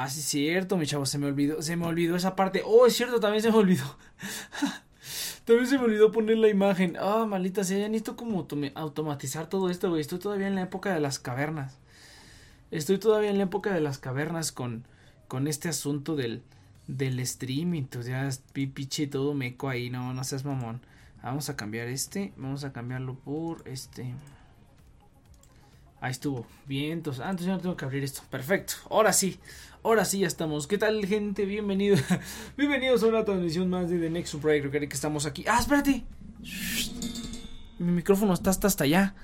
Ah, sí, es cierto, mi chavo, se me olvidó, se me olvidó esa parte. Oh, es cierto, también se me olvidó. también se me olvidó poner la imagen. Ah, maldita sea, ya necesito como automatizar todo esto, güey. Estoy todavía en la época de las cavernas. Estoy todavía en la época de las cavernas con, con este asunto del, del streaming. Entonces ya piche todo meco ahí, no, no seas mamón. Vamos a cambiar este, vamos a cambiarlo por este. Ahí estuvo. Entonces, antes ah, ya no tengo que abrir esto. Perfecto. Ahora sí. Ahora sí ya estamos. ¿Qué tal, gente? Bienvenido. Bienvenidos a una transmisión más de The Next Break. Recuerden que estamos aquí. ¡Ah, espérate! Mi micrófono está hasta, allá.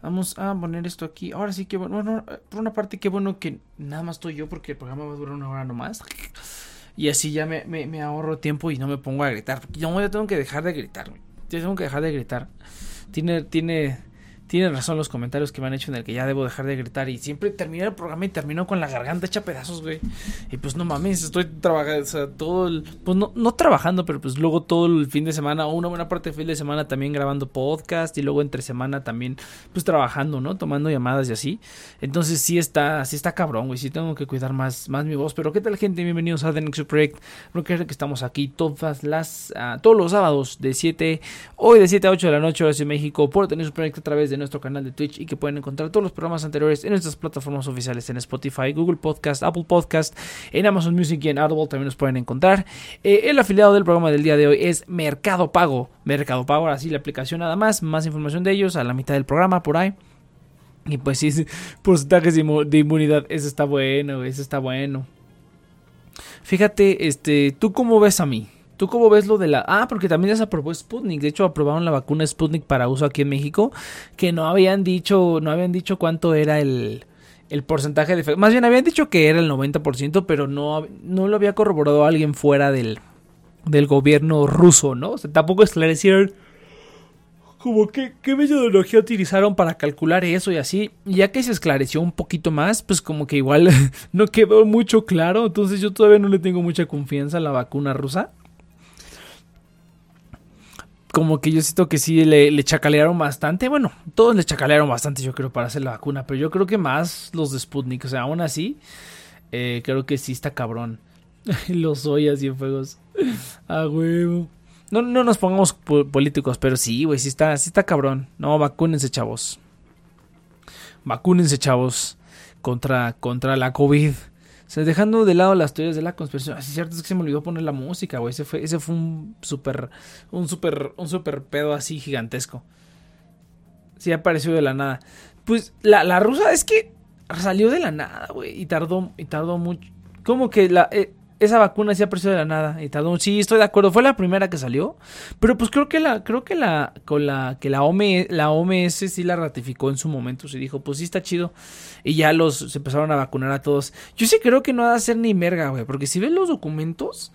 Vamos a poner esto aquí. Ahora sí que bueno. bueno. Por una parte, qué bueno que nada más estoy yo porque el programa va a durar una hora nomás. Y así ya me, me, ahorro tiempo y no me pongo a gritar. Porque yo ya tengo que dejar de gritar. Ya tengo que dejar de gritar. Tiene, tiene tienen razón los comentarios que me han hecho en el que ya debo dejar de gritar. Y siempre terminé el programa y terminó con la garganta hecha pedazos, güey. Y pues no mames, estoy trabajando, o sea, todo el. Pues no, no trabajando, pero pues luego todo el fin de semana, o una buena parte del fin de semana también grabando podcast. Y luego entre semana también, pues trabajando, ¿no? Tomando llamadas y así. Entonces sí está, sí está cabrón, güey. Sí tengo que cuidar más, más mi voz. Pero qué tal, gente, bienvenidos a The Next Project. Recuerden que estamos aquí todas las. Uh, todos los sábados de 7, hoy de 7 a 8 de la noche, hora en México, por tener su proyecto a través de nuestro canal de Twitch y que pueden encontrar todos los programas anteriores en nuestras plataformas oficiales en Spotify, Google Podcast, Apple Podcast, en Amazon Music y en Audible también nos pueden encontrar. Eh, el afiliado del programa del día de hoy es Mercado Pago. Mercado Pago, ahora sí la aplicación nada más, más información de ellos a la mitad del programa por ahí. Y pues sí, porcentajes de inmunidad, eso está bueno, eso está bueno. Fíjate, este, ¿tú cómo ves a mí? ¿Tú cómo ves lo de la... Ah, porque también ya se aprobó Sputnik. De hecho, aprobaron la vacuna Sputnik para uso aquí en México. Que no habían dicho, no habían dicho cuánto era el, el porcentaje de... Más bien habían dicho que era el 90%, pero no, no lo había corroborado alguien fuera del, del gobierno ruso, ¿no? O sea, tampoco esclarecieron como que qué metodología utilizaron para calcular eso y así. ya que se esclareció un poquito más, pues como que igual no quedó mucho claro. Entonces yo todavía no le tengo mucha confianza a la vacuna rusa como que yo siento que sí le, chacalearon bastante. Bueno, todos le chacalearon bastante, yo creo, para hacer la vacuna. Pero yo creo que más los de Sputnik. O sea, aún así, eh, creo que sí está cabrón. los ollas y fuegos. A huevo. No, no nos pongamos políticos, pero sí, güey, sí está, sí está cabrón. No, vacúnense, chavos. Vacúnense, chavos. Contra, contra la COVID. O sea, dejando de lado las teorías de la conspiración. Así cierto es que se me olvidó poner la música, güey. Ese fue, ese fue un super, un super, un super pedo así gigantesco. Sí, apareció de la nada. Pues la, la rusa es que salió de la nada, güey. Y tardó, y tardó mucho. Como que la, eh, esa vacuna sí apareció de la nada y tardó. Sí, estoy de acuerdo. Fue la primera que salió. Pero pues creo que la, creo que la, con la, que la OMS, la OMS sí la ratificó en su momento. Se dijo, pues sí está chido. Y ya los se empezaron a vacunar a todos. Yo sí creo que no va a ser ni merga, güey. Porque si ven los documentos,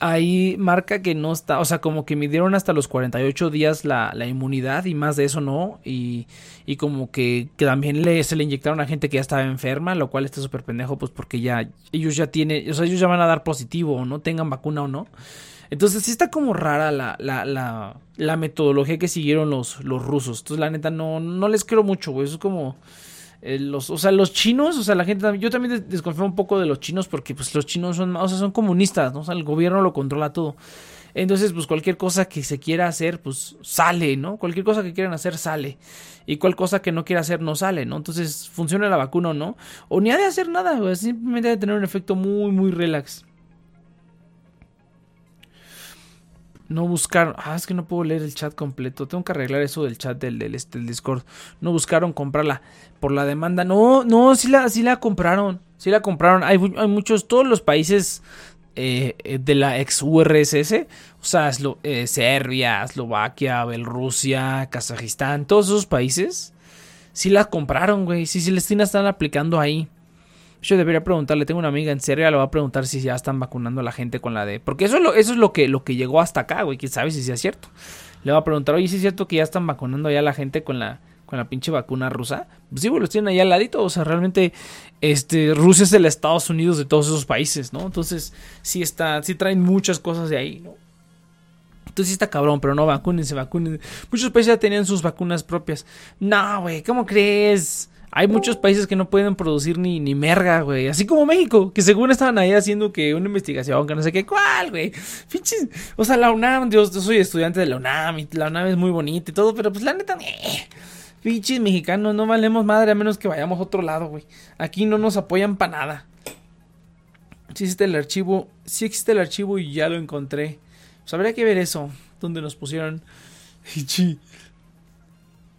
ahí marca que no está, o sea, como que midieron hasta los 48 días la, la inmunidad y más de eso no, y, y como que, que, también le, se le inyectaron a gente que ya estaba enferma, lo cual está súper pendejo, pues porque ya, ellos ya tienen, o sea, ellos ya van a dar positivo, o no tengan vacuna o no. Entonces sí está como rara la, la, la, la metodología que siguieron los, los rusos. Entonces la neta no, no les creo mucho, güey, eso es como... Eh, los, o sea, los chinos, o sea, la gente, yo también desconfío un poco de los chinos porque pues los chinos son, o sea, son comunistas, ¿no? El gobierno lo controla todo. Entonces, pues cualquier cosa que se quiera hacer, pues sale, ¿no? Cualquier cosa que quieran hacer sale. Y cualquier cosa que no quiera hacer no sale, ¿no? Entonces, funciona la vacuna o no. O ni ha de hacer nada. Simplemente ha de tener un efecto muy, muy relax. No buscaron. Ah, es que no puedo leer el chat completo. Tengo que arreglar eso del chat del, del, este, Discord. No buscaron comprarla por la demanda. No, no, sí la, sí la compraron. Sí la compraron. Hay, hay muchos, todos los países eh, eh, de la ex URSS. O sea, eh, Serbia, Eslovaquia, Bielorrusia, Kazajistán. Todos esos países. Sí la compraron, güey. Sí, sí, les están aplicando ahí. Yo debería preguntarle, tengo una amiga en Serbia, le va a preguntar si ya están vacunando a la gente con la de... Porque eso es lo, que, llegó hasta acá, güey, quién sabe si sea cierto. Le va a preguntar, oye, si es cierto que ya están vacunando ya a la gente con la, pinche vacuna rusa. Pues sí, los tienen ahí al ladito. O sea, realmente, este, Rusia es el Estados Unidos de todos esos países, ¿no? Entonces, sí está, sí traen muchas cosas de ahí, ¿no? Entonces sí está cabrón, pero no vacúnense, vacúnense. Muchos países ya tenían sus vacunas propias. No, güey, ¿cómo crees? Hay muchos países que no pueden producir ni, ni merga, güey. Así como México, que según estaban ahí haciendo que una investigación, que no sé qué, ¿cuál, güey? Pinches. O sea, la UNAM, Dios, yo soy estudiante de la UNAM y la UNAM es muy bonita y todo, pero pues la neta, eh, pinches mexicanos, no valemos madre a menos que vayamos a otro lado, güey. Aquí no nos apoyan para nada. Sí existe el archivo, sí existe el archivo y ya lo encontré. Pues habría que ver eso, donde nos pusieron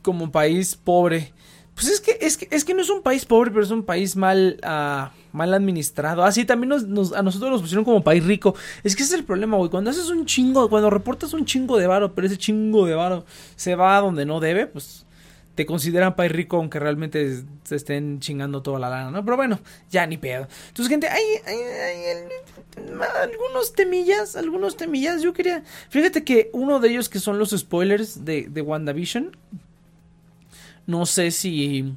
como país pobre. Pues es que, es que, es que no es un país pobre, pero es un país mal, uh, mal administrado. Ah, sí, también nos, a nosotros nos pusieron como país rico. Es que ese es el problema, güey. Cuando haces un chingo, cuando reportas un chingo de varo, pero ese chingo de varo se va a donde no debe, pues te consideran país rico aunque realmente se estén chingando toda la lana, ¿no? Pero bueno, ya ni pedo. Entonces, gente, hay, hay, hay, algunos temillas, algunos temillas. Yo quería... Fíjate que uno de ellos que son los spoilers de, de WandaVision. No sé si,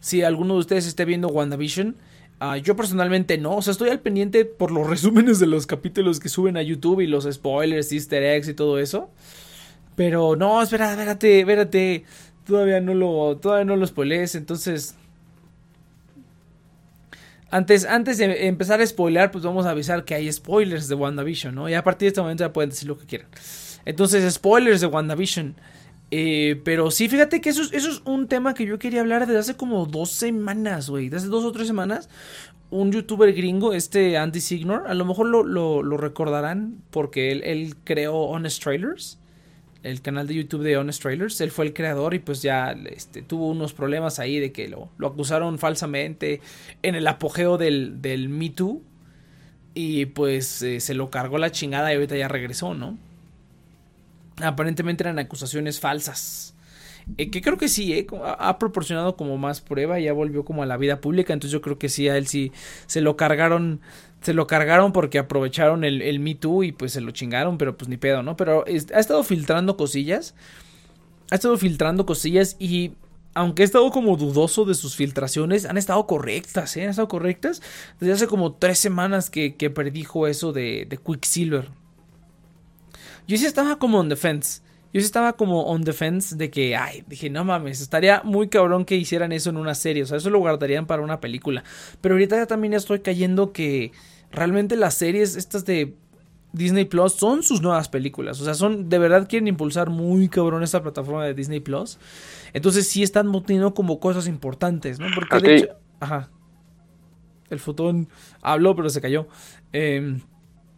si alguno de ustedes esté viendo WandaVision. Uh, yo personalmente no, o sea, estoy al pendiente por los resúmenes de los capítulos que suben a YouTube y los spoilers, easter eggs y todo eso. Pero no, espera, espérate, espérate todavía no lo, todavía no lo spoilees, entonces... Antes, antes de empezar a spoilear, pues vamos a avisar que hay spoilers de WandaVision, ¿no? Y a partir de este momento ya pueden decir lo que quieran. Entonces, spoilers de WandaVision. Eh, pero sí, fíjate que eso, eso es un tema que yo quería hablar desde hace como dos semanas, güey. Desde dos o tres semanas. Un youtuber gringo, este Andy Signor, a lo mejor lo, lo, recordarán porque él, él creó Honest Trailers el canal de YouTube de Honest Trailers. Él fue el creador y pues ya este, tuvo unos problemas ahí de que lo, lo acusaron falsamente en el apogeo del, del Me Too. Y pues eh, se lo cargó la chingada y ahorita ya regresó, ¿no? Aparentemente eran acusaciones falsas. Eh, que creo que sí, eh, ha proporcionado como más prueba, ya volvió como a la vida pública, entonces yo creo que sí, a él sí se lo cargaron se lo cargaron porque aprovecharon el, el Me Too y pues se lo chingaron, pero pues ni pedo, ¿no? Pero ha estado filtrando cosillas. Ha estado filtrando cosillas y aunque he estado como dudoso de sus filtraciones, han estado correctas, ¿eh? Han estado correctas. Desde hace como tres semanas que, que predijo eso de, de Quicksilver. Yo sí estaba como on defense. Yo sí estaba como on defense de que, ay, dije, no mames, estaría muy cabrón que hicieran eso en una serie, o sea, eso lo guardarían para una película. Pero ahorita ya también estoy cayendo que realmente las series estas de Disney Plus son sus nuevas películas, o sea, son, de verdad quieren impulsar muy cabrón esta plataforma de Disney Plus. Entonces sí están teniendo como cosas importantes, ¿no? Porque de hecho, ajá. El fotón habló, pero se cayó. Eh,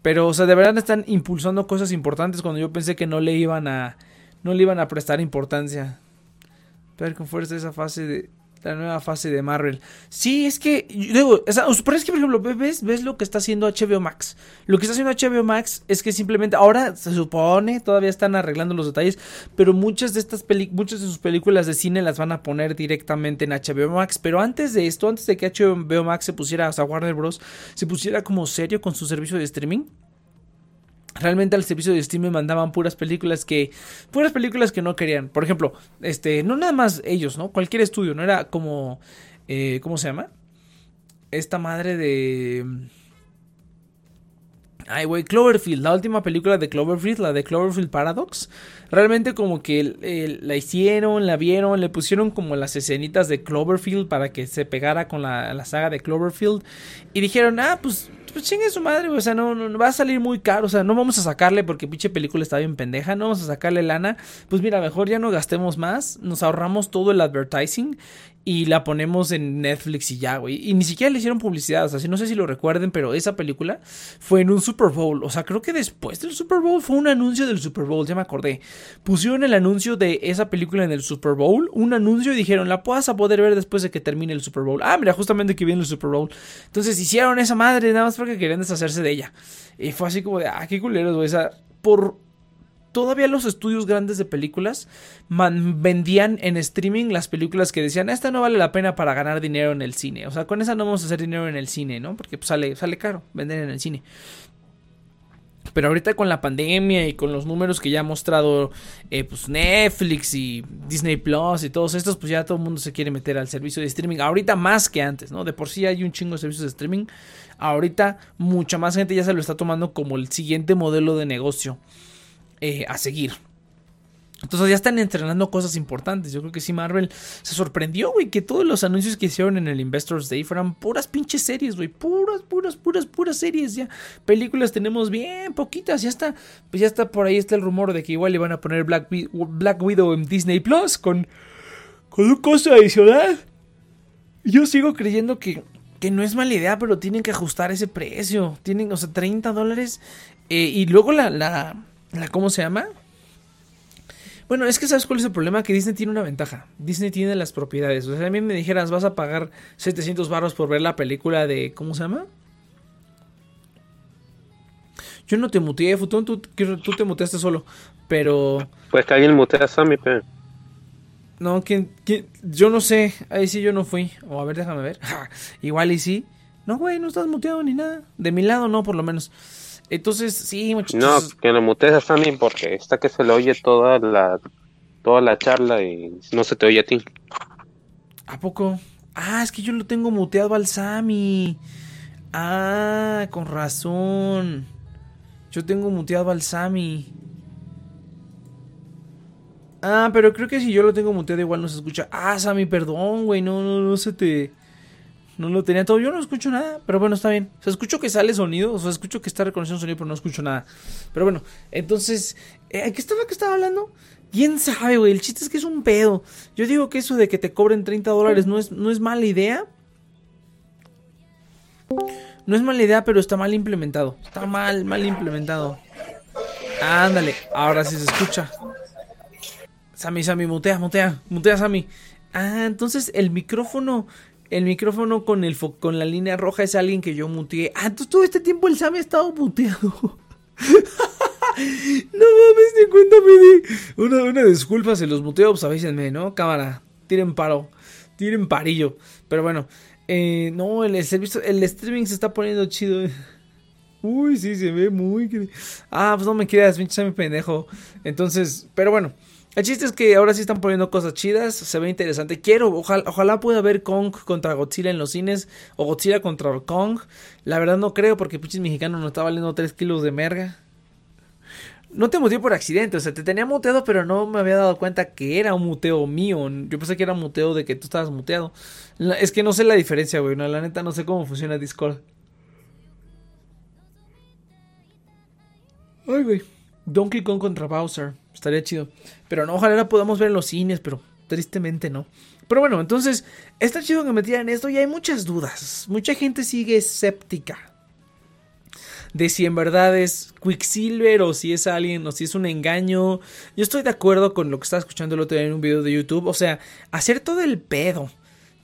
pero, o sea, de verdad están impulsando cosas importantes cuando yo pensé que no le iban a. No le iban a prestar importancia. Ver con fuerza esa fase de la nueva fase de Marvel. Sí, es que, digo, pero es que, por ejemplo, ves, ves lo que está haciendo HBO Max. Lo que está haciendo HBO Max es que simplemente, ahora se supone, todavía están arreglando los detalles, pero muchas de estas muchas de sus películas de cine las van a poner directamente en HBO Max. Pero antes de esto, antes de que HBO Max se pusiera, o sea, Warner Bros. se pusiera como serio con su servicio de streaming Realmente al servicio de streaming mandaban puras películas que. Puras películas que no querían. Por ejemplo, este. No nada más ellos, ¿no? Cualquier estudio, ¿no? Era como. Eh, ¿Cómo se llama? Esta madre de. Ay, güey, Cloverfield, la última película de Cloverfield, la de Cloverfield Paradox. Realmente como que la hicieron, la vieron, le pusieron como las escenitas de Cloverfield para que se pegara con la, la saga de Cloverfield. Y dijeron, ah, pues pues chingue su madre, o sea, no, no, va a salir muy caro, o sea, no vamos a sacarle porque pinche película está bien pendeja, no vamos a sacarle lana, pues mira, mejor ya no gastemos más, nos ahorramos todo el advertising y la ponemos en Netflix y ya, güey. Y ni siquiera le hicieron publicidad, o sea, no sé si lo recuerden, pero esa película fue en un Super Bowl, o sea, creo que después del Super Bowl fue un anuncio del Super Bowl, ya me acordé. Pusieron el anuncio de esa película en el Super Bowl, un anuncio y dijeron, la puedas a poder ver después de que termine el Super Bowl. Ah, mira, justamente que viene el Super Bowl. Entonces hicieron esa madre nada más porque querían deshacerse de ella. Y fue así como de, ah, qué culeros, güey, o sea, por todavía los estudios grandes de películas vendían en streaming las películas que decían, esta no vale la pena para ganar dinero en el cine. O sea, con esa no vamos a hacer dinero en el cine, ¿no? Porque pues, sale, sale caro vender en el cine. Pero ahorita con la pandemia y con los números que ya ha mostrado eh, pues Netflix y Disney Plus y todos estos, pues ya todo el mundo se quiere meter al servicio de streaming. Ahorita más que antes, ¿no? De por sí hay un chingo de servicios de streaming. Ahorita mucha más gente ya se lo está tomando como el siguiente modelo de negocio. Eh, a seguir. Entonces ya están entrenando cosas importantes. Yo creo que sí, Marvel se sorprendió, güey, que todos los anuncios que hicieron en el Investors Day fueran puras pinches series, güey. Puras, puras, puras, puras series. Ya películas tenemos bien poquitas. Ya está, pues ya está por ahí está el rumor de que igual le van a poner Black, Widow en Disney Plus con, con un costo adicional. Yo sigo creyendo que, que no es mala idea, pero tienen que ajustar ese precio. Tienen, o sea, 30 dólares. Eh, y luego la, la, la, ¿cómo se llama? Bueno, es que sabes cuál es el problema, que Disney tiene una ventaja. Disney tiene las propiedades. O sea, a mí me dijeras, vas a pagar 700 barros por ver la película de... ¿Cómo se llama? Yo no te muteé, Futón, tú, tú te muteaste solo. Pero... Pues que alguien mutea a Sammy, pero... No, ¿quién, ¿quién? Yo no sé. Ahí sí yo no fui. O a ver, déjame ver. Igual y sí. No, güey, no estás muteado ni nada. De mi lado no, por lo menos. Entonces, sí, muchachos. No, que lo mutes a Sammy porque está que se le oye toda la toda la charla y no se te oye a ti. ¿A poco? Ah, es que yo lo tengo muteado al Sammy. Ah, con razón. Yo tengo muteado al Sammy. Ah, pero creo que si yo lo tengo muteado igual no se escucha. Ah, Sammy, perdón, güey, no, no, no se te... No lo tenía todo. Yo no escucho nada, pero bueno, está bien. O sea, escucho que sale sonido, o sea, escucho que está reconociendo sonido, pero no escucho nada. Pero bueno, entonces, eh, ¿qué estaba que estaba hablando? ¿Quién sabe, güey? El chiste es que es un pedo. Yo digo que eso de que te cobren 30 dólares no es, no es mala idea. No es mala idea, pero está mal implementado. Está mal, mal implementado. Ándale, ahora sí se escucha. Sammy, Sammy, mutea, mutea, mutea, Sammy. Ah, entonces el micrófono el micrófono con, el con la línea roja es alguien que yo muteé. Ah, entonces todo este tiempo el Sam ha estado muteado. no mames, ni cuenta me Una, una disculpa, se los muteo, pues avísenme, ¿no? Cámara, tiren paro, tiren parillo. Pero bueno, eh, no, el, servicio, el streaming se está poniendo chido. Uy, sí, se ve muy... Ah, pues no me quieras, pinche mi pendejo. Entonces, pero bueno. El chiste es que ahora sí están poniendo cosas chidas, se ve interesante. Quiero, ojalá, pueda ver Kong contra Godzilla en los cines o Godzilla contra Kong. La verdad no creo porque pinches mexicano nos está valiendo 3 kilos de merga. No te muteé por accidente, o sea, te tenía muteado, pero no me había dado cuenta que era un muteo mío. Yo pensé que era muteo de que tú estabas muteado. es que no sé la diferencia, güey. No, la neta no sé cómo funciona Discord. Ay, güey. Donkey Kong contra Bowser. Estaría chido. Pero no, ojalá la podamos ver en los cines, pero tristemente no. Pero bueno, entonces, está chido que me tiran esto y hay muchas dudas. Mucha gente sigue escéptica de si en verdad es Quicksilver o si es alguien o si es un engaño. Yo estoy de acuerdo con lo que estaba escuchando el otro día en un video de YouTube. O sea, hacer todo el pedo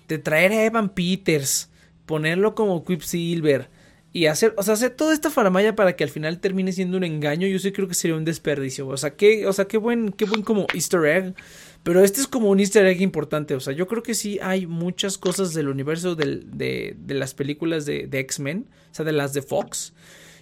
de traer a Evan Peters, ponerlo como Quicksilver, y hacer, o sea, hacer toda esta faramaya para que al final termine siendo un engaño, yo sí creo que sería un desperdicio. O sea, qué, o sea, qué buen, qué buen como easter egg. Pero este es como un easter egg importante. O sea, yo creo que sí hay muchas cosas del universo de, de, las películas de, de X-Men, o sea, de las de Fox,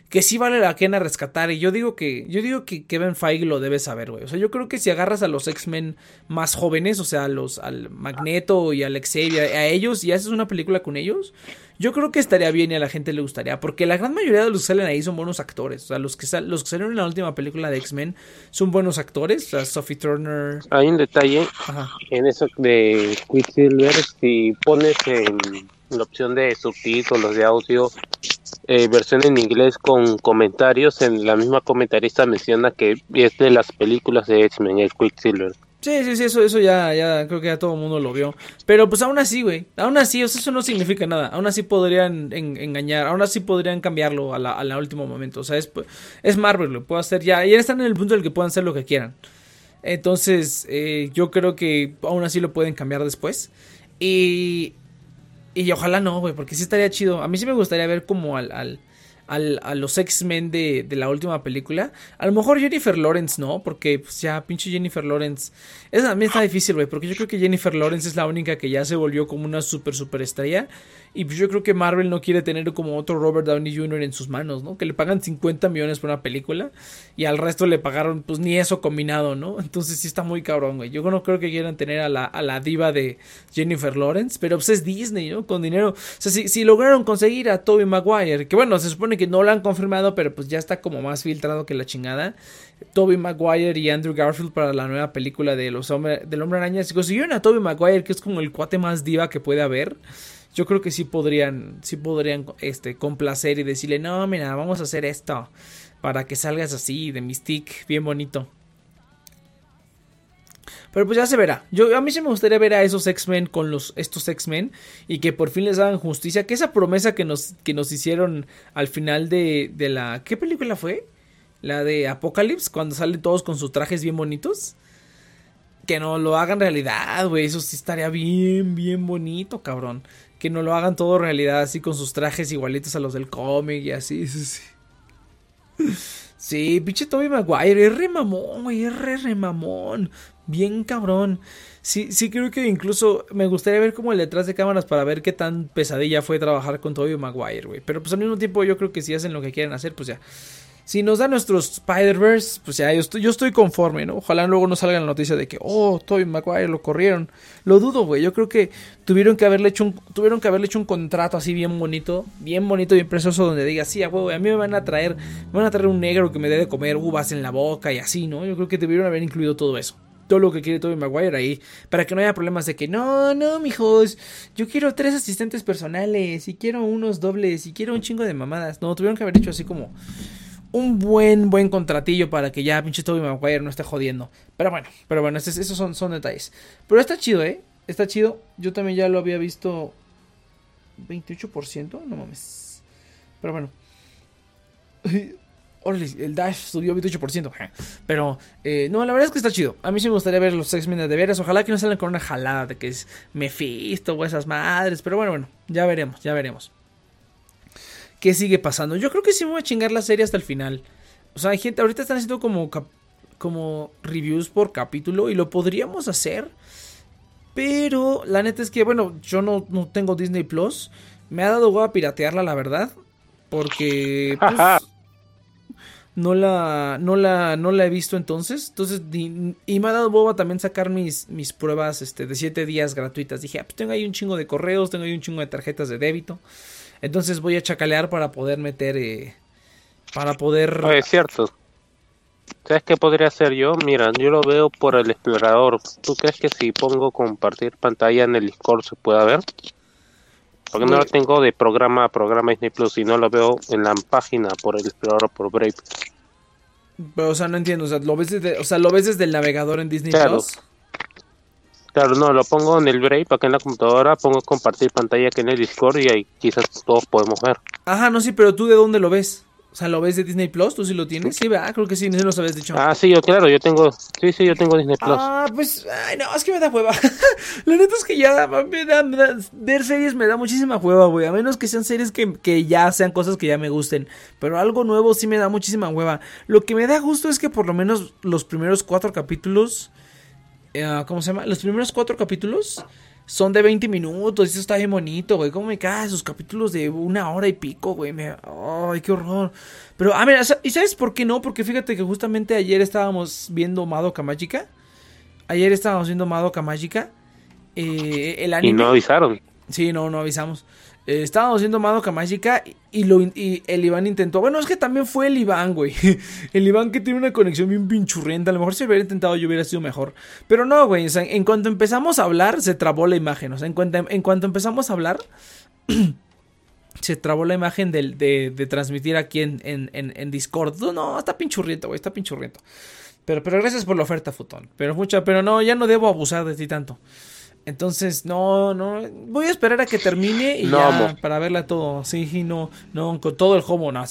que sí vale la pena rescatar. Y yo digo que, yo digo que Kevin Feige lo debe saber, güey. O sea, yo creo que si agarras a los X-Men más jóvenes, o sea, a los, al Magneto y al Xavier, a ellos, y haces una película con ellos, yo creo que estaría bien y a la gente le gustaría. Porque la gran mayoría de los que salen ahí son buenos actores. O sea, los que, los que salieron en la última película de X-Men son buenos actores. O sea, Sophie Turner. Hay un detalle en eso de Quicksilver. Si pones en la opción de subtítulos de audio eh, versión en inglés con comentarios, en la misma comentarista menciona que es de las películas de X-Men, el Quicksilver. Sí, sí, sí, eso, eso ya, ya creo que ya todo el mundo lo vio. Pero pues aún así, güey, aún así, eso no significa nada. Aún así podrían engañar, aún así podrían cambiarlo a la, a último momento. O sea, es, es Marvel, lo puedo hacer ya. Ya están en el punto en el que puedan hacer lo que quieran. Entonces, eh, yo creo que aún así lo pueden cambiar después. Y, y ojalá no, güey, porque sí estaría chido. A mí sí me gustaría ver como al, al al, a los X-Men de, de, la última película. A lo mejor Jennifer Lawrence no, porque pues ya pinche Jennifer Lawrence. Esa también está difícil, güey, porque yo creo que Jennifer Lawrence es la única que ya se volvió como una super super estrella. Y pues yo creo que Marvel no quiere tener como otro Robert Downey Jr. en sus manos, ¿no? Que le pagan 50 millones por una película y al resto le pagaron pues ni eso combinado, ¿no? Entonces sí está muy cabrón, güey. Yo no creo que quieran tener a la, a la diva de Jennifer Lawrence, pero pues es Disney, ¿no? Con dinero. O sea, si, si lograron conseguir a Tobey Maguire, que bueno, se supone cómic no lo han confirmado, pero pues ya está como más filtrado que la chingada. Toby Maguire y Andrew Garfield para la nueva película de los hombre, del Hombre Araña. Si consiguieron a Toby Maguire, que es como el cuate más diva que puede haber, yo creo que sí podrían, sí podrían este, complacer y decirle, no, mira, vamos a hacer esto para que salgas así de Mystique, bien bonito. Pero pues ya se verá. Yo, a mí sí me gustaría ver a esos X-Men con los, estos X-Men y que por fin les hagan justicia. Que esa promesa que nos, que nos hicieron al final de, de la... ¿Qué película fue? La de Apocalypse, cuando salen todos con sus trajes bien bonitos. Que no lo hagan realidad, güey. Eso sí estaría bien, bien bonito, cabrón. Que no lo hagan todo realidad así con sus trajes igualitos a los del cómic y así. Sí, sí. Pinche Toby Maguire, es re mamón, güey, es re, re mamón. Bien cabrón. Sí, sí creo que incluso me gustaría ver como el detrás de cámaras para ver qué tan pesadilla fue trabajar con Tobey Maguire, güey. Pero pues al mismo tiempo yo creo que si hacen lo que quieren hacer, pues ya. Si nos dan nuestros Spider-Verse, pues ya, yo estoy, yo estoy conforme, ¿no? Ojalá luego no salga la noticia de que, oh, Tobey Maguire lo corrieron. Lo dudo, güey. Yo creo que tuvieron que haberle hecho un, tuvieron que haberle hecho un contrato así bien bonito, bien bonito, bien precioso, donde diga, sí, a huevo, a mí me van a traer, me van a traer un negro que me dé de comer uvas en la boca y así, ¿no? Yo creo que debieron haber incluido todo eso todo lo que quiere Tobey Maguire ahí. Para que no haya problemas de que no, no, mijos. Yo quiero tres asistentes personales. Y quiero unos dobles. Y quiero un chingo de mamadas. No, tuvieron que haber hecho así como. Un buen, buen contratillo para que ya pinche Tobey Maguire no esté jodiendo. Pero bueno, pero bueno, esos son, son detalles. Pero está chido, ¿eh? Está chido. Yo también ya lo había visto. 28%, no mames. Pero bueno. el Dash subió 28%. Pero, eh, no, la verdad es que está chido. A mí sí me gustaría ver los X-Men de veras. Ojalá que no salgan con una jalada de que es Mephisto o esas madres. Pero bueno, bueno, ya veremos, ya veremos. ¿Qué sigue pasando? Yo creo que sí me voy a chingar la serie hasta el final. O sea, hay gente, ahorita están haciendo como, como reviews por capítulo y lo podríamos hacer. Pero la neta es que, bueno, yo no, no tengo Disney Plus. Me ha dado a piratearla, la verdad. Porque, pues, no la, no la, no la he visto entonces. Entonces, y, me ha dado boba también sacar mis, mis pruebas este, de 7 días gratuitas. Dije, ah, pues tengo ahí un chingo de correos, tengo ahí un chingo de tarjetas de débito. Entonces voy a chacalear para poder meter, eh, para poder... es cierto. ¿Sabes qué podría hacer yo? Mira, yo lo veo por el explorador. ¿Tú crees que si pongo compartir pantalla en el Discord se pueda ver? Porque no lo tengo de programa a programa Disney Plus y no lo veo en la página por el explorador por Brave. Pero, o sea, no entiendo. O sea, ¿lo ves desde, o sea, ¿lo ves desde el navegador en Disney Plus? Claro, no, lo pongo en el Brave, acá en la computadora, pongo compartir pantalla aquí en el Discord y ahí quizás todos podemos ver. Ajá, no, sí, pero tú de dónde lo ves? O sea, ¿lo ves de Disney Plus? ¿Tú sí lo tienes? Sí, ¿verdad? Creo que sí, no lo habías dicho. Ah, sí, yo, claro, yo tengo. Sí, sí, yo tengo Disney Plus. Ah, pues. Ay, no, es que me da hueva. La neta es que ya. Me da, ver series me da muchísima hueva, güey. A menos que sean series que, que ya sean cosas que ya me gusten. Pero algo nuevo sí me da muchísima hueva. Lo que me da gusto es que por lo menos los primeros cuatro capítulos. Eh, ¿Cómo se llama? Los primeros cuatro capítulos son de 20 minutos. Eso está bien bonito, güey. ¿Cómo me cae esos capítulos de una hora y pico, güey? Me... Ay, qué horror. Pero, a ver, ¿y sabes por qué no? Porque fíjate que justamente ayer estábamos viendo Madoka Mágica. Ayer estábamos viendo Madoka Mágica. Eh, el anime. Y no avisaron. Sí, no, no avisamos. Eh, estábamos viendo Madoka Mágica y, lo, y el Iván intentó. Bueno, es que también fue el Iván, güey. El Iván que tiene una conexión bien pinchurrienta. A lo mejor si hubiera intentado yo hubiera sido mejor. Pero no, güey. En cuanto empezamos a hablar, se trabó la imagen. O sea, en cuanto, en cuanto empezamos a hablar, se trabó la imagen de, transmitir aquí en, en, en, Discord. No, está pinchurriento, güey. Está pinchurriento. Pero, pero gracias por la oferta, Futón. Pero mucha, pero no, ya no debo abusar de ti tanto. Entonces, no, no, voy a esperar a que termine y ya para verla todo. Sí, no, no, con todo el homo no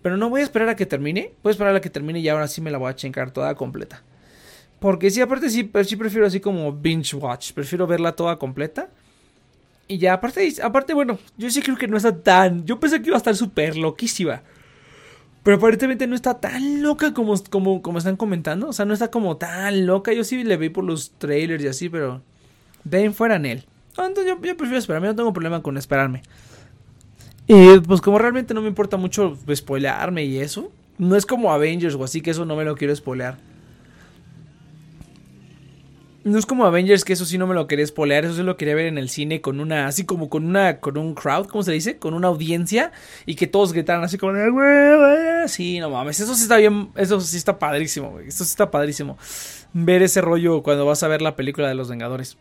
Pero no voy a esperar a que termine. Voy a esperar a que termine y ahora sí me la voy a chingar toda completa. Porque sí, aparte sí, sí prefiero así como binge watch. Prefiero verla toda completa. Y ya, aparte, aparte, bueno, yo sí creo que no está tan. Yo pensé que iba a estar súper loquísima. Pero aparentemente no está tan loca como, como, como están comentando. O sea, no está como tan loca. Yo sí le vi por los trailers y así, pero de fuera en él. Entonces yo, prefiero esperarme, no tengo problema con esperarme. Y pues como realmente no me importa mucho spoilearme y eso. No es como Avengers o así que eso no me lo quiero spoilear. no es como Avengers, que eso sí no me lo quería spoilear, eso sí lo quería ver en el cine con una, así como con una, con un crowd, ¿cómo se dice? Con una audiencia y que todos gritaran así como, sí, no mames, eso sí está bien, eso sí está padrísimo, eso sí está padrísimo. Ver ese rollo cuando vas a ver la película de los Vengadores.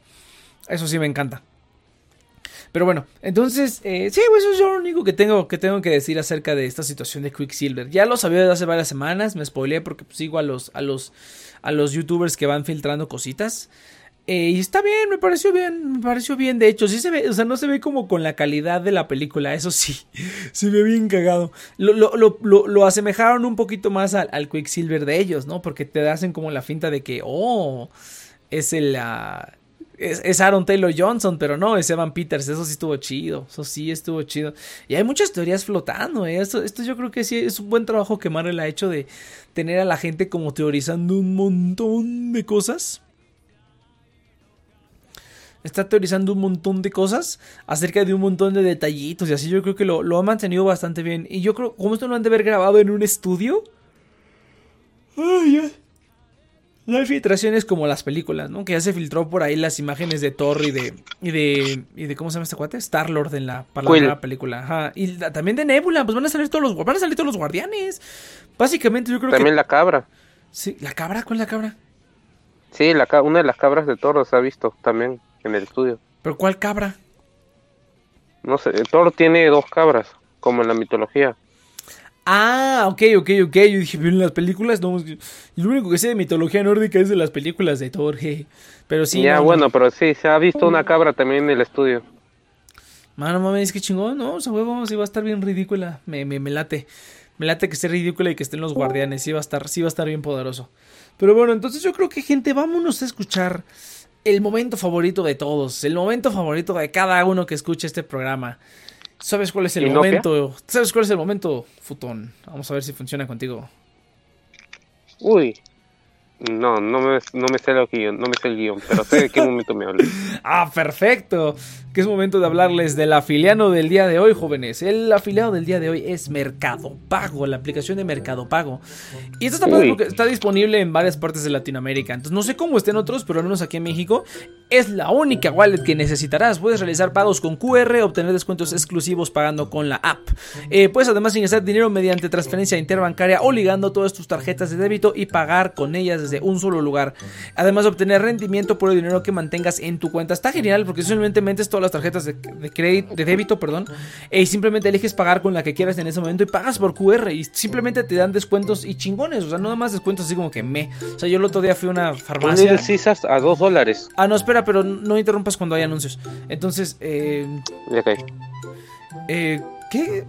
Eso sí me encanta. Pero bueno, entonces, eh, sí, eso es lo único que tengo, que tengo que decir acerca de esta situación de Quicksilver. Ya lo sabía desde hace varias semanas, me spoileé porque pues, sigo a los, a los, a los youtubers que van filtrando cositas. Eh, y está bien, me pareció bien, me pareció bien. De hecho, sí se ve, o sea, no se ve como con la calidad de la película, eso sí, se ve bien cagado. Lo, lo, lo, lo asemejaron un poquito más al, al, Quicksilver de ellos, ¿no? Porque te hacen como la finta de que, oh, es el, uh, es, Aaron Taylor Johnson, pero no, es Evan Peters, eso sí estuvo chido, eso sí estuvo chido. Y hay muchas teorías flotando, ¿eh? esto, esto yo creo que sí es un buen trabajo que Marvel ha hecho de tener a la gente como teorizando un montón de cosas. Está teorizando un montón de cosas acerca de un montón de detallitos y así yo creo que lo, lo ha mantenido bastante bien. Y yo creo, como esto lo han de haber grabado en un estudio. Ya no hay filtraciones como las películas, ¿no? Que ya se filtró por ahí las imágenes de Thor y de. y de. y de ¿cómo se llama este cuate? Star Lord en la, para la película. Ajá. Y también de Nebula, pues van a salir todos los. van a salir todos los guardianes. Básicamente, yo creo que. También la cabra. Sí, ¿la cabra? ¿Cuál es la cabra? Sí, la, una de las cabras de Thor se ha visto también en el estudio. ¿Pero cuál cabra? No sé, Thor tiene dos cabras, como en la mitología. Ah, ok, ok, ok. Yo dije, en las películas no. Lo único que sé de mitología nórdica es de las películas de Thor, Pero sí. Ya, bueno, pero sí, se ha visto una cabra también en el estudio. Mano, mames, que chingón, ¿no? O sea, huevo, sí va a estar bien ridícula. Me, me, me late. Me late que esté ridícula y que estén los guardianes. Sí va a estar, sí va a estar bien poderoso. Pero bueno, entonces yo creo que, gente, vámonos a escuchar el momento favorito de todos. El momento favorito de cada uno que escuche este programa. ¿Sabes cuál es el momento? ¿Sabes cuál es el momento, Futón? Vamos a ver si funciona contigo. Uy, no, no me, no me sé el guion, no me sé el guion, pero sé de qué momento me hablas. ah, perfecto. Que es momento de hablarles del afiliado del día de hoy, jóvenes. El afiliado del día de hoy es Mercado Pago, la aplicación de Mercado Pago. Y esto está, está disponible en varias partes de Latinoamérica. Entonces, no sé cómo estén otros, pero al menos aquí en México es la única wallet que necesitarás. Puedes realizar pagos con QR, obtener descuentos exclusivos pagando con la app. Eh, puedes además ingresar dinero mediante transferencia interbancaria o ligando todas tus tarjetas de débito y pagar con ellas desde un solo lugar. Además, obtener rendimiento por el dinero que mantengas en tu cuenta. Está genial porque simplemente metes todas las tarjetas de, crédito, de débito, perdón, y simplemente eliges pagar con la que quieras en ese momento y pagas por QR y simplemente te dan descuentos y chingones. O sea, no más descuentos así como que me. O sea, yo el otro día fui a una farmacia. a dos dólares. Ah, no, espera, pero no interrumpas cuando hay anuncios. Entonces, eh. Eh,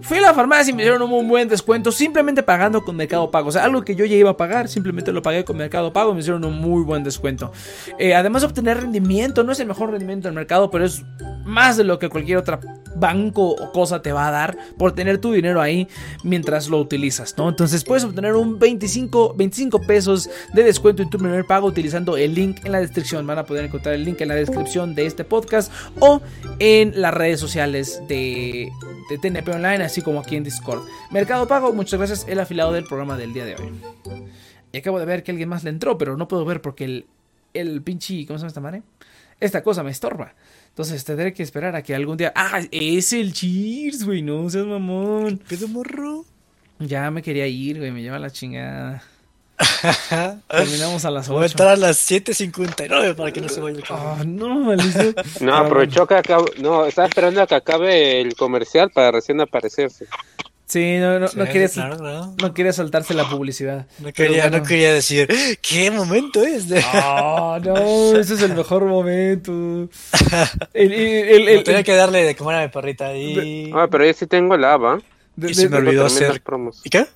Fui a la farmacia y me dieron un buen descuento simplemente pagando con Mercado Pago. O sea, algo que yo ya iba a pagar, simplemente lo pagué con Mercado Pago me hicieron un muy buen descuento. Eh, además, obtener rendimiento, no es el mejor rendimiento del mercado, pero es más de lo que cualquier otra banco o cosa te va a dar por tener tu dinero ahí mientras lo utilizas, ¿no? Entonces puedes obtener un 25, 25 pesos de descuento en tu primer pago utilizando el link en la descripción. Van a poder encontrar el link en la descripción de este podcast o en las redes sociales de, de TNP Online, así como aquí en Discord. Mercado Pago, muchas gracias, el afilado del programa del día de hoy. Y acabo de ver que alguien más le entró, pero no puedo ver porque el, el pinche, ¿cómo se llama esta madre? Esta cosa me estorba. Entonces tendré que esperar a que algún día. ¡Ah! Es el Cheers, güey. No seas mamón. ¿Qué morro? Ya me quería ir, güey. Me lleva la chingada. Terminamos a las 8. Voy a entrar a las 7.59 para que no se vaya. Ah, no, maldición. No, aprovechó que acabe. No, estaba esperando a que acabe el comercial para recién aparecerse. Sí, no, no, no, quería, no. quería saltarse la publicidad. No quería, no quería decir, ¿qué momento es? Ah, no, ese es el mejor momento. El, el, el, tenía que darle de comer a mi perrita ahí. Ah, pero yo sí tengo la app, ¿eh? y se me olvidó hacer. Promos. ¿Y qué?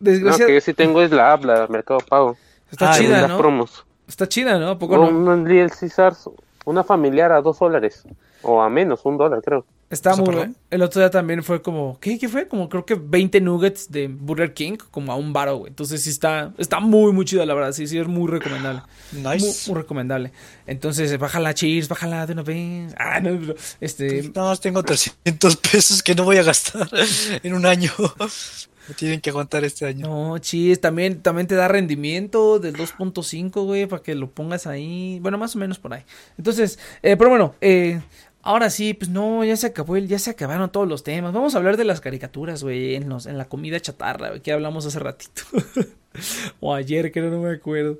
Desgraciado. No, que yo sí tengo es la app, la Mercado Pago. Está ah, chida, ¿no? promos. Está chida, ¿no? ¿Poco no? Un Little Caesars, una familiar a dos dólares. O a menos, un dólar, creo. Está muy bien. El otro día también fue como, ¿qué, ¿qué fue? Como creo que 20 nuggets de Burger King, como a un baro, güey. Entonces sí está, está muy, muy chido, la verdad. Sí, sí, es muy recomendable. Nice. Muy, recomendable. Entonces, bájala, cheers, bájala de una vez. Ah, no, este... Más tengo 300 pesos que no voy a gastar en un año. tienen que aguantar este año. No, chis, también, también te da rendimiento del 2.5, güey, para que lo pongas ahí. Bueno, más o menos por ahí. Entonces, eh, pero bueno, eh, ahora sí, pues no, ya se acabó, ya se acabaron todos los temas. Vamos a hablar de las caricaturas, güey, en, los, en la comida chatarra, güey, que hablamos hace ratito. o ayer, que no me acuerdo.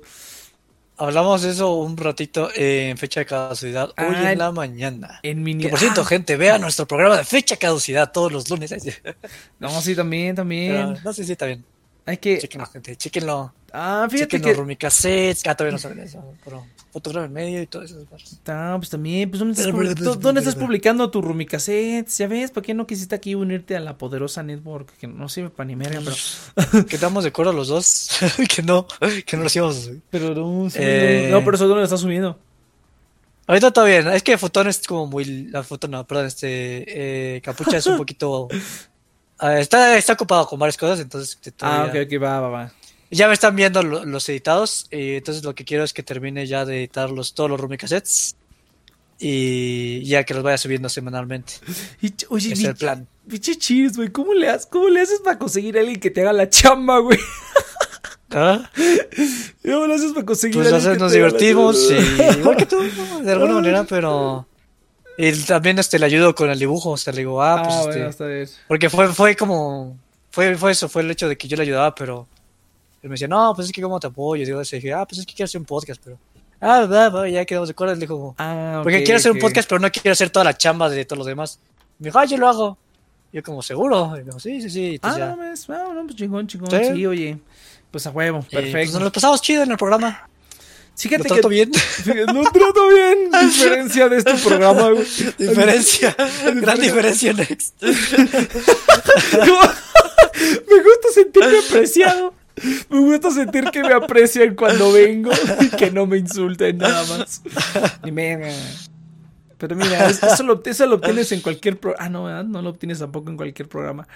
Hablamos de eso un ratito en fecha de caducidad, hoy ah, en la mañana. En mini... Que por cierto, ah. gente, vea nuestro programa de fecha de caducidad todos los lunes. no, sí, también, también. no, sí, sí, está bien. Hay que... Chequenlo, gente, chequenlo. Ah, fíjate que... Rumicassettes, ah, todavía no saben eso, pero fotograma en medio y todo eso. Ah, pues también, pues ¿dónde estás, ¿dónde estás publicando tu Rumicassettes? Ya ves, ¿por qué no quisiste aquí unirte a la poderosa network? Que no sirve para ni merga, pero... que estamos de acuerdo los dos, que no, que no lo hacíamos. Pero no, eh... no, pero eso dónde lo estás subiendo. Ahorita está bien, es que Fotón es como muy. La foto no, perdón, este. Eh, Capucha es un poquito. Ah, está, está ocupado con varias cosas, entonces. Ah, ok, ok, va, va, va. Ya me están viendo los editados, y entonces lo que quiero es que termine ya de editar todos los Rumi cassettes y ya que los vaya subiendo semanalmente. Y, oye, es el plan. Biche cheers, güey, ¿cómo le, haces, ¿cómo le haces para conseguir a alguien que te haga la chamba, güey? ¿Ah? ¿Cómo le haces para conseguir pues a alguien que nos divertimos, sí, igual que tú, de alguna manera, pero... Y también este, le ayudo con el dibujo, o sea, le digo, ah, pues ah, este... Bueno, porque fue, fue como... Fue, fue eso, fue el hecho de que yo le ayudaba, pero él me decía, no, pues es que cómo te apoyo. Y digo, dije, ah, pues es que quiero hacer un podcast, pero. Ah, ya quedamos de acuerdo. Le dijo, ah, porque quiero hacer un podcast, pero no quiero hacer toda la chamba de todos los demás. Me dijo, ah, yo lo hago. Yo, como, seguro. Y me dijo, sí, sí, sí. ah, no, pues, ah, no, pues chingón, chingón. ¿Sí? oye. Pues a huevo, pues, perfecto. nos lo pasamos chido en el programa. Fíjate ¿Lo trato bien? No trato bien. Diferencia de este programa, güey. Diferencia. Gran diferencia, Next. me gusta sentirme apreciado. Me gusta sentir que me aprecian cuando vengo y que no me insulten nada más. Ni me... Pero mira, eso lo, lo obtienes en cualquier programa. Ah, no, no lo obtienes tampoco en cualquier programa.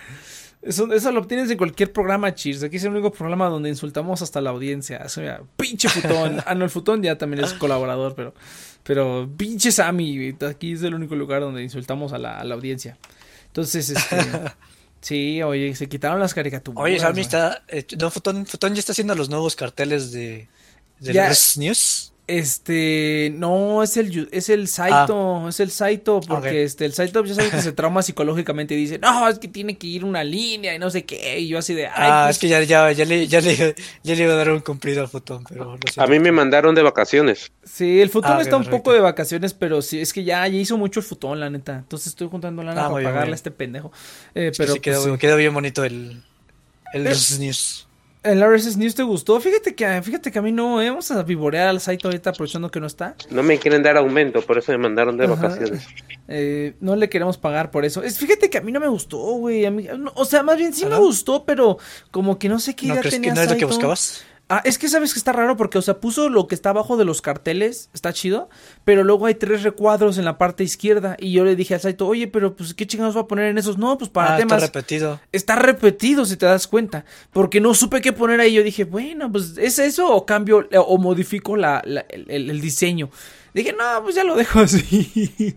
Eso, eso lo obtienes en cualquier programa, Cheers. Aquí es el único programa donde insultamos hasta la audiencia. Eso ya, pinche futón. Ah, no, el futón ya también es colaborador, pero, pero pinche Sammy. Aquí es el único lugar donde insultamos a la, a la audiencia. Entonces, este. Sí, oye, se quitaron las caricaturas. Oye, Sammy está. Eh, no, Futón, ya está haciendo los nuevos carteles de, de News. Este, no, es el, es el Saito, ah. es el Saito, porque este, el Saito ya sabes que se trauma psicológicamente y dice, no, es que tiene que ir una línea y no sé qué, y yo así de, ah, pues es que ya, ya, ya, le, ya, le, ya le iba a dar un cumplido al futón, pero A mí me mandaron de vacaciones. Sí, el futón ah, está un poco de vacaciones, pero sí, es que ya, ya hizo mucho el futón, la neta, entonces estoy juntando lana para pagarle a este pendejo. Eh, pero sí, quedó, pues quedó, bien bonito el, el News. ¿El RSS News te gustó? Fíjate que, fíjate que a mí no, ¿eh? vamos a vivorear al site ahorita aprovechando que no está. No me quieren dar aumento, por eso me mandaron de vacaciones. Eh, no le queremos pagar por eso. Es, fíjate que a mí no me gustó, güey. o sea, más bien sí me gustó, pero como que no sé qué ¿No idea tenía que no es lo que buscabas? Ah, es que sabes que está raro porque, o sea, puso lo que está abajo de los carteles, está chido, pero luego hay tres recuadros en la parte izquierda y yo le dije al Saito, oye, pero pues qué chingados va a poner en esos, no, pues para ah, temas. Está repetido. Está repetido, si te das cuenta, porque no supe qué poner ahí, yo dije, bueno, pues es eso o cambio o modifico la, el diseño. Dije, no, pues ya lo dejo así.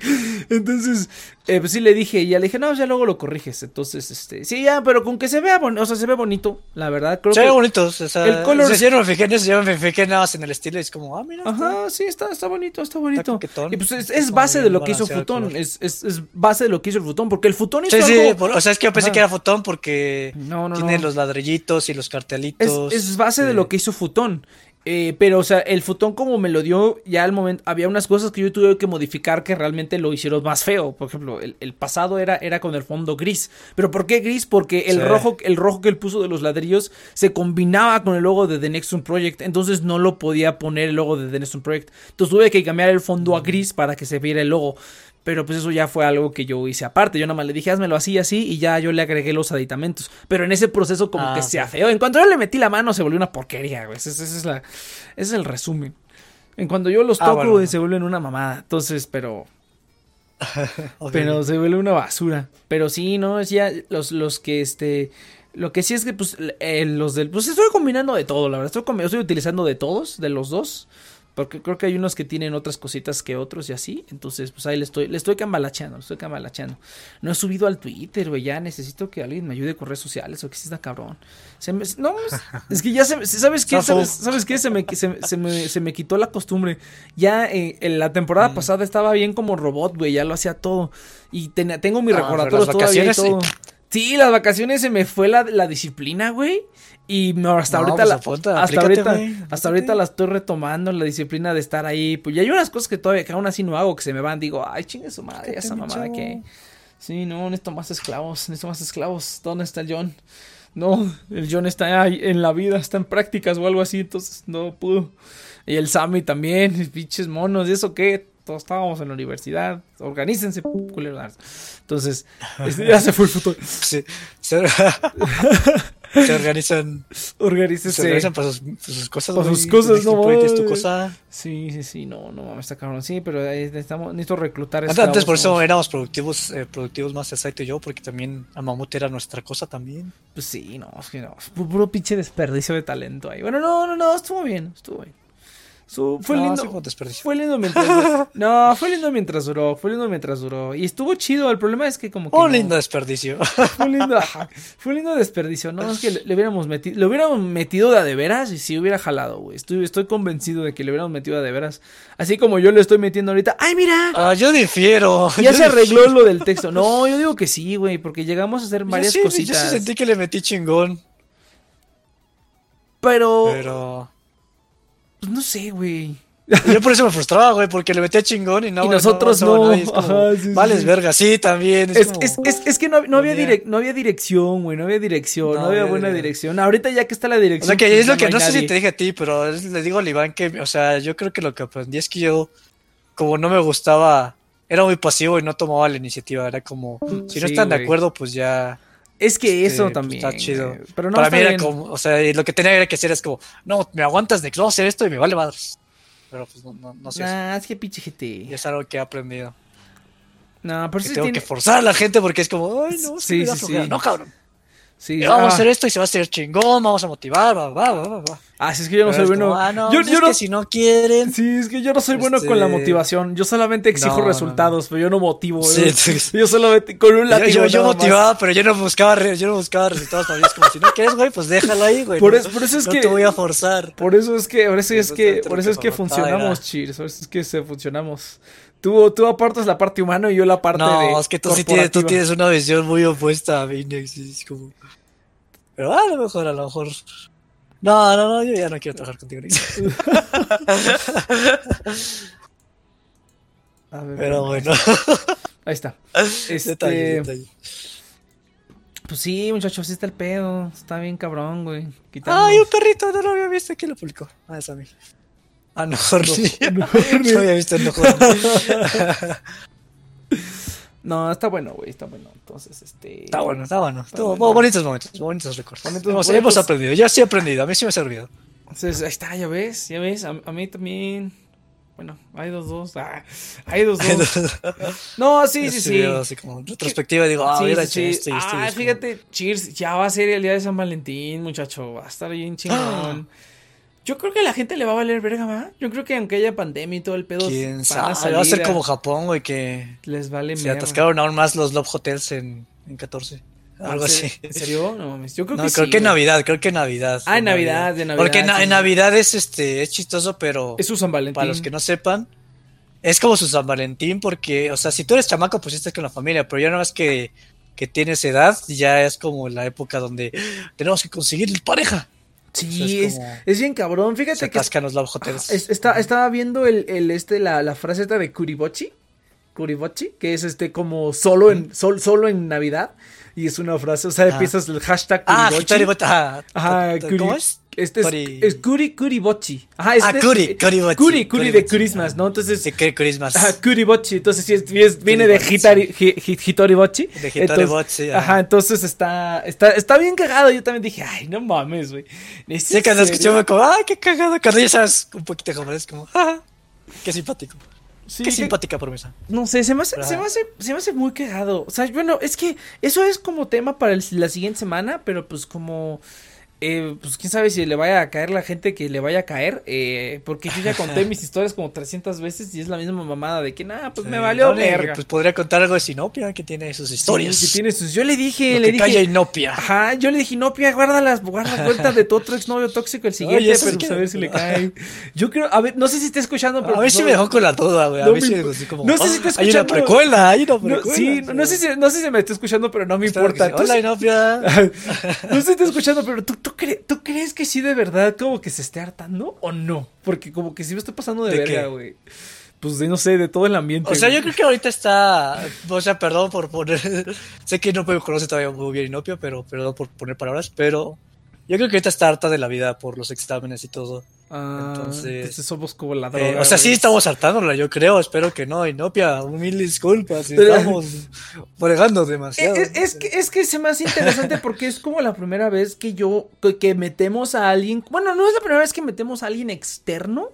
Entonces, eh, pues sí le dije, y ya le dije, no, ya luego lo corriges. Entonces, este, sí, ya, pero con que se vea bonito, o sea, se ve bonito, la verdad. Creo se ve bonito, o sea, el color. Se me fijé, yo me fijé nada más en el estilo, y es como, ah, mira. Ajá, sí, está, está bonito, está bonito. y pues es, base de lo que hizo Futón, es, es, es, base de lo que hizo el Futón, porque el Futón hizo sí, Sí, o sea, es que yo pensé que era Futón porque no, no, tiene los ladrillitos y los cartelitos. Es, base de lo que hizo Futón. Eh, pero, o sea, el futón como me lo dio, ya al momento, había unas cosas que yo tuve que modificar que realmente lo hicieron más feo. Por ejemplo, el, pasado era, era con el fondo gris. ¿Pero por qué gris? Porque el, rojo, el rojo que él puso de los ladrillos se combinaba con el logo de The Next One Project. Entonces no lo podía poner el logo de The Next One Project. Entonces tuve que cambiar el fondo a gris para que se viera el logo. Pero pues eso ya fue algo que yo hice aparte. Yo nada más le dije, házmelo así, así, y ya yo le agregué los aditamentos. Pero en ese proceso como que ah, se afeó. En cuanto yo le metí la mano, se volvió una porquería, güey. Ese, es, la, es el resumen. En cuanto yo los ah, toco, se vuelven una mamada. Entonces, pero. Pero se vuelve una basura. Pero sí, ¿no? Es ya los, los que este. Lo que sí es que, pues, los del. Pues estoy combinando de todo, la verdad. Estoy, estoy utilizando de todos, de los dos. Porque creo que hay unos que tienen otras cositas que otros y así. Entonces, pues ahí le estoy, le estoy cambalacheando, le estoy cambalacheando. No he subido al Twitter, güey. Ya necesito que alguien me ayude con redes sociales o que si está cabrón. Se me, no, es que ya se, ¿sabes qué? ¿Sabes, ¿Sabes qué? Se me, se, me, se me quitó la costumbre. Ya eh, en la temporada mm. pasada estaba bien como robot, güey. Ya lo hacía todo. Y tengo mis ah, recordatorios todavía y todo. Sí, las vacaciones se me fue la, la disciplina, güey. Y hasta ahorita pues, la, hasta ahorita hasta ahorita la estoy retomando la disciplina de estar ahí. Pues ya hay unas cosas que todavía que aún así no hago que se me van, digo, ay, chingue su madre, esa mamada que Sí, no, necesito más esclavos, necesito más esclavos. ¿Dónde está el John? No, el John está ahí en la vida, está en prácticas o algo así, entonces no pudo. Y el Sammy también, pinches monos, ¿y eso qué? Todos estábamos en la universidad, organícense, culeros. Entonces, este, ya se fue el futuro. Sí. se organizan. Se organizan para sus, cosas. Para sus cosas, no mames. tu cosa. Sí, sí, sí, no, no mames, está cabrón. Sí, pero necesitamos, necesito reclutar. Antes, antes por eso éramos productivos, eh, productivos más exacto y yo, porque también a Mamut era nuestra cosa también. Pues sí, no, es que no. Puro pinche desperdicio de talento ahí. Bueno, no, no, no, estuvo bien, estuvo bien fue lindo. Fue lindo mientras duró. No, fue lindo mientras duró. Fue lindo mientras duró. Y estuvo chido. El problema es que como que. Un lindo desperdicio. Fue lindo, fue lindo desperdicio. No, es que le, hubiéramos metido. Le hubiéramos metido de a de veras y si hubiera jalado, güey. Estoy, estoy convencido de que le hubiéramos metido de a de veras. Así como yo le estoy metiendo ahorita. ¡Ay, mira! Ah, yo difiero. Ya se arregló lo del texto. No, yo digo que sí, güey. Porque llegamos a hacer varias cositas. Yo sentí que le metí chingón. Pero. Pero. Pues no sé, güey. Yo por eso me frustraba, güey, porque le metía chingón y no. Y nosotros no. vales verga, sí, también. Es, es, es, es que no, no había, no había dirección, güey, no había dirección, no, había buena dirección. Ahorita ya que está la dirección. O sea, que pues es lo que no sé si te dije a ti, pero le digo a Iván que, o sea, yo creo que lo que aprendí es que yo, como no me gustaba, era muy pasivo y no tomaba la iniciativa. Era como, si no están de acuerdo, pues ya. Es que eso pues, también. Está chido. Pero no Para mí era como, o sea, lo que tenía que hacer es como, no, me aguantas de que no hacer esto y me vale madres. Pero pues no, no, no sé. Nah, es que pinche gente. Y es algo que he aprendido. No, por eso tengo que forzar a la gente porque es como, ay, no, sí, sí, sí. no, cabrón. Sí, vamos a ah. hacer esto y se va a hacer chingón, vamos a motivar, va, va, va, va. Ah, sí, es que yo no soy bueno. ah, no, yo, pues no... que si no quieren. Sí, es que yo no soy bueno con la este, motivación. Yo solamente exijo resultados, pero yo no motivo. Sí, yo, yo solamente con un látigo. Yo, yo, motivaba, pero yo no buscaba, yo no buscaba resultados todavía. Es como si no quieres, güey, pues déjalo ahí, güey. Por, eso, por eso es no que. te voy a forzar. Por eso es que, por eso es que, por eso es que funcionamos, Cheers. Por eso es que se funcionamos. Tú, tú apartas la parte humana y yo la parte no, de. No, es que tú sí tienes, tú tienes una visión muy opuesta a mí, es como. Pero a lo mejor, a lo mejor. No, no, no, yo ya no quiero trabajar contigo. a ver, Pero bueno. Ahí está. Este... Pues sí, muchachos, así está el pedo. Está bien cabrón, güey. Ay, un perrito, no lo había visto. ¿Quién lo publicó? Ah, es a mí. Ah, no, no, no, había visto no No, está bueno, güey, está bueno. Entonces, este. Está bueno, está bueno. Estuvo bonitos momentos, bonitos recuerdos. Bonitos, hemos, aprendido, ya sí he aprendido, a mí sí me ha servido. Entonces, ahí está, ya ves, ya ves, a, mí también. Bueno, hay dos, dos. Ah, hay dos, dos. no, sí, sí, sí. Así como retrospectiva, digo, ah, sí, mira, sí, Ah, fíjate, cheers, ya va a ser el día de San Valentín, muchacho. Va a estar bien chingón. Yo creo que a la gente le va a valer verga, ¿va? Yo creo que aunque haya pandemia y todo el pedo. ¿Quién sabe? Va a ser como Japón, güey, que. Les vale Se atascaron aún más los Love Hotels en, en 14. Ah, Algo así. ¿En serio? No mames. Yo creo no, que creo que en Navidad, creo que en Navidad. Ah, en Navidad, de Navidad. Porque en, Navidad es este, es chistoso, pero. Es su San Valentín. Para los que no sepan, es como su San Valentín, porque, o sea, si tú eres chamaco, pues estás con la familia, pero ya no es que, que tienes edad, ya es como la época donde tenemos que conseguir pareja. Sí, es, es, bien cabrón. Fíjate que. los está, estaba viendo el, el este, la, la frase esta de Kuribochi. Kuribochi, que es este como solo en, sol, solo en Navidad. Y es una frase, o sea, empiezas el hashtag Kuribochi. Ah, Ajá, ¿Cómo es? Este es, es Kuri Kuribochi. Ajá, este, ah, Kuri, Kuribochi. Kuri, Kuri de Christmas, ¿no? Entonces. Sí, Christmas. Ajá, Kuribochi. Entonces, sí, es, viene de Hitari, Hitoribochi. De Hitoribochi, ajá. ajá. entonces está, está, está bien cagado. Yo también dije, ay, no mames, güey. Sí, cuando escuché, como, ay, qué cagado. Cuando ya sabes un poquito joven, es como, ah, qué simpático. Sí, Qué simpática promesa. No sé, se me, hace, se, me hace, se me hace muy cagado. O sea, bueno, es que eso es como tema para la siguiente semana, pero pues como eh, pues quién sabe si le vaya a caer la gente que le vaya a caer, eh, porque yo ya conté mis historias como 300 veces y es la misma mamada de que, nada, pues me valió verga. Pues podría contar algo de Sinopia, que tiene sus historias. que tiene sus... Yo le dije, le dije... Inopia. Ajá, yo le dije, Inopia, guarda las, guarda cuenta de tu otro exnovio tóxico el siguiente, pero pues a ver si le cae. Yo creo, a ver, no sé si está escuchando, pero... A ver si me dejó con la duda, güey, a ver si así como... No sé si está escuchando. Hay una precuela, hay una precuela. sí, no, sé si, no sé si me está escuchando, pero no me importa. Hola, Inopia. no sé si está escuchando, pero ¿tú, tú, ¿tú crees que sí de verdad como que se esté hartando o no? Porque como que sí me estoy pasando de, verga, güey. Pues de no sé, de todo el ambiente. O sea, yo creo que ahorita está. O sea, perdón por poner. sé que no me conoce todavía muy bien Inopio, pero perdón por poner palabras, pero yo creo que ahorita está harta de la vida por los exámenes y todo. Ah, entonces, somos como la droga. Eh, o sea, sí estamos hartándola, yo creo. Espero que no, Inopia. Mil disculpas. Estamos bregando demasiado. Es, es, que, es que se me hace interesante porque es como la primera vez que yo. que metemos a alguien. Bueno, no es la primera vez que metemos a alguien externo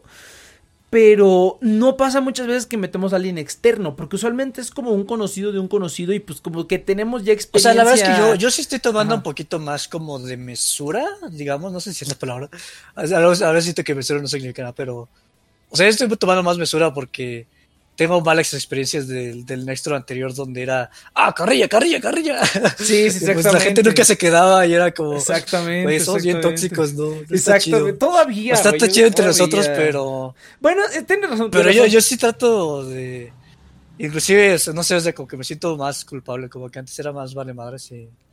pero no pasa muchas veces que metemos a alguien externo, porque usualmente es como un conocido de un conocido y pues como que tenemos ya experiencia. O sea, la verdad es que yo, yo sí estoy tomando un poquito más como de mesura, digamos, no sé si es la palabra. A ver, siento que mesura no significa nada, pero... O sea, estoy tomando más mesura porque tengo malas experiencias del, del Nextro anterior donde era, ah, carrilla, carrilla, carrilla. Sí, sí, exactamente. Pues la gente nunca se quedaba y era como, exactamente. somos bien tóxicos, ¿no? exactamente. Todavía. Está chido entre nosotros, pero. Bueno, eh, tienes razón. Pero yo, yo sí trato de. Inclusive, no sé, de como que me siento más culpable, como que antes era más vale madre, sí. Y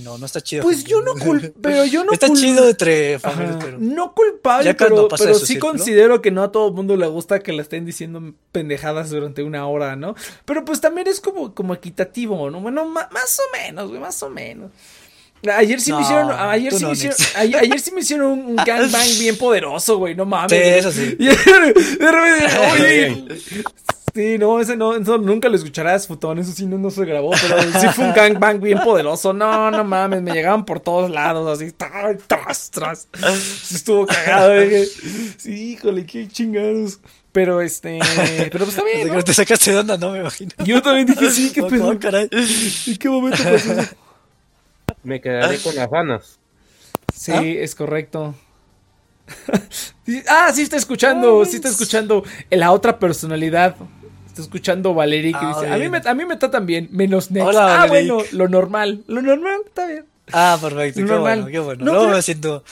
no, no está chido. Pues yo no culpo, pero yo no Está chido entre familias, pero... No culpable, pero, pero sí considero que no a todo el mundo le gusta que le estén diciendo pendejadas durante una hora, ¿no? Pero pues también es como, como equitativo, ¿no? Bueno, más o menos, güey, más o menos. Ayer sí me hicieron, ayer sí, me hicieron ayer, sí me hicieron un, gangbang bien poderoso, güey, no mames. Sí, eso sí. de repente, oye, Sí, no, ese no, eso nunca lo escucharás, Futón, eso sí no, no se grabó, pero sí fue un gangbang bien poderoso. No, no mames, me llegaban por todos lados, así, tras, tras. Estuvo cagado, eh. Sí, híjole, qué chingados. Pero este, pero pues está bien. ¿no? Te sacaste de onda, no me imagino. Yo también dije, sí, qué pedo. caray. ¿En qué momento pasó eso? Me quedaré con las ganas. Sí, ¿Ah? es correcto. ah, sí está escuchando, sí está escuchando la otra personalidad. Está escuchando Valerie que ah, dice, a mí, me, a mí me tratan bien, menos Next. ah, bueno, lo normal, lo normal, está bien. Ah, perfecto, qué bueno, qué bueno. No, me siento...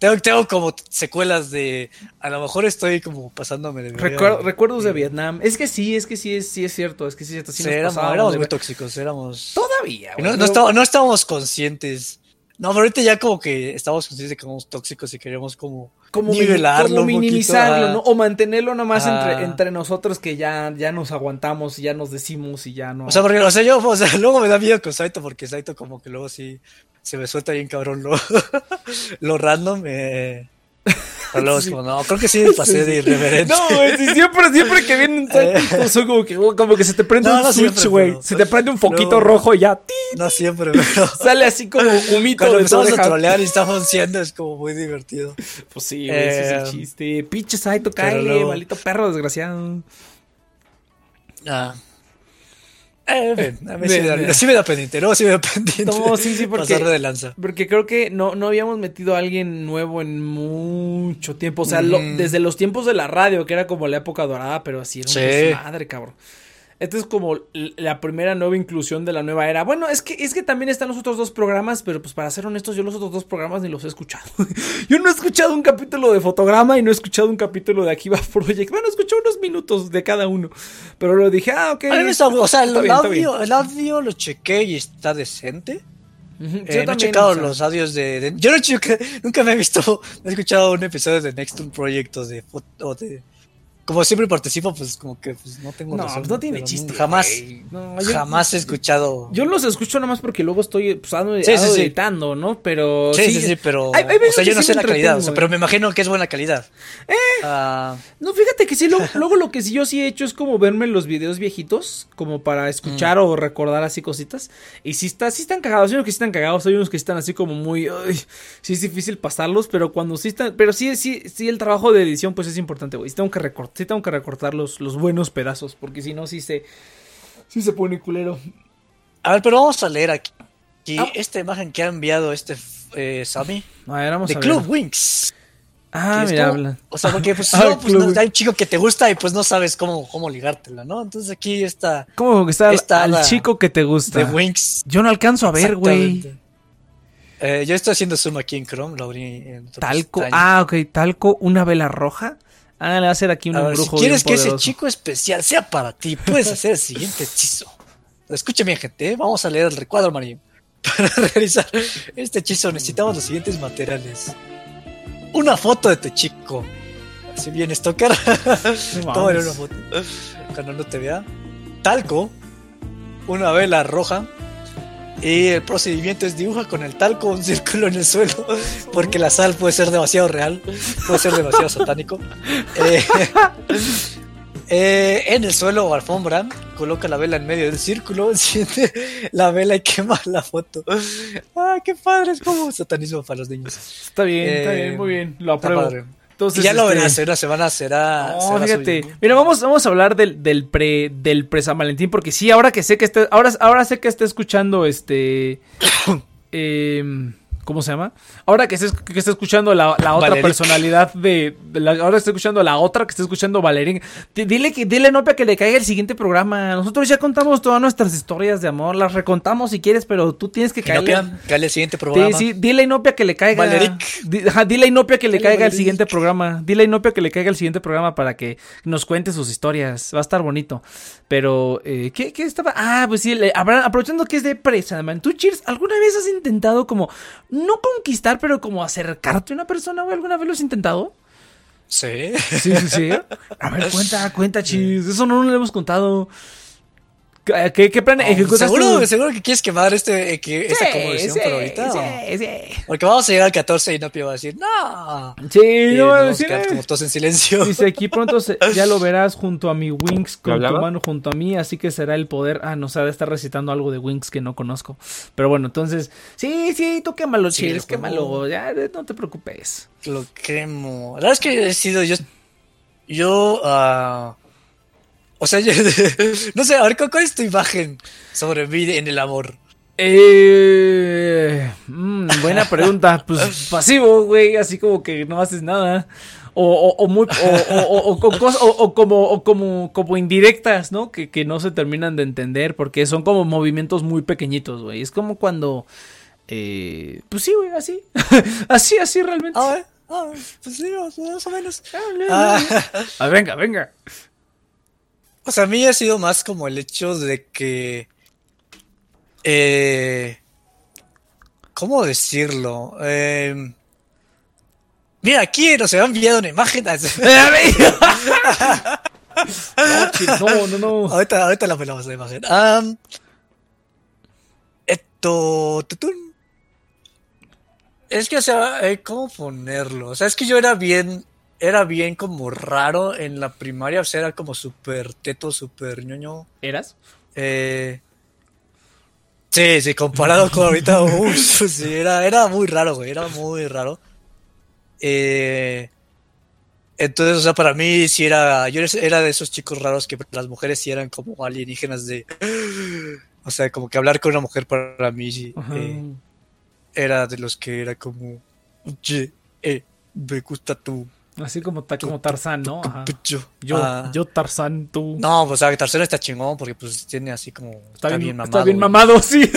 Tengo, tengo, como secuelas de. A lo mejor estoy como pasándome de. recuerdos de Vietnam. Es que sí, es que sí es, sí es cierto. Es que sí, es cierto, sí, éramos, muy tóxicos, éramos. Todavía, No, no, no, estábamos conscientes no, pero ahorita ya como que estamos conscientes de que somos tóxicos y queremos como, como nivelarlo, como minimizarlo, ¿no? O mantenerlo nomás entre, entre nosotros que ya, ya nos aguantamos y ya nos decimos y ya no. O sea, porque, o sea, yo, o sea, luego me da miedo con Saito porque Saito como que luego sí se me suelta bien cabrón lo, lo random. Eh, no, creo que sí me pasé de irreverente. No, güey, siempre, siempre que viene un eh. son como que, como que se te prende un switch, güey. Se te prende un foquito rojo y ya. No siempre, pero. Sale así como humito. Cuando empezamos a trolear y estamos siendo, es como muy divertido. Pues sí, güey, ese es el eh, chiste. Pinche Saito, cállate, maldito perro desgraciado. Ah. Eh, a mí sí, me da, sí, me da, pendiente, ¿no? Sí me da pendiente. No, sí, sí, porque, de lanza. porque creo que no, no habíamos metido a alguien nuevo en mucho tiempo. O sea, lo, desde los tiempos de la radio, que era como la época dorada, pero así era un sí. madre, cabrón. Esta es como la primera nueva inclusión de la nueva era. Bueno, es que, es que también están los otros dos programas, pero pues para ser honestos, yo los otros dos programas ni los he escuchado. yo no he escuchado un capítulo de fotograma y no he escuchado un capítulo de Akiva Project. Bueno, escuché unos minutos de cada uno. Pero lo dije, ah, ok. o sea, el, audio, el audio lo chequé y está decente. Eh, no he checado los audios de, Yo no chequé, nunca me he visto, no he escuchado un episodio de Next Project o de, o de como siempre participo, pues como que pues, no tengo No, pues no tiene chiste. Jamás, jamás he escuchado. Yo los escucho nada más porque luego estoy pues, editando, ¿no? Pero. Sí, sí, sí, pero. o sea, yo no sé la calidad, pero me imagino que es buena calidad. Eh. Ah. no, fíjate que sí, luego, lo que sí yo sí he hecho es como verme los videos viejitos, como para escuchar mm. o recordar así cositas. Y sí, está, sí están cagados, hay unos que sí están cagados, hay unos que están así como muy. sí es difícil pasarlos, pero cuando sí están. Pero sí, sí, sí, el trabajo de edición, pues es importante, güey. Tengo que recortar sí tengo que recortar los, los buenos pedazos, porque si no, sí se, sí se pone culero. A ver, pero vamos a leer aquí. Ah. Esta imagen que ha enviado este eh, Sammy. A ver, vamos de Club Wings. Ah, mira, habla. O sea, porque pues, no, pues no, hay un chico que te gusta y pues no sabes cómo, cómo ligártela, ¿no? Entonces aquí está. ¿Cómo que está, al chico que te gusta? De Wings. Yo no alcanzo a ver, güey. Eh, yo estoy haciendo zoom aquí en Chrome, lo abrí en Talco. Ah, ok, talco, una vela roja. Ah, le va a hacer aquí un embrujo. Si quieres que ese chico especial sea para ti, puedes hacer el siguiente hechizo. Escuchen bien, gente, ¿eh? vamos a leer el recuadro amarillo. Para realizar este hechizo necesitamos los siguientes materiales una foto de tu chico. Si vienes a tocar, toma una foto. Cuando no te vea. Talco, una vela roja. Y el procedimiento es dibuja con el talco un círculo en el suelo, porque la sal puede ser demasiado real, puede ser demasiado satánico. Eh, eh, en el suelo o alfombra, coloca la vela en medio del círculo, enciende la vela y quema la foto. ¡Ah, qué padre! Es como satanismo para los niños. Está bien, está bien, eh, muy bien, lo apruebo. Entonces, ya lo verás, este, en una semana será. No, fíjate. Mira, vamos, vamos a hablar del, del pre del pre San Valentín, porque sí, ahora que sé que esté, ahora, ahora sé que está escuchando este. eh, ¿Cómo se llama? Ahora que que escuchando la, otra personalidad de, Ahora estoy escuchando la otra que está escuchando Valerín. Dile que dile Nopia que le caiga el siguiente programa. Nosotros ya contamos todas nuestras historias de amor. Las recontamos si quieres, pero tú tienes que caerle. el siguiente programa. Sí, sí, dile a Inopia que le caiga. dile a Inopia que le caiga el siguiente programa. Dile a Inopia que le caiga el siguiente programa para que nos cuente sus historias. Va a estar bonito. Pero, eh, ¿qué, ¿qué, estaba? Ah, pues sí, aprovechando que es de presa, man. ¿Tú, Cheers, alguna vez has intentado como no conquistar, pero como acercarte a una persona, o ¿Alguna vez lo has intentado? Sí. Sí, sí, sí. A ver, cuenta, cuenta, chis. Eso no lo hemos contado. ¿Qué, qué plan seguro, seguro que quieres quemar este, eh, que, esta conversión por ahorita. Sí, sí. Porque vamos a llegar al 14 y no va a decir, no. Sí, no va a decir. como todos en silencio. Dice aquí pronto ya lo verás junto a mi Wings con tu mano junto a mí, así que será el poder. Ah, no, sabe, está recitando algo de Wings que no conozco. Pero bueno, entonces, sí, sí, tú quémalo, sí, chiles, quémalo. Ya, no te preocupes. Lo quemo. La verdad es que he sido yo. Yo. Uh, o sea, no sé, a ver, ¿cuál es tu imagen sobre mí en el amor? Eh, mm, buena pregunta. Pues pasivo, güey, así como que no haces nada. O, o, muy, o, o, como, como, como indirectas, ¿no? Que, que no se terminan de entender porque son como movimientos muy pequeñitos, güey. Es como cuando... Eh, pues sí, güey, así. así, así realmente. A ver, a ver, pues sí, más o menos. Ah, ah, venga, venga. O sea, a mí ha sido más como el hecho de que. Eh, ¿Cómo decirlo? Eh, mira, aquí nos ha enviado una imagen. no, no, no. Ahorita, ahorita la pelamos la imagen. Um, esto. Es que, o sea, eh, ¿cómo ponerlo? O sea, es que yo era bien era bien como raro en la primaria, o sea, era como súper teto, súper ñoño. ¿Eras? Eh, sí, sí, comparado con ahorita, sí, era, era muy raro, güey, era muy raro. Eh, entonces, o sea, para mí sí era, yo era de esos chicos raros que las mujeres sí eran como alienígenas de, o sea, como que hablar con una mujer para mí eh, era de los que era como, eh, me gusta tu Así como, como Tarzán, ¿no? Ajá. Yo, ah. yo, Tarzán, tú. No, pues o sea, Tarzán está chingón porque pues tiene así como. Está, bien, mamado. Está bien mamado, sí.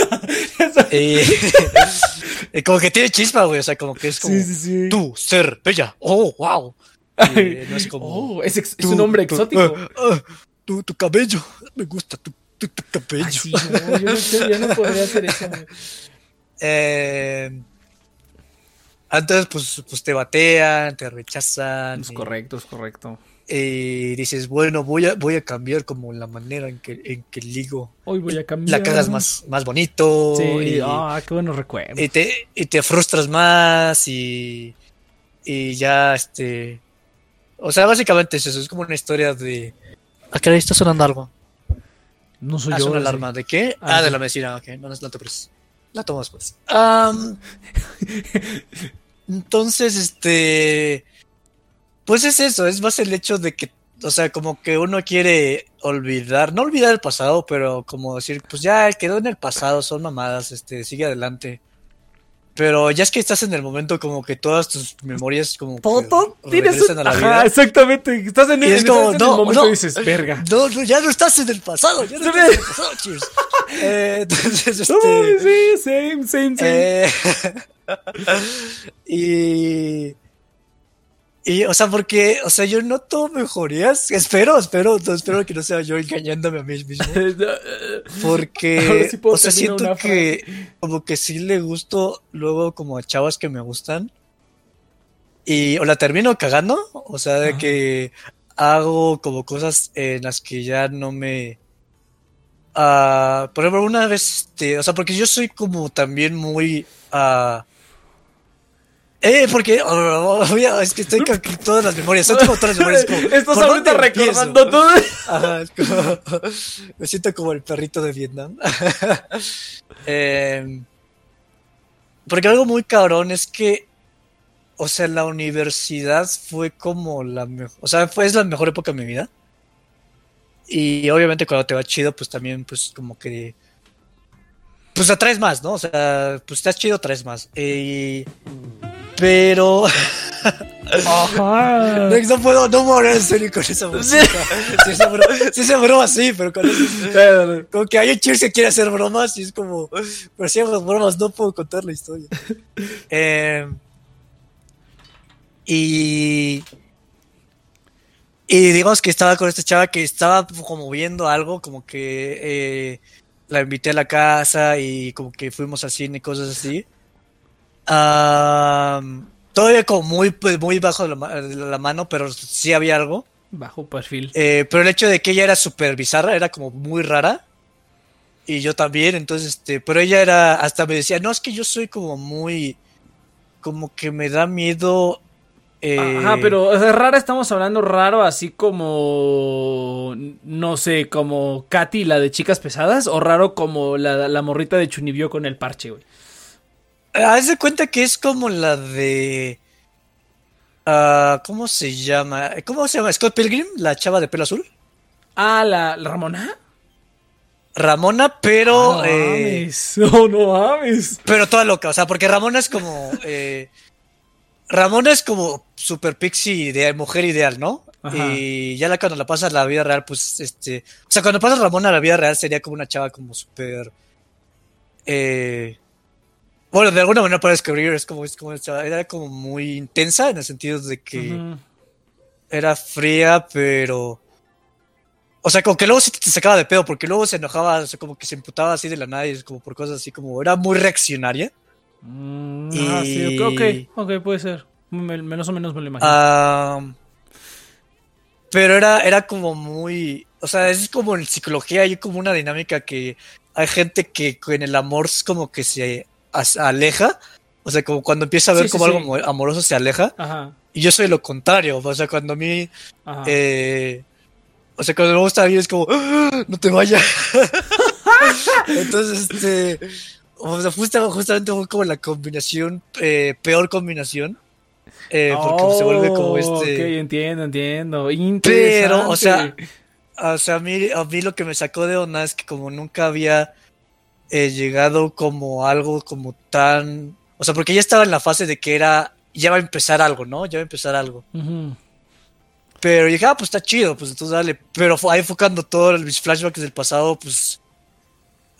y, como que tiene chispa, güey. O sea, como que es como. Sí, sí, sí. Tú, ser bella. Oh, wow. no es como. Oh, es, es un hombre exótico. Uh, uh, tu, tu cabello. Me gusta tu, tu, cabello. Ay, sí, no, yo, no, yo no podría hacer eso. eh. Entonces, pues, pues te batean, te rechazan. Es correcto, es correcto. Y dices, bueno, voy a, voy a cambiar como la manera en que, en que ligo. Hoy voy a cambiar. La cagas más, más bonito. Sí, y, ah, qué buenos recuerdos. Y te, y te frustras más y, y ya, este... O sea, básicamente es eso, es como una historia de... ¿A qué está sonando algo? No soy ah, yo. una alarma. ¿De qué? Ah, ah de la medicina, ok, no, no, no te la tomas pues. Um, entonces, este. Pues es eso, es más el hecho de que, o sea, como que uno quiere olvidar, no olvidar el pasado, pero como decir, pues ya quedó en el pasado, son mamadas, este, sigue adelante. Pero ya es que estás en el momento como que todas tus memorias como todo tienes a la vida. exactamente. Estás en, el, es como, no, momento no, dices, verga. No, ya no estás en el pasado, ya no estás en el pasado, cheers. Eh, entonces, este, sí, same, same, same. Eh, y y, o sea, porque, o sea, yo noto mejorías. Espero, espero, espero que no sea yo engañándome a mí mismo. Porque, o sea, siento que como que sí le gusto luego como a chavas que me gustan. Y o la termino cagando, o sea, de que hago como cosas en las que ya no me... Uh, por ejemplo, una vez, este, o sea, porque yo soy como también muy... Uh, eh, porque oh, oh, es que estoy con todas las memorias, son como todas las memorias. Como, Estás ahorita recordando todo. Ajá, es como, me siento como el perrito de Vietnam. eh, porque algo muy cabrón es que, o sea, la universidad fue como la mejor, o sea, fue es la mejor época de mi vida. Y obviamente cuando te va chido, pues también, pues como que pues atraes más, ¿no? O sea, pues estás chido, traes más. Y pero. Ajá. No puedo, no puedo hablar en serio con esa música. Si esa broma, si esa broma sí, pero con eso, como que hay un chico que quiere hacer bromas y es como, pero si hago bromas no puedo contar la historia. Eh, y y digamos que estaba con esta chava que estaba como viendo algo, como que eh, la invité a la casa y como que fuimos al cine y cosas así todavía como muy, pues, muy bajo de la, mano, pero sí había algo. Bajo perfil. Eh, pero el hecho de que ella era súper bizarra, era como muy rara. Y yo también, entonces, este, pero ella era, hasta me decía, no, es que yo soy como muy, como que me da miedo. Eh... Ajá, pero rara estamos hablando raro, así como, no sé, como Katy, la de chicas pesadas, o raro como la, la morrita de Chunibyo con el parche, güey. Haz de cuenta que es como la de. Uh, ¿Cómo se llama? ¿Cómo se llama? ¿Scott Pilgrim? ¿La chava de pelo azul? Ah, ¿la, Ramona? Ramona, pero. no eh, mames. No, no mames. Pero toda loca, o sea, porque Ramona es como. Eh, Ramona es como super pixie de mujer ideal, ¿no? Y ya la, cuando la pasas a la vida real, pues este. O sea, cuando pasas Ramona a la vida real sería como una chava como súper. Eh, bueno, de alguna manera para descubrir es como, es como era como muy intensa en el sentido de que era fría, pero. O sea, como que luego sí te sacaba de pedo, porque luego se enojaba, o sea, como que se imputaba así de la nada y como por cosas así, como era muy reaccionaria. Mm, ah, sí, ok, ok, puede ser. Menos o menos me lo imagino. pero era, era como muy. O sea, es como en psicología hay como una dinámica que hay gente que en el amor es como que se aleja. O sea, como cuando empieza a ver como algo amoroso se aleja. Y yo soy lo contrario. O sea, cuando a mí. Eh, o sea, cuando me gusta a mí es como. ¡Ah! No te vayas. Entonces, este. O sea, justamente fue como la combinación. Eh, peor combinación. Eh, porque se vuelve como este. Ok, entiendo, entiendo. Pero, o sea. O sea, a mí, a mí lo que me sacó de onda es que como nunca había He llegado como algo como tan... O sea, porque ya estaba en la fase de que era... Ya va a empezar algo, ¿no? Ya va a empezar algo. Pero dije, ah, pues está chido, pues entonces dale. Pero ahí enfocando todos mis flashbacks del pasado, pues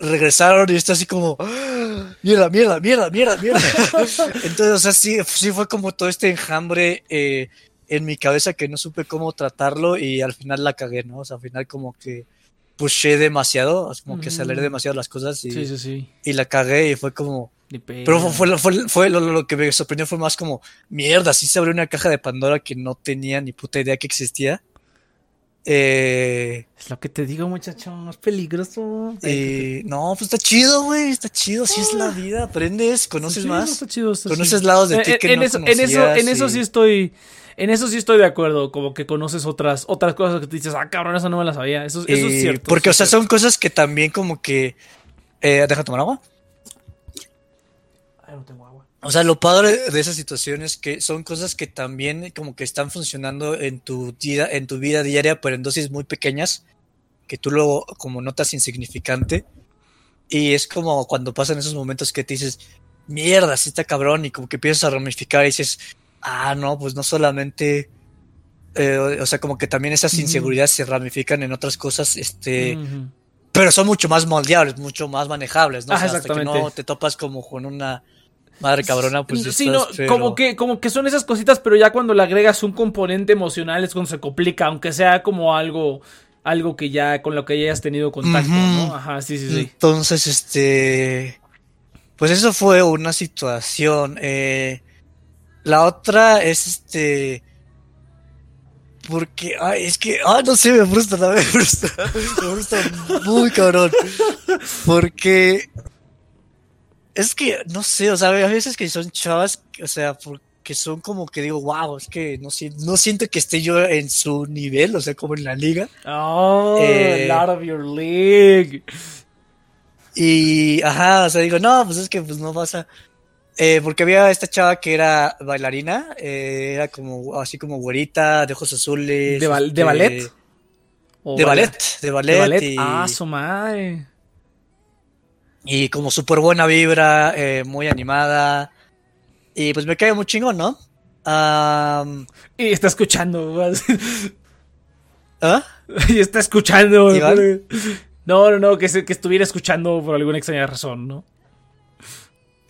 regresaron y está así como, ¡Ah! mierda, mierda, mierda, mierda, mierda. entonces, o sea, sí, sí fue como todo este enjambre eh, en mi cabeza que no supe cómo tratarlo y al final la cagué, ¿no? O sea, al final como que pushé demasiado, como que aceleré demasiado las cosas y, y la cagué y fue como... Pero fue, fue, fue lo, que me sorprendió fue más como, mierda, sí se abrió una caja de Pandora que no tenía ni puta idea que existía. Eh, es lo que te digo, muchacho, es peligroso. Eh, no, pues está chido, güey, está chido, así es la ah. vida, aprendes, conoces más. conoces lados de ti que en eso, en eso, en eso sí estoy en eso sí estoy de acuerdo, como que conoces otras, otras cosas que te dices, ah, cabrón, eso no me la sabía. Eso, eso es cierto. Porque, o sea, son cosas que también como que... Eh, ¿Deja tomar agua? Ay, no tengo agua. O sea, lo padre de esas situaciones que son cosas que también como que están funcionando en tu vida, en tu vida diaria, pero en dosis muy pequeñas, que tú luego como notas insignificante. Y es como cuando pasan esos momentos que te dices, mierda, sí está cabrón, y como que empiezas a ramificar y dices, ah, no, pues no solamente, eh, o sea, como que también esas inseguridades se ramifican en otras cosas, este, pero son mucho más moldeables, mucho más manejables, ¿no? hasta que no te topas como con una madre cabrona, pues sí, no, como que, como que son esas cositas, pero ya cuando le agregas un componente emocional es cuando se complica, aunque sea como algo algo que ya con lo que hayas tenido contacto, ¿no? Ajá, sí, sí, sí. Entonces, este pues eso fue una situación. Eh, la otra es este. Porque, ay, es que, ah, no sé, me frustra, me frustra, me frustra muy cabrón. Porque es que, no sé, o sea, a veces que son chavas, o sea, porque son como que digo, wow, es que no, no siento que esté yo en su nivel, o sea, como en la liga. Oh, eh, out of your league. Y, ajá, o sea, digo, no, pues es que pues no pasa. Eh, porque había esta chava que era bailarina, eh, era como así como güerita, de ojos azules. ¿De, ballet? de ballet, de ballet. ¿De ballet? Y, ah, su madre. Y como súper buena vibra, eh, muy animada. Y pues me cae muy chingón, ¿no? y está escuchando. ¿Ah? Y está escuchando. No, no, no, que, que estuviera escuchando por alguna extraña razón, ¿no?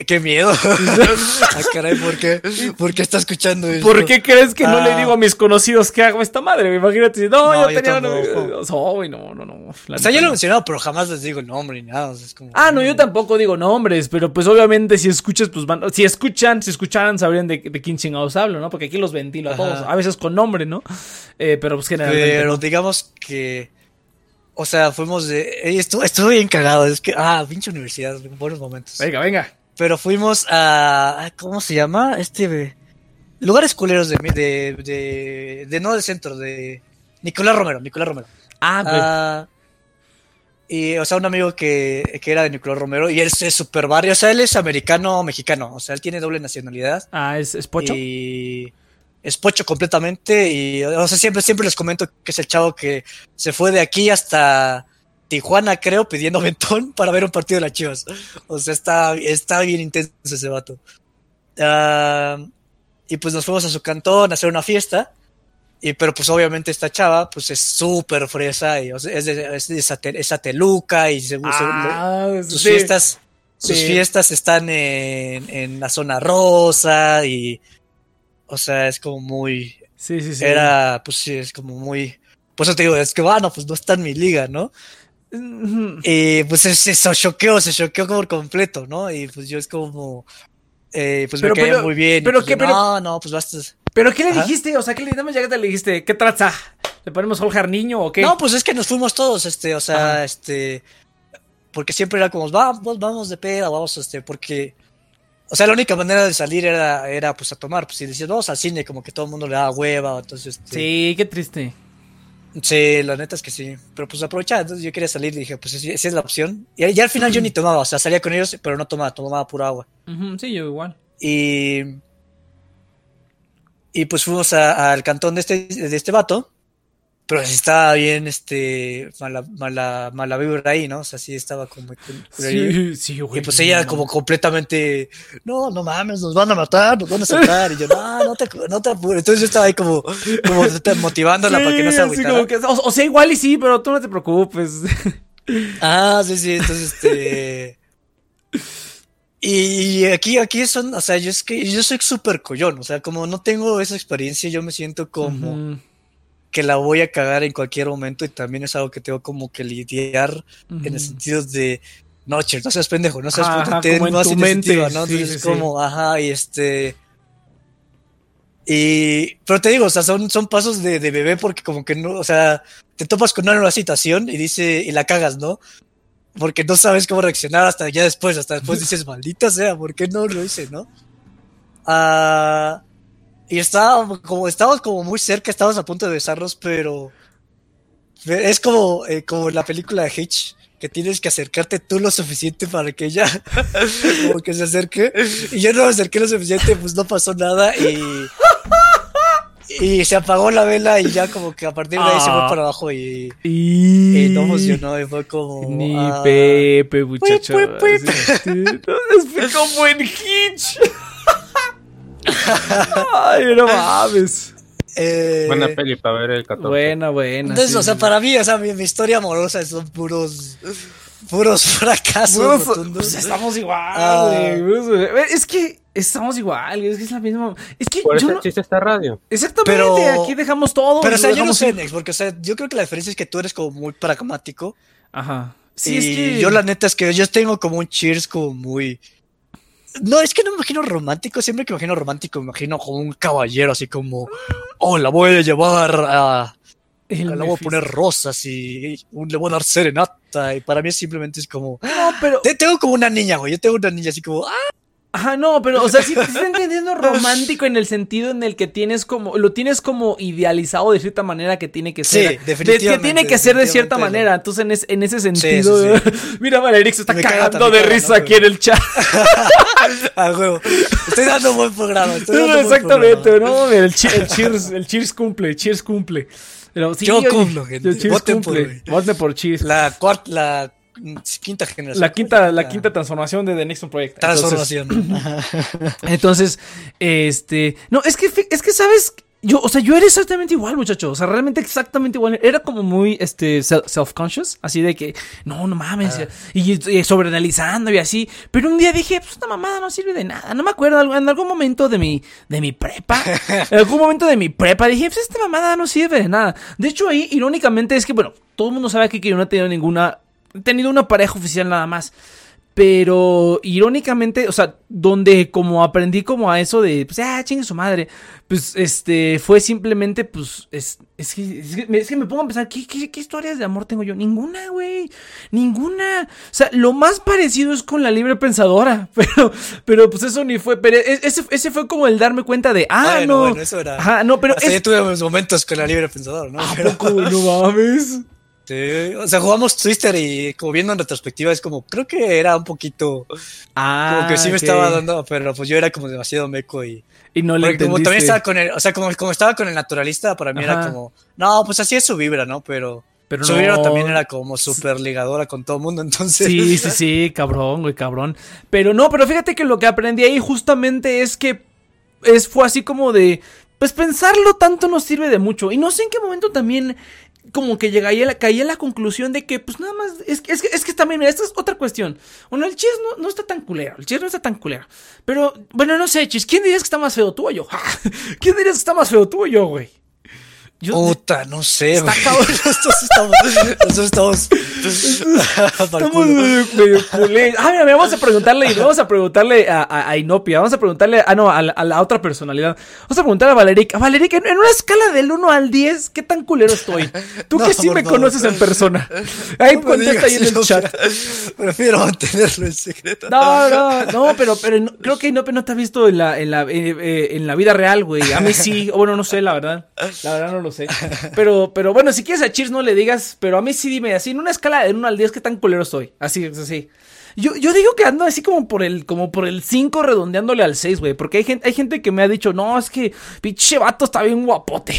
¡Qué miedo! ah, caray, ¿por qué? ¿Por qué está escuchando eso? ¿Por qué crees que no le ah. digo a mis conocidos que hago esta madre? Imagínate, no, no yo tenía... No, no, no, no. O sea, yo lo he mencionado, pero jamás les digo el nombre ni nada. es como... Ah, no, yo tampoco digo nombres, pero pues obviamente si escuchas, pues van... Si escuchan, si escucharan, sabrían de, de quién chingados hablo, ¿no? Porque aquí los ventilo a todos, a veces con nombre, ¿no? Eh, pero pues generalmente... Pero digamos que o sea, fuimos de. Estuvo, estuvo bien cagado. Es que. Ah, pinche universidad. Buenos momentos. Venga, venga. Pero fuimos a. ¿Cómo se llama? Este. Lugares culeros de. De. De, de no del centro, de. Nicolás Romero. Nicolás Romero. Ah, ah y, o sea, un amigo que, que era de Nicolás Romero. Y él es super barrio. O sea, él es americano-mexicano. O sea, él tiene doble nacionalidad. Ah, ¿es, es Pocho? Y es pocho completamente y o sea, siempre, siempre les comento que es el chavo que se fue de aquí hasta Tijuana, creo, pidiendo ventón para ver un partido de las Chivas. O sea, está, está bien intenso ese vato. Ah, y pues nos fuimos a su cantón a hacer una fiesta. Y, pero pues obviamente esta chava pues es súper fresa y es, de, es, esa, teluca y ah, sus fiestas sus fiestas están en, en la zona rosa y o sea, es como muy. Sí, sí, sí. Era, pues sí, es como muy. Pues eso te digo, es que bueno, pues no está en mi liga, ¿no? Y pues se, se choqueó, se choqueó por completo, ¿no? Y pues yo es como. Eh, pues me caía muy bien. Pero pues qué, pero, no, no, pues basta. ¿Pero qué le dijiste? O sea, ¿qué le, dame ya que te le dijiste? ¿Qué traza? ¿Le ponemos Holjar niño o qué? No, pues es que nos fuimos todos, este, o sea, este. Porque siempre era como, vamos, vamos de peda, vamos, este, porque o sea, la única manera de salir era, era pues a tomar. Pues si decías, vamos al cine, como que todo el mundo le daba hueva. Entonces, este, Sí, qué triste. Sí, la neta es que sí. Pero pues aprovechaba. Entonces yo quería salir y dije, pues esa es la opción. Y ya al final yo ni tomaba. O sea, salía con ellos, pero no tomaba, tomaba pura agua. sí, yo igual. Y. Y pues fuimos al cantón de este, de este vato. Pero sí estaba bien, este, mala, mala, mala vibra ahí, ¿no? O sea, sí estaba como... Sí, sí, güey. Y pues ella como completamente, no, no mames, nos van a matar, nos van a sacar. Y yo, no, no te, no te apures. Entonces yo estaba ahí como, como motivándola para que no se agüitara. o, sea, igual y sí, pero tú no te preocupes. Ah, sí, sí, entonces, este... Y aquí, aquí son, o sea, yo es que yo soy súper collón, o sea, como no tengo esa experiencia, yo me siento como que la voy a cagar en cualquier momento y también es algo que tengo como que lidiar en el sentido de no, che, no seas pendejo, no seas ajá, como más mente, ¿no? Entonces como, ajá, y este y pero te digo, o sea, son, son pasos de, de, bebé porque como que no, o sea, te topas con una nueva situación y dice y la cagas, ¿no? Porque no sabes cómo reaccionar hasta ya después, hasta después dices, maldita sea, ¿por qué no lo hice, no? Ah y estábamos como, estábamos como muy cerca, estábamos a punto de besarnos, pero es como, eh, como la película de Hitch, que tienes que acercarte tú lo suficiente para que ella como que se acerque. Y yo no me acerqué lo suficiente, pues no pasó nada y... y se apagó la vela y ya como que a partir de ahí se fue ah. para abajo y, y... no funcionó y fue como... Ni ah, Pepe, muchacho. fue como en Hitch. Ay, no mames. Eh, buena peli para ver el 14. Buena, buena. Entonces, o sea, para mí, o sea, mi, historia amorosa son puros puros fracasos. pues estamos igual, ah. Es que estamos igual, es que es la misma. Es que Por eso existe esta radio. Exactamente, pero, aquí dejamos todo. Pero, o sea, yo no sé, Nex, porque, o sea, yo creo que la diferencia es que tú eres como muy pragmático. Ajá. Sí, es que. Yo, la neta, es que yo tengo como un cheers como muy no, es que no me imagino romántico. Siempre que me imagino romántico, me imagino como un caballero, así como, oh, la voy a llevar a. la voy a poner rosas y, le voy a dar serenata. Y para mí simplemente es como. No, pero. Tengo como una niña, güey. Yo tengo una niña así como, ah, Ajá, no, pero, o sea, si te estás entendiendo romántico en el sentido en el que tienes como, lo tienes como idealizado de cierta manera que tiene que ser. Sí, definitivamente. que tiene que ser de cierta manera. Entonces, en, ese sentido, mira, Valerik se está cagando de risa aquí en el chat. A huevo. Estoy dando buen programa. exactamente, no, el, cheers, el Cheers cumple, Cheers cumple. Pero, sí, yo cumplo, gente. Cheers cumple. Voten por Cheers. La cuarta, la quinta generación. La quinta, la quinta transformación de The Next Project. Transformación. Entonces, este. No, es que, es que, ¿sabes? Yo, o sea, yo era exactamente igual, muchacho. O sea, realmente exactamente igual. Era como muy, este, self-conscious. Así de que, no, no mames. Ah. Y, sobreanalizando y así. Pero un día dije, pues esta mamada no sirve de nada. No me acuerdo, en algún momento de mi, de mi prepa. en algún momento de mi prepa dije, pues esta mamada no sirve de nada. De hecho, ahí, irónicamente, es que, bueno, todo el mundo sabe que yo no he tenido ninguna tenido una pareja oficial nada más. Pero irónicamente, o sea, donde como aprendí como a eso de, pues, ah, chingue su madre, pues, este, fue simplemente, pues, es, es, que, es, que, me pongo a pensar, ¿qué, ¿qué, historias de amor tengo yo? Ninguna, güey, ninguna. O sea, lo más parecido es con la libre pensadora, pero, pero pues eso ni fue, pero e, ese, ese fue como el darme cuenta de, ah, no. Bueno, eso era. Ajá, no, pero. es... yo tuve momentos con la libre pensadora, ¿no? ¿A poco, no mames? O sea, jugamos Twister y como viendo en retrospectiva es como, creo que era un poquito... Ah, como que sí me estaba dando, pero pues yo era como demasiado meco y... Y no le Porque como también estaba con el, o sea, como, como estaba con el naturalista, para mí era como, no, pues así es su vibra, ¿no? Pero... Pero su vibra también era como súper ligadora con todo el mundo, entonces. Sí, sí, sí, cabrón, güey, cabrón. Pero no, pero fíjate que lo que aprendí ahí justamente es que es, fue así como de, pues pensarlo tanto no sirve de mucho. Y no sé en qué momento también como que llegué a caí a la conclusión de que, pues nada más, es, es, que, es que también, esta es otra cuestión. Bueno, el chis no, no está tan culero, el chis no está tan culero. Pero, bueno, no sé, chis, ¿quién dirías que está más feo, tú o yo? ¿Quién dirías que está más feo, tú o yo, güey? Puta, no sé, Está cabrón. nosotros estamos. Nosotros estamos. estamos medio, Ah, mira, vamos a preguntarle, vamos a preguntarle a, a, Inopia, vamos a preguntarle, ah, no, a, la otra personalidad. Vamos a preguntarle a Valeric. A Valeric, en, una escala del 1 al 10, ¿qué tan culero estoy? Tú que sí me conoces en persona. Ahí contesta ahí en el chat. Prefiero mantenerlo en secreto. No, no, no, pero, pero creo que Inopia no te ha visto en la, en la, eh, eh, en la vida real, güey. A mí sí, o bueno, no sé, la verdad. La verdad no lo sé. Pero, pero bueno, si quieres a Cheers no le digas, pero a mí sí dime así, en una escala de 1 al 10, ¿qué tan culero estoy? Así, así. Yo, yo digo que ando así como por el, como por el 5 redondeándole al 6, güey. Porque hay gente, hay gente que me ha dicho, no, es que pinche vato está bien guapote.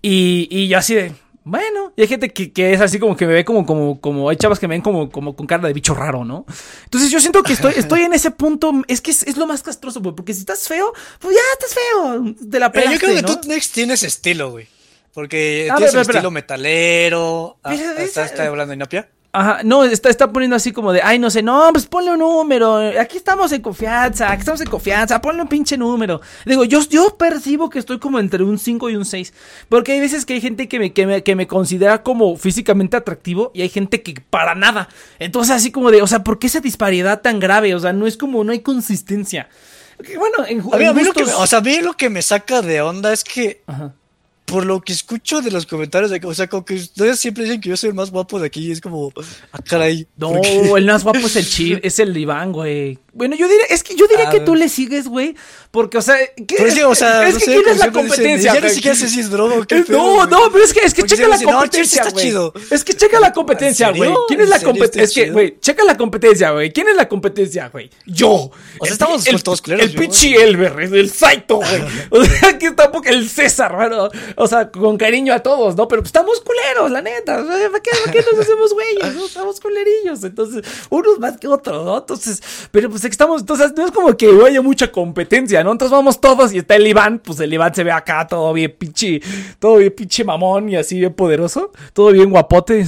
Y, y yo así de, bueno, y hay gente que, que, es así como que me ve como, como, como, hay chavas que me ven como, como con cara de bicho raro, ¿no? Entonces yo siento que estoy, estoy en ese punto, es que es, lo más castroso, güey, porque si estás feo, pues ya estás feo, de la Pero yo creo que tú Next tienes estilo, güey. Porque tienes un estilo metalero. Ah, ¿Estás hablando de Inopia? Ajá, no, está, está poniendo así como de, ay, no sé, no, pues ponle un número, aquí estamos en confianza, aquí estamos en confianza, ponle un pinche número. Digo, yo, yo percibo que estoy como entre un 5 y un 6, porque hay veces que hay gente que me, que me, que me considera como físicamente atractivo y hay gente que para nada. Entonces así como de, o sea, ¿por qué esa disparidad tan grave? O sea, no es como, no hay consistencia. Bueno, en, a mí, lo que o sea, a mí lo que me saca de onda es que... Ajá por lo que escucho de los comentarios, de, o sea, como que ustedes siempre dicen que yo soy el más guapo de aquí, es como, ah, caray. No, el más guapo es el Chir, es el Iván, güey. Bueno, yo diría, es que yo diría que tú le sigues, güey, porque, o sea, ¿qué, es, o sea, es que quién es la competencia. ya ni siquiera sé si es droga o qué No, no, pero es que, es que checa la competencia, güey. es que checa la competencia, güey. ¿Quién es la competencia? Es que, güey, checa la competencia, güey. ¿Quién es la competencia, güey? Yo. O sea, estamos el, todos culeros. El pinche Elber, el Saito, güey. O sea, aquí tampoco el César, bueno, o sea, con cariño a todos, ¿no? Pero pues, estamos culeros, la neta. ¿Para qué, ¿Para qué nos hacemos güeyes? ¿no? Estamos culerillos. Entonces, unos más que otros, ¿no? Entonces, pero pues estamos, entonces, no es como que haya mucha competencia, ¿no? Entonces vamos todos y está el Iván, pues el Iván se ve acá todo bien pinche, todo bien pinche mamón y así bien poderoso, todo bien guapote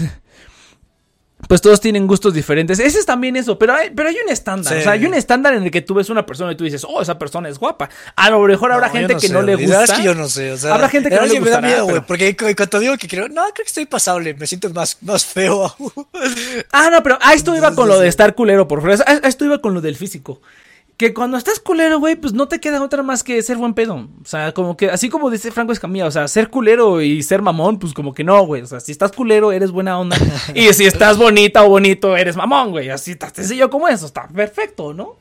pues todos tienen gustos diferentes. Ese es también eso, pero hay, pero hay un estándar. O sea, hay un estándar en el que tú ves una persona y tú dices, oh, esa persona es guapa. A lo mejor habrá gente que no le gusta. Es que yo no sé. O sea, habrá gente que no le gusta. Me da miedo, güey. Porque cuando digo que creo, no, creo que estoy pasable. Me siento más, más feo. ah, no, pero a esto iba con lo de estar culero por fuera. A esto iba con lo del físico que cuando estás culero, güey, pues no te queda otra más que ser buen pedo. O sea, como que, así como dice Franco Escamilla, o sea, ser culero y ser mamón, pues como que no, güey. O sea, si estás culero, eres buena onda. y si estás bonita o bonito, eres mamón, güey. Así tan sencillo como eso, está perfecto, ¿no?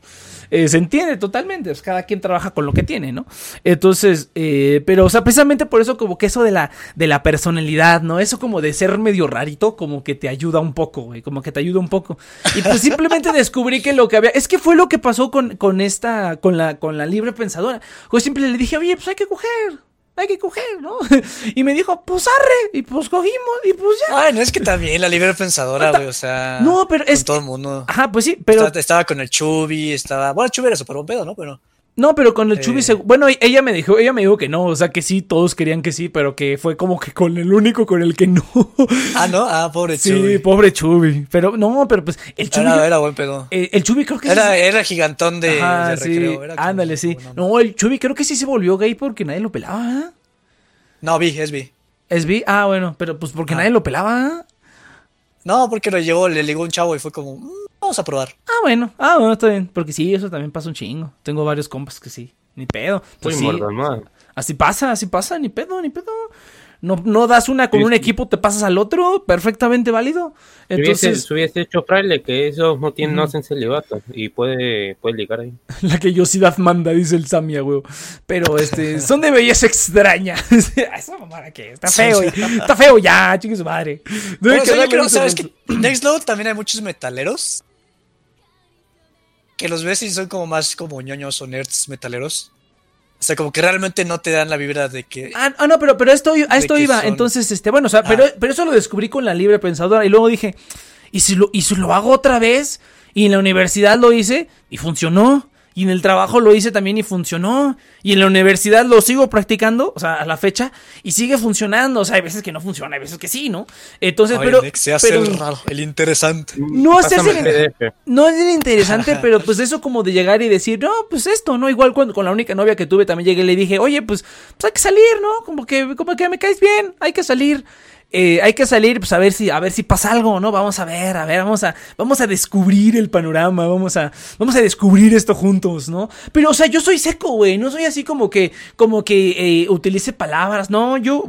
Eh, se entiende totalmente, pues cada quien trabaja con lo que tiene, ¿no? Entonces, eh, pero, o sea, precisamente por eso como que eso de la, de la personalidad, ¿no? Eso como de ser medio rarito, como que te ayuda un poco, güey, como que te ayuda un poco. Y pues simplemente descubrí que lo que había, es que fue lo que pasó con, con esta, con la, con la libre pensadora. Pues siempre le dije, oye, pues hay que coger hay que coger, ¿no? Y me dijo, pues arre, y pues cogimos, y pues ya. Ay, no es que también la libre pensadora, güey, o sea. No, pero es. Todo el mundo. Ajá, pues sí, pero. Estaba, con el Chubi, estaba. Bueno, el Chubi era súper buen pedo, ¿no? Pero. No, pero con el Chubi, bueno, ella me dijo, ella me dijo que no, o sea que sí, todos querían que sí, pero que fue como que con el único con el que no. Ah, no, ah, pobre Chubi. Sí, pobre Chubi. Pero no, pero pues el Chubi. Era, era buen pedo. Eh, el Chubi creo que era, sí. Era gigantón de, Ajá, recreo. ándale, sí. No, el Chubi creo que sí se volvió gay porque nadie lo pelaba. ¿eh? No, vi, es vi. ¿Es vi? Ah, bueno, pero pues porque ah. nadie lo pelaba. No, porque lo llegó, le ligó un chavo y fue como, mm, vamos a probar. Ah, bueno, ah, bueno, está bien. Porque sí, eso también pasa un chingo. Tengo varios compas que sí, ni pedo. Pues sí, así pasa, así pasa, ni pedo, ni pedo. No, no das una con un equipo, te pasas al otro, perfectamente válido. Entonces, si hubiese, hecho fraile, que esos no tienen, no hacen celibato y puede, puede ligar ahí. La que yosidad manda, dice el Samia, güey. Pero este, son de belleza extraña. Esa mamada que está feo, está feo ya, chique su madre. ¿sabes que Next Level también hay muchos metaleros que los ves y son como más como ñoños o nerds metaleros. O sea, como que realmente no te dan la vibra de que. Ah, ah no, pero, pero esto, a esto iba. Entonces, este, bueno, o sea, pero, ah. pero eso lo descubrí con la libre pensadora. Y luego dije, ¿y si lo, y si lo hago otra vez? Y en la universidad lo hice y funcionó. Y en el trabajo lo hice también y funcionó. Y en la universidad lo sigo practicando, o sea, a la fecha, y sigue funcionando. O sea, hay veces que no funciona, hay veces que sí, ¿no? Entonces, pero. se hace el raro, el interesante. No es el, no es el interesante, pero pues eso como de llegar y decir, no, pues esto, ¿no? Igual cuando con la única novia que tuve también llegué y le dije, oye, pues, pues hay que salir, ¿no? Como que, como que me caes bien, hay que salir. Eh, hay que salir, pues a ver si, a ver si pasa algo, ¿no? Vamos a ver, a ver, vamos a, vamos a descubrir el panorama, vamos a, vamos a descubrir esto juntos, ¿no? Pero, o sea, yo soy seco, güey, no soy así como que, como que eh, utilice palabras, no, yo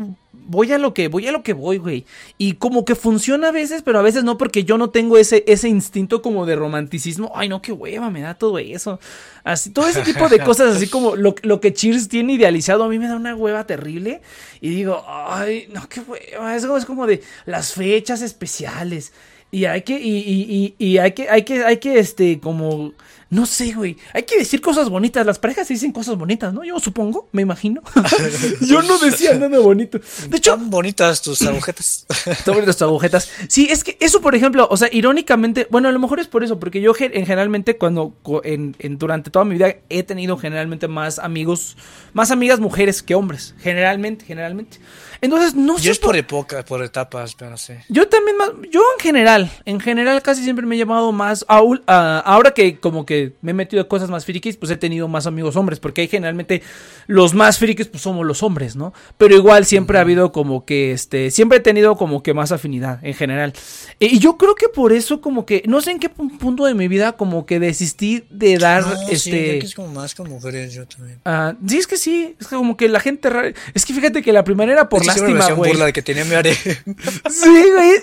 voy a lo que, voy a lo que voy, güey. Y como que funciona a veces, pero a veces no, porque yo no tengo ese, ese instinto como de romanticismo. Ay, no, qué hueva, me da todo eso. Así, todo ese tipo de cosas, así como lo, lo que Cheers tiene idealizado, a mí me da una hueva terrible. Y digo, ay, no, qué hueva. Es como, es como de las fechas especiales. Y hay que, y, y, y, y hay que, hay que, hay que, este, como no sé, güey. Hay que decir cosas bonitas. Las parejas dicen cosas bonitas, ¿no? Yo supongo, me imagino. Yo no decía nada bonito. De hecho. Están bonitas tus agujetas. Están bonitas tus agujetas. Sí, es que eso, por ejemplo, o sea, irónicamente, bueno, a lo mejor es por eso, porque yo en generalmente cuando, en, durante toda mi vida he tenido generalmente más amigos, más amigas mujeres que hombres. Generalmente, generalmente. Entonces, no sé. Yo es por, época, por etapas, pero sé. Yo también más, yo en general, en general casi siempre me he llamado más, ahora que como que me he metido a cosas más frikis, pues he tenido más amigos hombres, porque hay generalmente los más frikis pues somos los hombres, ¿no? Pero igual siempre ha habido como que, este, siempre he tenido como que más afinidad en general. E, y yo creo que por eso como que, no sé en qué punto de mi vida como que desistí de dar, este... es como más con mujeres yo también. Ah, sí, es que sí, es como que la gente rara, es que fíjate que la primera era por lástima, güey. burla de que tenía mi are. sí,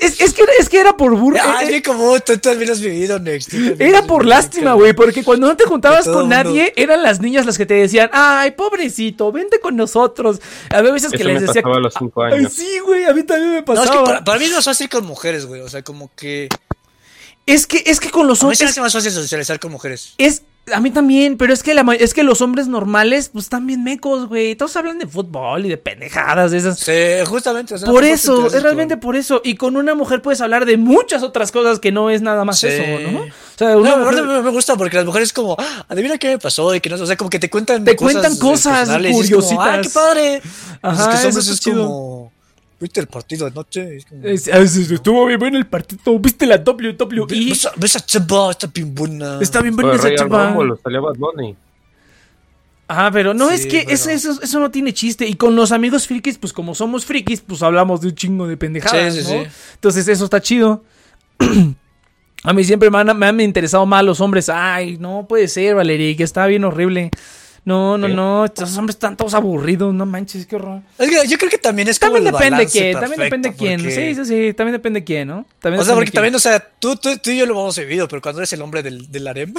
es, es, que, es que era por burla. Ay, como tú también has vivido, Next. Era por lástima, güey, Porque cuando no te juntabas con nadie, eran las niñas las que te decían, ay, pobrecito, vente con nosotros. Había veces que les decía. a los cinco años. sí, güey, a mí también me pasaba. No, es que para, mí es más fácil con mujeres, güey. O sea, como que. Es que, es que con los hombres. es más fácil socializar con mujeres. Es, a mí también, pero es que la, es que los hombres normales, pues están bien mecos, güey. Todos hablan de fútbol y de pendejadas de esas. Sí, justamente. por eso, es realmente por eso. Y con una mujer puedes hablar de muchas otras cosas que no es nada más eso, ¿no? O sea, una no, me gusta porque las mujeres como, ah, adivina qué me pasó y que no, o sea, como que te cuentan te cuentan cosas curiositas. ah, qué padre. Ajá, es que somos es como ¿Viste el partido anoche? Ah, estuvo bien bueno el partido. ¿Viste la WWE? ¿Ves, ves a Chamba? Está bien buena. Está bien buena esa Chamba. Ah, pero no, es que eso, eso, eso, no tiene chiste. Y con los amigos frikis, pues como somos frikis, pues hablamos de un chingo de pendejadas, sí, sí, ¿no? Entonces eso está chido. a mí siempre me han, me han, interesado más los hombres. Ay, no puede ser, Valeria, que está bien horrible. No, no, no, estos hombres están todos aburridos, no manches, qué horror. yo creo que también es como también depende de quién, también depende de quién. Sí, sí, sí, también depende de quién, ¿no? o sea, porque también, o sea, tú, tú, tú, y yo lo hemos vivido, pero cuando eres el hombre del, del harem,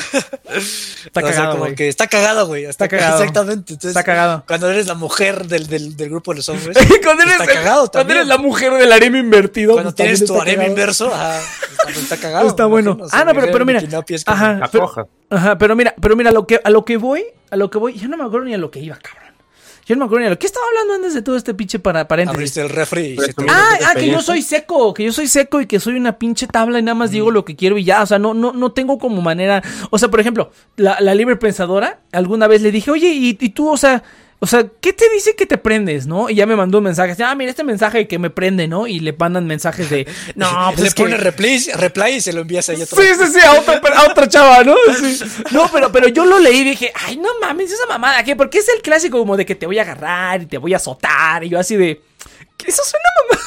está cagado, como que está cagado, güey. Está, cagado. Exactamente. está cagado. Cuando eres la mujer del, del, del grupo de los hombres, cuando eres, está cagado también. Cuando eres la mujer del harem invertido. Cuando tienes tu harem inverso, ajá, está cagado. Está bueno. Ah, no, pero, pero mira. Ajá, ajá, pero mira, pero mira, lo que, a lo que voy a lo que voy, yo no me acuerdo ni a lo que iba, cabrón. Yo no me acuerdo ni a lo que estaba hablando antes de todo este pinche para, paréntesis. Abriste el refri. ah, ah, que yo soy seco, que yo soy seco y que soy una pinche tabla y nada más digo lo que quiero y ya. O sea, no, no, no tengo como manera. O sea, por ejemplo, la, la libre pensadora, alguna vez le dije, oye, y, y tú, o sea, o sea, ¿qué te dice que te prendes, no? Y ya me mandó un mensaje. Ah, mira, este mensaje que me prende, ¿no? Y le mandan mensajes de. No, pues. le pone reply, reply y se lo envías a ella. Sí, sí, sí, a otra, a otra chava, ¿no? Sí. No, pero, pero yo lo leí y dije, ay, no mames, esa mamada, ¿qué? Porque es el clásico como de que te voy a agarrar y te voy a azotar. Y yo así de. Eso suena mamá.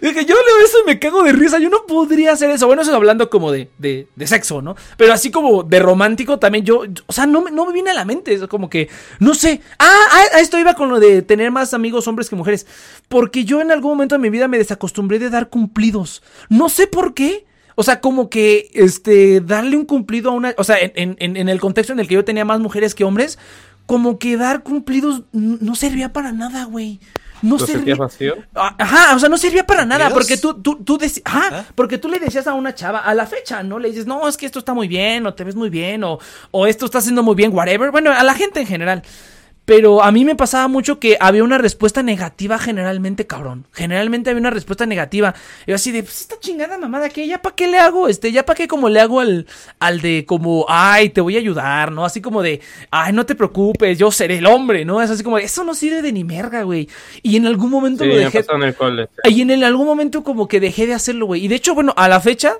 Dije, yo leo eso y cago de risa. Yo no podría hacer eso. Bueno, eso es hablando como de, de, sexo, ¿no? Pero así como de romántico también yo. o sea, no, no me viene a la mente. Es como que. No sé. Ah, a, esto iba con lo de tener más amigos hombres que mujeres. Porque yo en algún momento de mi vida me desacostumbré de dar cumplidos. No sé por qué. O sea, como que este, darle un cumplido a una. O sea, en, en, en, el contexto en el que yo tenía más mujeres que hombres, como que dar cumplidos no servía para nada, güey no servía. vacío? Ah, ajá, o sea, no servía para nada, porque tú, tú, tú ajá, ¿Ah? porque tú le decías a una chava, a la fecha, ¿no? Le dices, no, es que esto está muy bien, o te ves muy bien, o, o esto está haciendo muy bien, whatever. Bueno, a la gente en general. Pero a mí me pasaba mucho que había una respuesta negativa generalmente, cabrón. Generalmente había una respuesta negativa. Yo así de, pues esta chingada mamada, ¿qué? ¿Ya para qué le hago? Este, ¿ya para qué como le hago al, al de como, ay, te voy a ayudar, ¿no? Así como de, ay, no te preocupes, yo seré el hombre, ¿no? Es así como, eso no sirve de ni merga, güey. Y en algún momento lo dejé. En el y en algún momento como que dejé de hacerlo, güey. Y de hecho, bueno, a la fecha,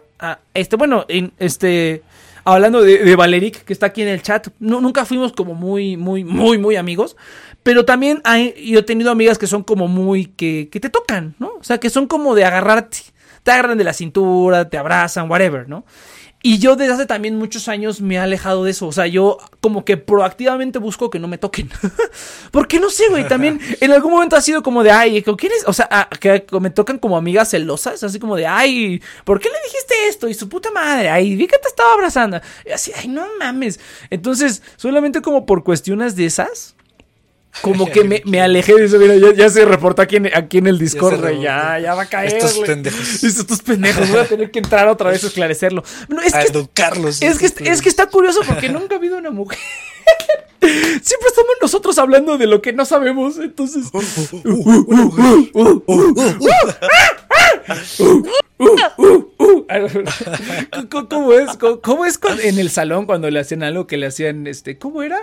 este, bueno, en, este hablando de, de, Valeric, que está aquí en el chat, no, nunca fuimos como muy, muy, muy, muy amigos. Pero también hay, yo he tenido amigas que son como muy, que, que te tocan, ¿no? O sea, que son como de agarrarte, te agarran de la cintura, te abrazan, whatever, ¿no? Y yo desde hace también muchos años me he alejado de eso. O sea, yo como que proactivamente busco que no me toquen. Porque no sé, güey. También en algún momento ha sido como de, ay, ¿quién es? O sea, que me tocan como amigas celosas. Así como de, ay, ¿por qué le dijiste esto? Y su puta madre, ay, vi que te estaba abrazando. Y así, ay, no mames. Entonces, solamente como por cuestiones de esas, como que me, me, alejé de eso. Mira, ya, se reportó aquí en, aquí en el Discord, ya, ya, va a caer. Estos pendejos. Estos pendejos. Voy a tener que entrar otra vez a esclarecerlo. es, a que, educarlos. Es que, es que está curioso porque nunca ha habido una mujer. Siempre estamos nosotros hablando de lo que no sabemos. Entonces. ¿Cómo es? ¿Cómo es en el salón cuando le hacían algo que le hacían este? ¿Cómo era?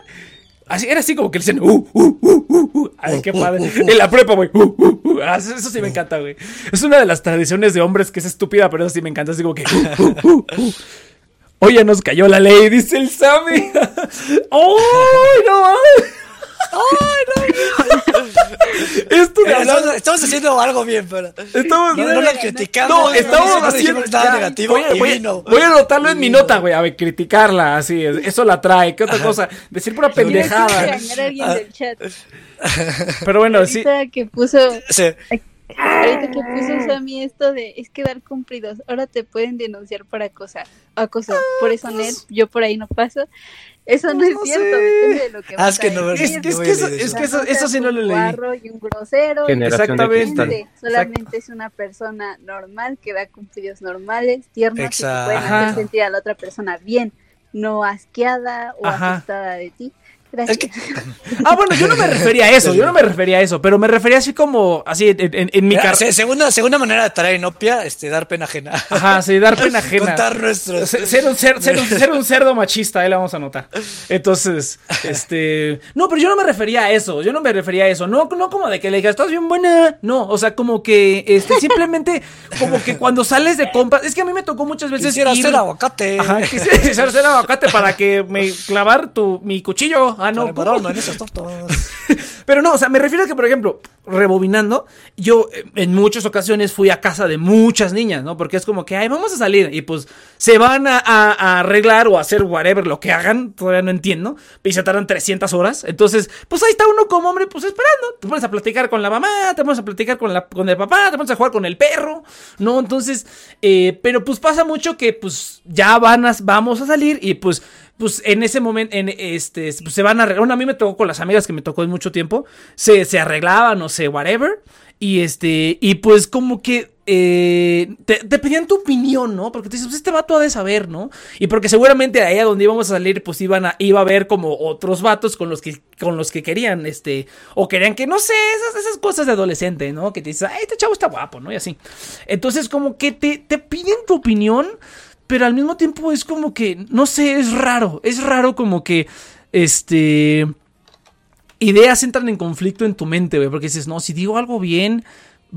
Así, era así como que le decían, uh, uh, uh, uh, uh. Ay, qué padre. En la prepa, güey. Uh, uh, uh. Ah, eso, sí me encanta, güey. Es una de las tradiciones de hombres que es estúpida, pero eso sí me encanta. Así como que. Oye, nos cayó la ley, dice el Sammy. ¡Oh, no! ¡Ay, no! Esto de hablar... estamos, haciendo algo bien, pero. Estamos, no, no la criticamos. No, estamos haciendo. Nada negativo voy, a, voy, voy, a anotarlo en mi nota, güey. A ver, criticarla, así. Eso la trae. ¿Qué otra cosa? Decir pura pendejada. Pero bueno, sí. que puso. Sí. Ahorita que puso Sammy esto de es que dar cumplidos, ahora te pueden denunciar por acoso. acoso. Por eso, Ned, yo por ahí no paso. Eso no, es cierto, depende de lo que ah, es que no, es, es, que eso, es que eso, eso sí no lo leí. y un grosero. Exactamente. Solamente es una persona normal que da cumplidos normales, tiernos, que pueden hacer sentir a la otra persona bien, no asqueada o asustada de ti. Ah, bueno, yo no me refería a eso, yo no me refería a eso, pero me refería así como, así en, mi carrera. Segunda, segunda manera de traer inopia, este, dar pena ajena. Ajá, sí, dar pena ajena. Contar nuestros. Ser, un, ser, ser, un, cerdo machista, ahí la vamos a notar. Entonces, este. No, pero yo no me refería a eso, yo no me refería a eso. No, no como de que le digas, estás bien buena. No, o sea, como que, este, simplemente, como que cuando sales de compras, es que a mí me tocó muchas veces. Quisiera hacer aguacate. Ajá, quisiera hacer aguacate para que me clavar tu, mi cuchillo. Ah, no. Pero no, o sea, me refiero a que, por ejemplo, rebobinando, yo eh, en muchas ocasiones fui a casa de muchas niñas, ¿no? Porque es como que, ay, vamos a salir. Y pues se van a, arreglar o a hacer whatever, lo que hagan, todavía no entiendo. Y se tardan 300 horas. Entonces, pues ahí está uno como hombre, pues esperando. Te pones a platicar con la mamá, te pones a platicar con, la, con el papá, te pones a jugar con el perro, ¿no? Entonces, eh, pero pues pasa mucho que, pues ya van a, vamos a salir y pues pues en ese momento, en este, pues se van a arreglar. Bueno, a mí me tocó con las amigas que me tocó en mucho tiempo, se, se arreglaban o sé, whatever. Y este, y pues como que eh, te, pedían tu opinión, ¿no? Porque te dices, pues este vato ha de saber, ¿no? Y porque seguramente ahí a donde íbamos a salir, pues iban a, iba a haber como otros vatos con los que, con los que querían, este, o querían que, no sé, esas, esas cosas de adolescente, ¿no? Que te dices, ay, este chavo está guapo, ¿no? Y así. Entonces, como que te, te piden tu opinión pero al mismo tiempo es como que, no sé, es raro, es raro como que, este, ideas entran en conflicto en tu mente, güey, porque dices, no, si digo algo bien,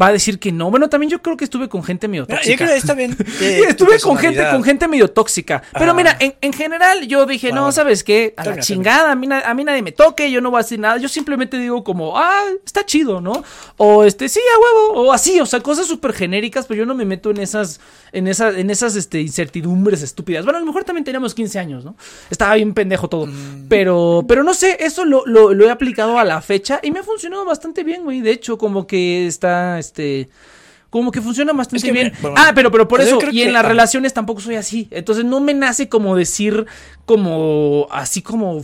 va a decir que no. Bueno, también yo creo que estuve con gente medio tóxica. Yo creo que está bien. estuve con gente, con gente medio tóxica. Pero mira, en, general yo dije, no, ¿sabes qué? A la chingada, a mí, a mí nadie me toque, yo no voy a decir nada. Yo simplemente digo como, ah, está chido, ¿no? O este, sí, a huevo, o así, o sea, cosas súper genéricas, pero yo no me meto en esas, en esas, en esas este, incertidumbres estúpidas. Bueno, a lo mejor también teníamos 15 años, ¿no? Estaba bien pendejo todo. Mm. Pero, pero no sé, eso lo, lo, lo he aplicado a la fecha y me ha funcionado bastante bien, güey. De hecho, como que está este como que funciona bastante bien. ah, pero, pero por pues eso, y en las relaciones tampoco soy así. Entonces no me nace como decir, como, así como,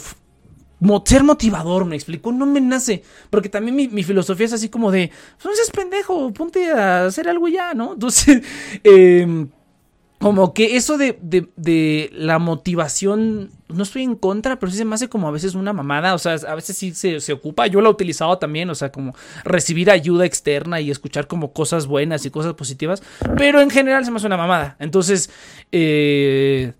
ser motivador, me explico, no me nace. Porque también mi, filosofía es así como de, pues no seas pendejo, ponte a hacer algo ya, ¿no? Entonces, eh, como que eso de, de, la motivación, no estoy en contra, pero sí se me hace como a veces una mamada, o sea, a veces sí se, se, ocupa, yo lo he utilizado también, o sea, como recibir ayuda externa y escuchar como cosas buenas y cosas positivas, pero en general se me hace una mamada, entonces, eh,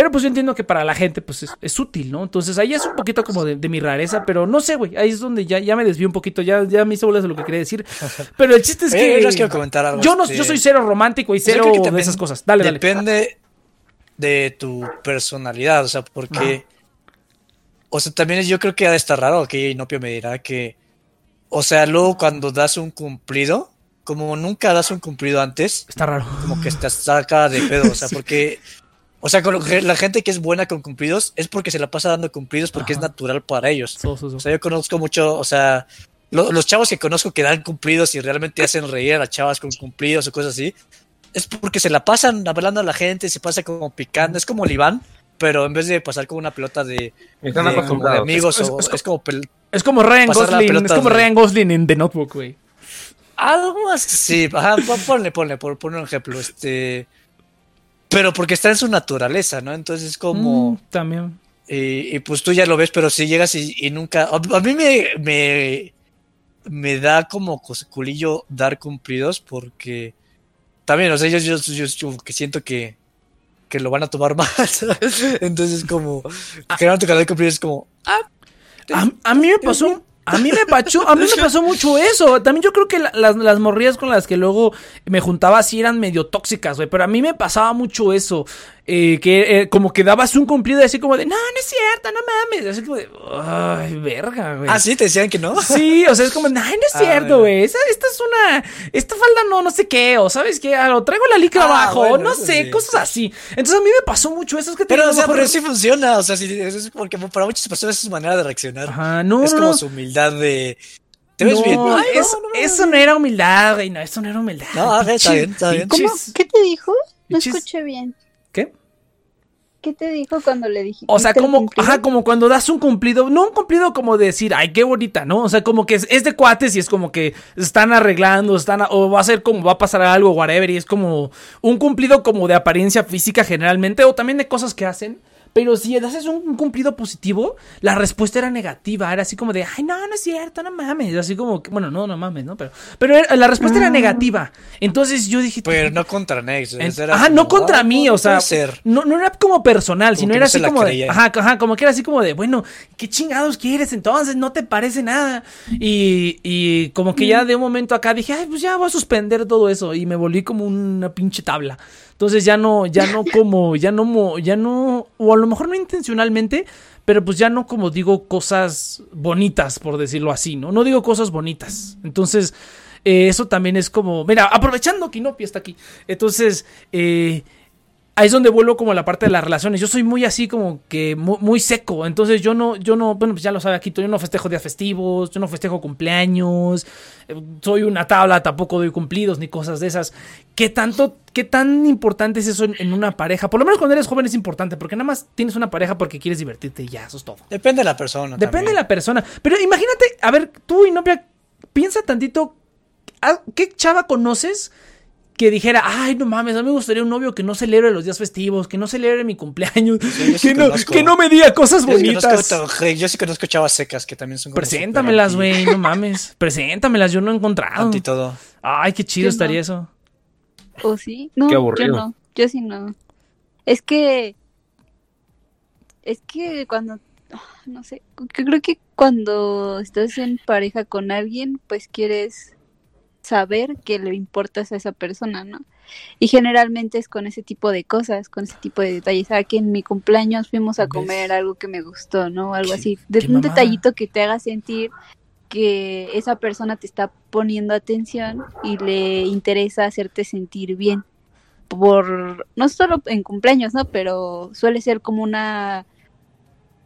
pero pues yo entiendo que para la gente pues es, útil, ¿no? Entonces ahí es un poquito como de, mi rareza, pero no sé, güey. Ahí es donde ya, ya me desvío un poquito, ya, ya me hice bolas de lo que quería decir. Pero el chiste es eh, que... quiero comentar algo. Yo, no, yo soy cero romántico y pues cero de esas cosas. Dale, dale. Depende de tu personalidad, o sea, porque... O sea, también yo creo que ha de estar raro, que Inopio me dirá que... O sea, luego cuando das un cumplido, como nunca das un cumplido antes... Está raro. Como que estás saca de pedo, o sea, porque... O sea, la gente que es buena con cumplidos es porque se la pasa dando cumplidos porque es natural para ellos. O sea, yo conozco mucho, o sea, los chavos que conozco que dan cumplidos y realmente hacen reír a las chavas con cumplidos o cosas así, es porque se la pasan hablando a la gente, se pasa como picando, es como el Iván, pero en vez de pasar como una pelota de, amigos, es, o, es, como es como Ryan Gosling, es como Ryan Gosling en The Notebook, güey. Algo así, ajá, ponle, ponle, por poner un ejemplo, este pero porque está en su naturaleza, ¿no? Entonces como... Mm, también. Y, pues tú ya lo ves, pero si llegas y, nunca... A, mí me, me, me da como culillo dar cumplidos porque... También, o sea, yo, yo, yo, que siento que, que lo van a tomar más. Entonces como... Que no te cumplidos es como... Ah, a, a mí me pasó a mí me pasó, a mí me pasó mucho eso. También yo creo que las, las morrillas con las que luego me juntaba sí eran medio tóxicas, güey. Pero a mí me pasaba mucho eso. Eh, que eh, como que dabas un cumplido así como de, no, no es cierto, no mames. Así como de, ay, verga, güey. Ah, sí, te decían que no. Sí, o sea, es como, ay, no es cierto, güey. Esta, esta, es una, esta falda no, no sé qué, o sabes qué, ah, o traigo la licra ah, abajo, no sé, cosas así. Entonces a mí me pasó mucho eso. Es que pero, o sea, pero sí funciona, o sea, sí, es porque para muchas personas es su manera de reaccionar. Ajá, no, Es como su humildad de Te ves bien. No, eso, no, era humildad, güey. No, eso no era humildad. No, está bien, está bien. ¿Cómo? ¿Qué te dijo? No escuché bien. ¿Qué? ¿Qué te dijo cuando le dijiste? O sea, como, ajá, como cuando das un cumplido, no un cumplido como decir, ay, qué bonita, ¿no? O sea, como que es, de cuates y es como que están arreglando, están, o va a ser como, va a pasar algo, whatever, y es como un cumplido como de apariencia física generalmente, o también de cosas que hacen. Pero si haces un cumplido positivo, la respuesta era negativa. Era así como de, ay, no, no es cierto, no mames. Así como, que, bueno, no, no mames, ¿no? Pero, pero la respuesta era ah. negativa. Entonces yo dije. Pero no contra Nex. ajá, no contra mí, o sea. No, no era como personal, sino era así como de. Ajá, ajá, como que era así como de, bueno, ¿qué chingados quieres entonces? No te parece nada. Y, y como que ya mm. de un momento acá dije, ay, pues ya voy a suspender todo eso. Y me volví como una pinche tabla. Entonces ya no, ya no como, ya no, ya no, o a lo mejor no intencionalmente, pero pues ya no como digo cosas bonitas, por decirlo así, ¿no? No digo cosas bonitas. Entonces, eh, eso también es como, mira, aprovechando que Inopia está aquí. Entonces, eh, ahí es donde vuelvo como a la parte de las relaciones. Yo soy muy así como que muy, seco. Entonces yo no, yo no, bueno, pues ya lo sabe aquí, yo no festejo días festivos, yo no festejo cumpleaños, eh, soy una tabla, tampoco doy cumplidos ni cosas de esas. ¿Qué tanto, qué tan importante es eso en, una pareja? Por lo menos cuando eres joven es importante, porque nada más tienes una pareja porque quieres divertirte y ya, eso es todo. Depende de la persona. Depende de la persona. Pero imagínate, a ver, tú y novia, piensa tantito, ¿qué chava conoces? Que dijera, ay, no mames, a mí me gustaría un novio que no celebre los días festivos, que no celebre mi cumpleaños, que, no, que, no, me diga cosas bonitas. yo sí conozco chavas secas que también son Preséntamelas, güey, no mames. Preséntamelas, yo no he encontrado. todo. Ay, qué chido estaría eso. ¿O sí? No, yo no, yo sí no. Es que... Es que cuando... No sé, creo que cuando estás en pareja con alguien, pues quieres saber que le importas a esa persona, ¿no? Y generalmente es con ese tipo de cosas, con ese tipo de detalles. ¿Sabes? que en mi cumpleaños fuimos a comer algo que me gustó, ¿no? Algo así. De un detallito que te haga sentir que esa persona te está poniendo atención y le interesa hacerte sentir bien. Por, no solo en cumpleaños, ¿no? Pero suele ser como una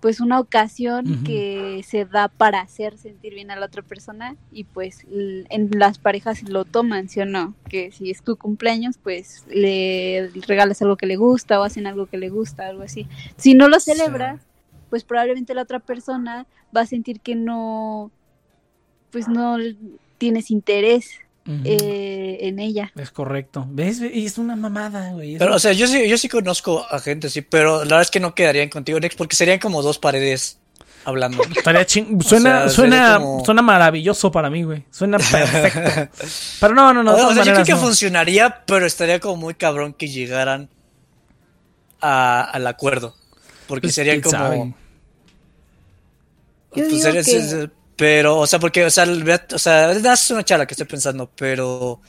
pues una ocasión que se da para hacer sentir bien a la otra persona y pues en las parejas lo toman, ¿sí o no? Que si es tu cumpleaños, pues le regalas algo que le gusta o hacen algo que le gusta, algo así. Si no lo celebras, pues probablemente la otra persona va a sentir que no, pues no tienes interés eh, en ella. Es correcto. ¿Ves? Y es una mamada, güey. Pero, o sea, yo sí, yo sí conozco a gente, sí, pero la verdad es que no quedarían contigo, Nex, porque serían como dos paredes hablando. Suena, suena, suena maravilloso para mí, güey. Suena perfecto. pero no, no, no. O sea, yo creo que funcionaría, pero estaría como muy cabrón que llegaran a, al acuerdo. Porque pues, serían como. Pues sería, pero, o sea, porque, o sea, o sea, es una charla que estoy pensando, pero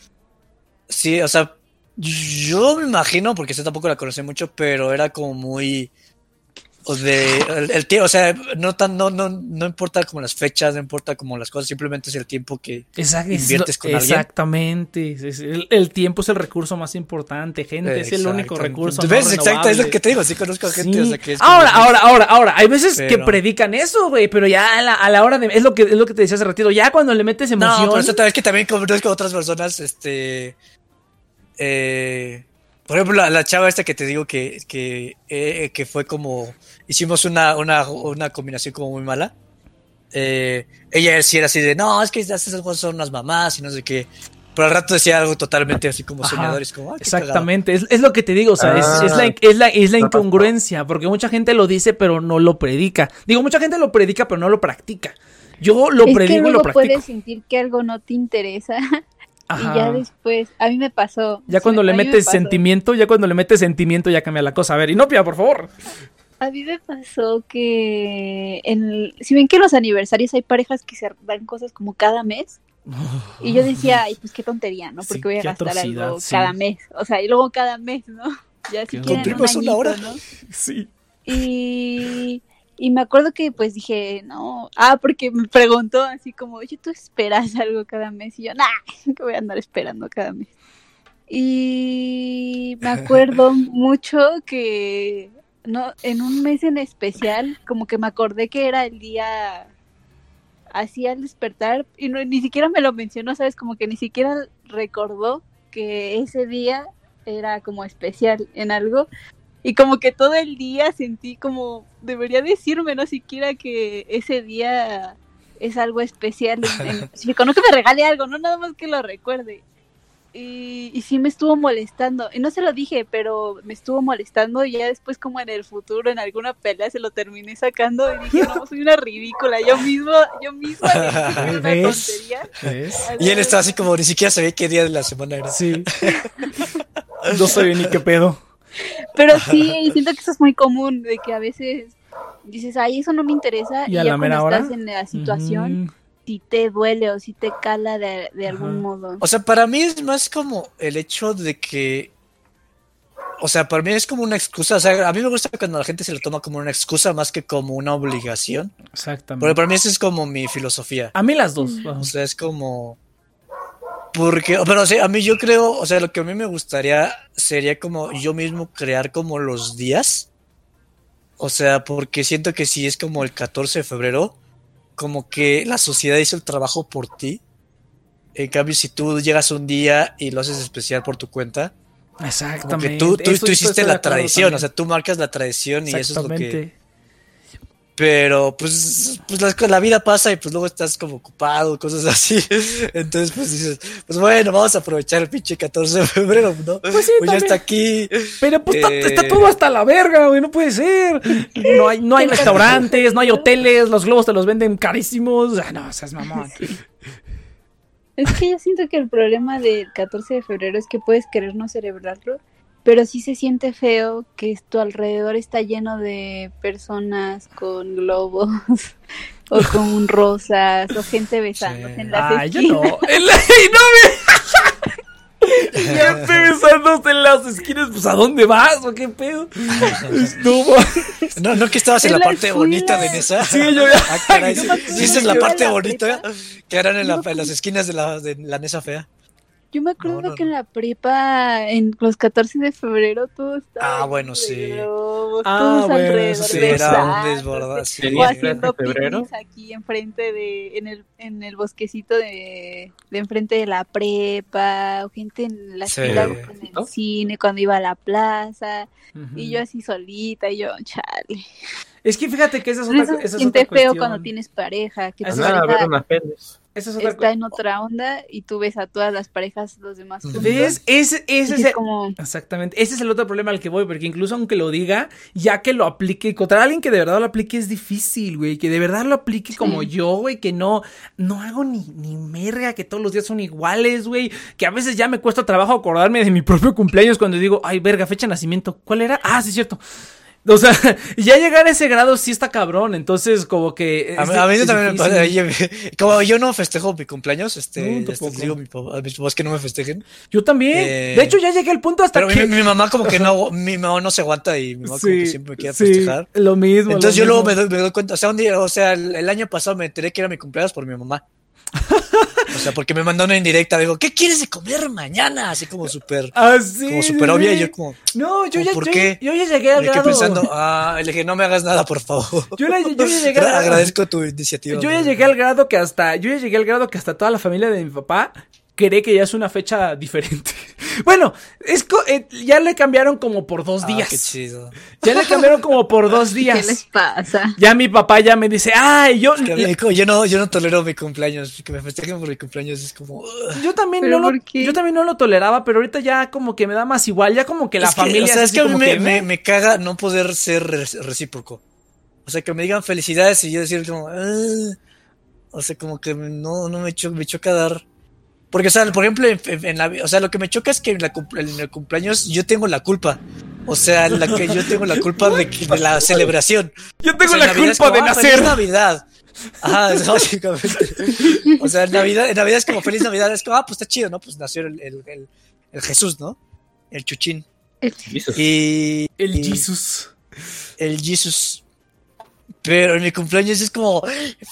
sí, o sea, yo me imagino, porque yo tampoco la conocí mucho, pero era como muy o de el, tiempo, o sea, no tan, no, no, no importa como las fechas, no importa como las cosas, simplemente es el tiempo que inviertes con alguien. Exactamente, el, tiempo es el recurso más importante, gente, es el único recurso. ¿Ves? Exacto, es lo que te digo, sí conozco a gente. O sea, que es ahora, ahora, ahora, ahora, hay veces que predican eso, güey, pero ya a la, a la, hora de, es lo que, es lo que te decía hace ratito, ya cuando le metes emoción. No, pero eso es que también conozco a otras personas, este, eh, por ejemplo, la, la, chava esta que te digo que, que, eh, que fue como. Hicimos una, una, una combinación como muy mala. Eh, ella sí era así de, no, es que esas cosas son unas mamás y no sé qué. Pero al rato decía algo totalmente así como soñador. como, ah, exactamente, es, es, lo que te digo, o sea, es, es, la, es, la, es la incongruencia, porque mucha gente lo dice pero no lo predica. Digo, mucha gente lo predica pero no lo practica. Yo lo predico y lo practico. puedes sentir que algo no te interesa Y ya después, a mí me pasó. Ya cuando le metes sentimiento, ya cuando le metes sentimiento ya cambia la cosa. A ver, Inopia, por favor. A mí me pasó que en si ven que en los aniversarios hay parejas que se dan cosas como cada mes. Y yo decía, ay, pues qué tontería, ¿no? Porque voy a gastar algo cada mes. O sea, y luego cada mes, ¿no? Ya si quieren un una hora. ¿no? Sí. Y y me acuerdo que pues dije, no, ah, porque me preguntó así como, oye, ¿tú esperas algo cada mes? Y yo, nah, que voy a andar esperando cada mes. Y me acuerdo mucho que no, en un mes en especial, como que me acordé que era el día así al despertar, y no, ni siquiera me lo mencionó, ¿sabes? Como que ni siquiera recordó que ese día era como especial en algo. Y como que todo el día sentí como, debería decirme, no siquiera que ese día es algo especial en, específico. No que me regale algo, no nada más que lo recuerde. Y, y, sí me estuvo molestando. Y no se lo dije, pero me estuvo molestando. Y ya después, como en el futuro, en alguna pelea, se lo terminé sacando. Y dije, no, soy una ridícula. Yo mismo, yo misma una tontería. Y él estaba así como, ni siquiera sabía qué día de la semana era. Sí. no sabía ni qué pedo. Pero sí, siento que eso es muy común. De que a veces dices, ay, eso no me interesa. Y, ya cuando estás en la situación si te duele o si te cala de, algún modo. O sea, para mí es más como el hecho de que. O sea, para mí es como una excusa. O sea, a mí me gusta cuando la gente se lo toma como una excusa más que como una obligación. Exactamente. Porque para mí esa es como mi filosofía. A mí las dos. O sea, es como. Porque, pero o sea, a mí yo creo, o sea, lo que a mí me gustaría sería como yo mismo crear como los días. O sea, porque siento que si es como el 14 de febrero, como que la sociedad hizo el trabajo por ti. En cambio, si tú llegas un día y lo haces especial por tu cuenta, Exactamente. Como que tú, tú, hiciste la tradición, o sea, tú marcas la tradición y eso es lo que pero pues, pues la, vida pasa y pues luego estás como ocupado, cosas así. Entonces pues dices, pues bueno, vamos a aprovechar el pinche 14 de febrero, ¿no? Pues, sí, pues ya está aquí. Pero pues está, eh, todo hasta la verga, güey, no puede ser. No hay, no hay restaurantes, no hay hoteles, los globos te los venden carísimos. Ah, no, seas mamón. Es que yo siento que el problema del 14 de febrero es que puedes querer no celebrarlo pero sí se siente feo que tu alrededor está lleno de personas con globos o con rosas o gente besándose en las Ay, esquinas. Yo no. En la... no me... gente besándose en las esquinas, pues ¿a dónde vas o qué pedo? No, no que estabas en, la, parte bonita de Nesa. Sí, yo ah, sí, esa es la parte bonita que eran en, en, las esquinas de la, de la Nesa fea. Yo me acuerdo que en la prepa, en los 14 de febrero, todo estaba. Ah, bueno, sí. ah, bueno, sí, era un desbordado. O haciendo febrero? aquí enfrente de. En el, en el bosquecito de, de enfrente de la prepa, o gente en la ciudad, en el cine, cuando iba a la plaza, y yo así solita, y yo, chale. Es que fíjate que esa es otra, esa es siente feo cuando tienes pareja, que tu pareja está en otra onda y tú ves a todas las parejas, los demás. ¿Ves? Ese, ese es, el, Exactamente. Ese es el otro problema al que voy, porque incluso aunque lo diga, ya que lo aplique, encontrar a alguien que de verdad lo aplique es difícil, güey. Que de verdad lo aplique como yo, güey. Que no, no hago ni, ni merga, que todos los días son iguales, güey. Que a veces ya me cuesta trabajo acordarme de mi propio cumpleaños cuando digo, ay, verga, fecha de nacimiento. ¿Cuál era? Ah, sí, es cierto. O sea, ya llegar a ese grado sí está cabrón, entonces como que... A, mí también me pasa, como yo no festejo mi cumpleaños, este, este digo a mis papás que no me festejen. Yo también, de hecho ya llegué al punto hasta pero que... Mi, mi, mamá como que no, mi mamá no se aguanta y mi mamá como que siempre me quiere festejar. lo mismo. Entonces yo luego me doy, me doy, cuenta, o sea, un día, o sea, el año pasado me enteré que era mi cumpleaños por mi mamá. O sea, porque me mandó una indirecta, digo, ¿qué quieres de comer mañana? Así como súper, ah, como súper obvia, y yo como, no, yo ya, ¿por qué? Yo, ya llegué al grado. pensando, ah, le dije, no me hagas nada, por favor. Yo, ya llegué al Agradezco tu iniciativa. Yo ya llegué al grado que hasta, yo ya llegué al grado que hasta toda la familia de mi papá cree que ya es una fecha diferente. Bueno, es eh, ya le cambiaron como por dos ah, días. Qué chido. Ya le cambiaron como por dos días. ¿Qué les pasa? Ya mi papá ya me dice, ay, yo. yo no, yo no tolero mi cumpleaños. Que me festejen por mi cumpleaños es como. Yo también no lo, yo también no lo toleraba, pero ahorita ya como que me da más igual. Ya como que la familia. o sea, es que a mí me, me, caga no poder ser recíproco. O sea, que me digan felicidades y yo decir como. o sea, como que no, no me, me choca dar porque, o sea, por ejemplo, en, la, o sea, lo que me choca es que en, el cumpleaños yo tengo la culpa. O sea, la que yo tengo la culpa de, la celebración. Yo tengo la culpa de ah, nacer. Navidad. Ajá, básicamente. O sea, en Navidad, en Navidad es como feliz Navidad. Es como, ah, pues está chido, ¿no? Pues nació el, el, el, Jesús, ¿no? El chuchín. El Jesús. Y, el Jesús. El Jesús. Pero en mi cumpleaños es como,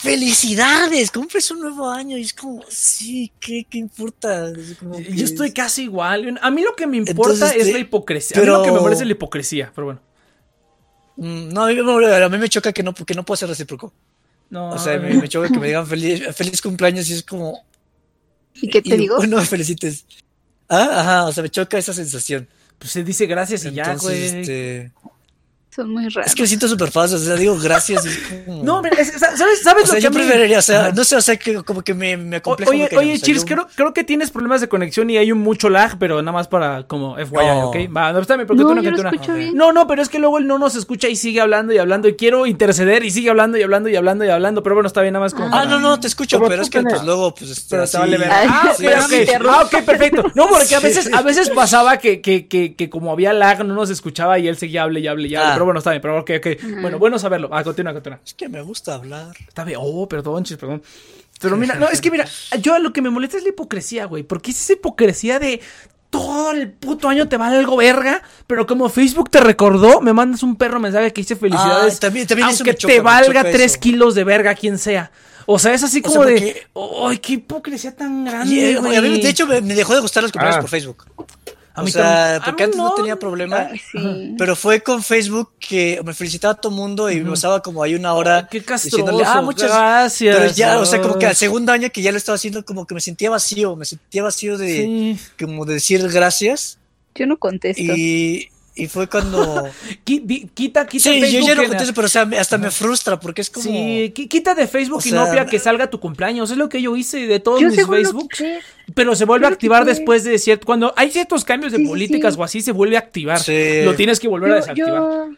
felicidades, cumples un nuevo año. Y es como, sí, ¿qué, qué importa? Yo estoy casi igual. A mí lo que me importa es la hipocresía. Pero... A mí lo que me parece es la hipocresía, pero bueno. Mm, no, a mí me choca que no, porque no puedo ser recíproco. No, o sea, me, me choca que me digan feliz, feliz cumpleaños y es como. ¿Y qué te digo? No me felicites. Ah, ajá, o sea, me choca esa sensación. Pues se dice gracias y ya, güey. Este... Son muy raros. Es que me siento súper fácil, o sea, digo gracias. No, ¿sabes, sabes o sea, yo preferiría, o sea, no sé, o sea, que como que me, me acomplejo. Oye, oye, Cheers, creo, creo que tienes problemas de conexión y hay un mucho lag, pero nada más para como FYI, no. ¿ok? Va, no, está bien, porque no, tú no, yo lo escucho bien. No, no, pero es que luego él no nos escucha y sigue hablando y hablando y quiero interceder y sigue hablando y hablando y hablando y hablando, pero bueno, está bien, nada más como. Ah, no, no, te escucho, pero, es que pues luego, pues, pero te vale ver. Ah. Ah, ok, perfecto. No, porque a veces, a veces pasaba que, que, que, que como había lag, no nos escuchaba y él seguía hable y hable y hable, ah. Pero bueno, está bien, pero ok, ok. Bueno, bueno saberlo. Ah, continúa, continúa. Es que me gusta hablar. Está bien. Oh, perdón, chis, perdón. Pero mira, no, es que mira, yo lo que me molesta es la hipocresía, güey. Porque es esa hipocresía de todo el puto año te vale algo verga, pero como Facebook te recordó, me mandas un perro mensaje que dice felicidades. Ah, también, también aunque te valga tres kilos de verga quien sea. O sea, es así como de. ¡Ay, qué hipocresía tan grande! de hecho, me, dejó de gustar los comentarios ah. por Facebook. A mí o sea, porque antes no, tenía problema. Pero fue con Facebook que me felicitaba a todo mundo y me usaba como ahí una hora. qué castroso. Ah, muchas gracias. Pero ya, o sea, como que al segundo año que ya lo estaba haciendo, como que me sentía vacío. Me sentía vacío de, como de decir gracias. Yo no contesto. Y, y fue cuando. quita, quita sí, Facebook. yo ya no contesto, pero o sea, hasta me frustra porque es como. Sí, quita de Facebook y Inopia que salga tu cumpleaños. Es lo que yo hice de todos mis Facebook. Pero se vuelve a activar después de cierto. Cuando hay ciertos cambios de políticas o así, se vuelve a activar. Lo tienes que volver a desactivar. Yo...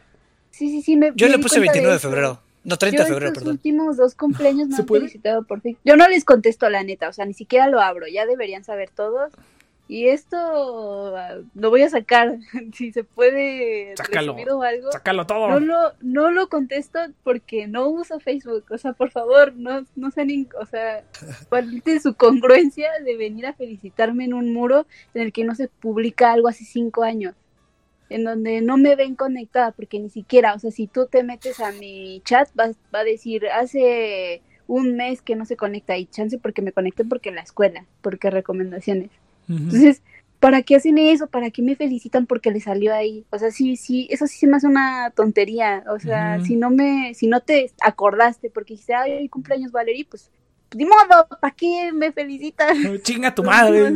Sí, sí, sí. Me, yo le puse 29 de, febrero. No, 30 de febrero, perdón. Los últimos dos cumpleaños me han felicitado por Facebook. Yo no les contesto, la neta. O sea, ni siquiera lo abro. Ya deberían saber todos. Y esto ah, lo voy a sacar, si se puede sácalo, o algo. Sácalo todo. No lo, no lo contesto porque no uso Facebook. O sea, por favor, no, no sean, o sea, cuál es su congruencia de venir a felicitarme en un muro en el que no se publica algo hace cinco años. En donde no me ven conectada, porque ni siquiera, o sea, si tú te metes a mi chat, va, va a decir, hace un mes que no se conecta y chance porque me conecté porque en la escuela, porque recomendaciones. Entonces, ¿para qué hacen eso? ¿Para qué me felicitan porque le salió ahí? O sea, sí, sí, eso sí se me hace una tontería. O sea, si no me, si no te acordaste porque dijiste, ay, cumpleaños Valerie, pues ni modo, ¿para qué me felicitan? Chinga tu madre.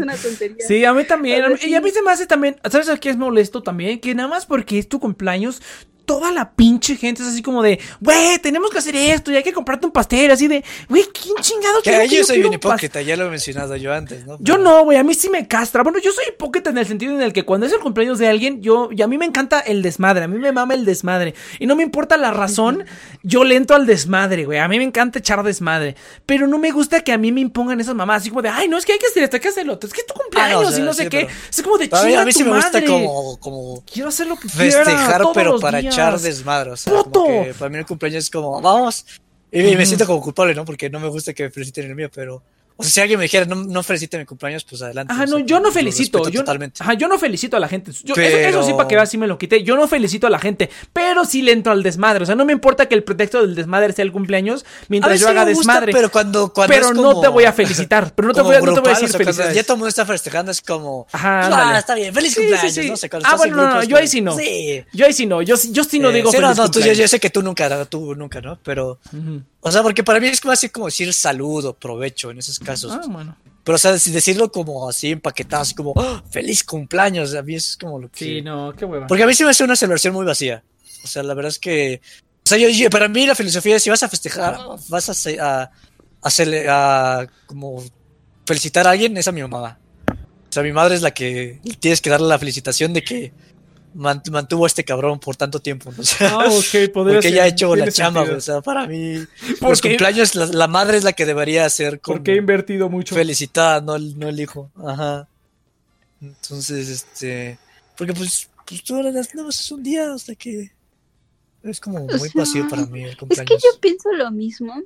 Sí, a mí también. y a mí se me hace también, ¿sabes qué es molesto también? Que nada más porque es tu cumpleaños, toda la pinche gente es así como de, güey, tenemos que hacer esto y hay que comprarte un pastel, así de, güey, ¿quién chingado que yo, yo soy un hipócrita, ya lo he mencionado yo antes, ¿no? Yo no, güey, a mí sí me castra. Bueno, yo soy hipócrita en el sentido en el que cuando es el cumpleaños de alguien, yo, y a mí me encanta el desmadre, a mí me mama el desmadre. Y no me importa la razón, yo lento al desmadre, güey. A mí me encanta echar desmadre. Pero no me gusta que a mí me impongan esas mamás, así como de, ay, no, es que hay que hacer esto, hay que hacerlo. Es que es tu cumpleaños y no sé qué. Es como de chinga A mí, sí me gusta como, como. Quiero hacer lo que Festejar, pero para echar desmadre. ¡Puto! para mí el cumpleaños es como, vamos. Y me siento como culpable, ¿no? Porque no me gusta que me feliciten el mío, pero o sea, si alguien me dijera, no, no felicite mi cumpleaños, pues adelante. Ajá, no, yo no felicito. Yo, totalmente. Ajá, yo no felicito a la gente. eso, sí, para que veas, sí me lo quité. Yo no felicito a la gente, pero sí le entro al desmadre. O sea, no me importa que el pretexto del desmadre sea el cumpleaños mientras yo haga desmadre. Pero cuando, cuando Pero no te voy a felicitar. Pero no te voy, a, no te voy a decir felicidades. Ya todo el mundo está festejando, es como. Ajá, ah, está bien, feliz cumpleaños. Sí, sí, no sé, ah, bueno, no, no, yo ahí sí no. Sí. Yo ahí sí no. Yo, yo sí no digo feliz no, tú, yo, sé que tú nunca, tú nunca, ¿no? Pero. O sea, porque para mí es como así como decir saludo, provecho en esos casos. Ah, bueno. Pero, o sea, decirlo como así empaquetado, así como, ¡Oh, feliz cumpleaños, a mí es como lo que... Sí, no, qué hueva. Porque a mí se me hace una celebración muy vacía. O sea, la verdad es que... O sea, yo, para mí la filosofía es si vas a festejar, vas a, hacerle, a, como felicitar a alguien, es a mi mamá. O sea, mi madre es la que tienes que darle la felicitación de que mantuvo a este cabrón por tanto tiempo. ¿no? ah, ok, Porque ella ha hecho la chamba, o sea, para mí, los cumpleaños, la, madre es la que debería ser. Porque ha invertido mucho. Felicitada, no el, no el hijo. Ajá. Entonces, este. Porque pues, pues tú ahora no, es un día hasta que. Es como muy pasivo para mí el cumpleaños. Es que yo pienso lo mismo.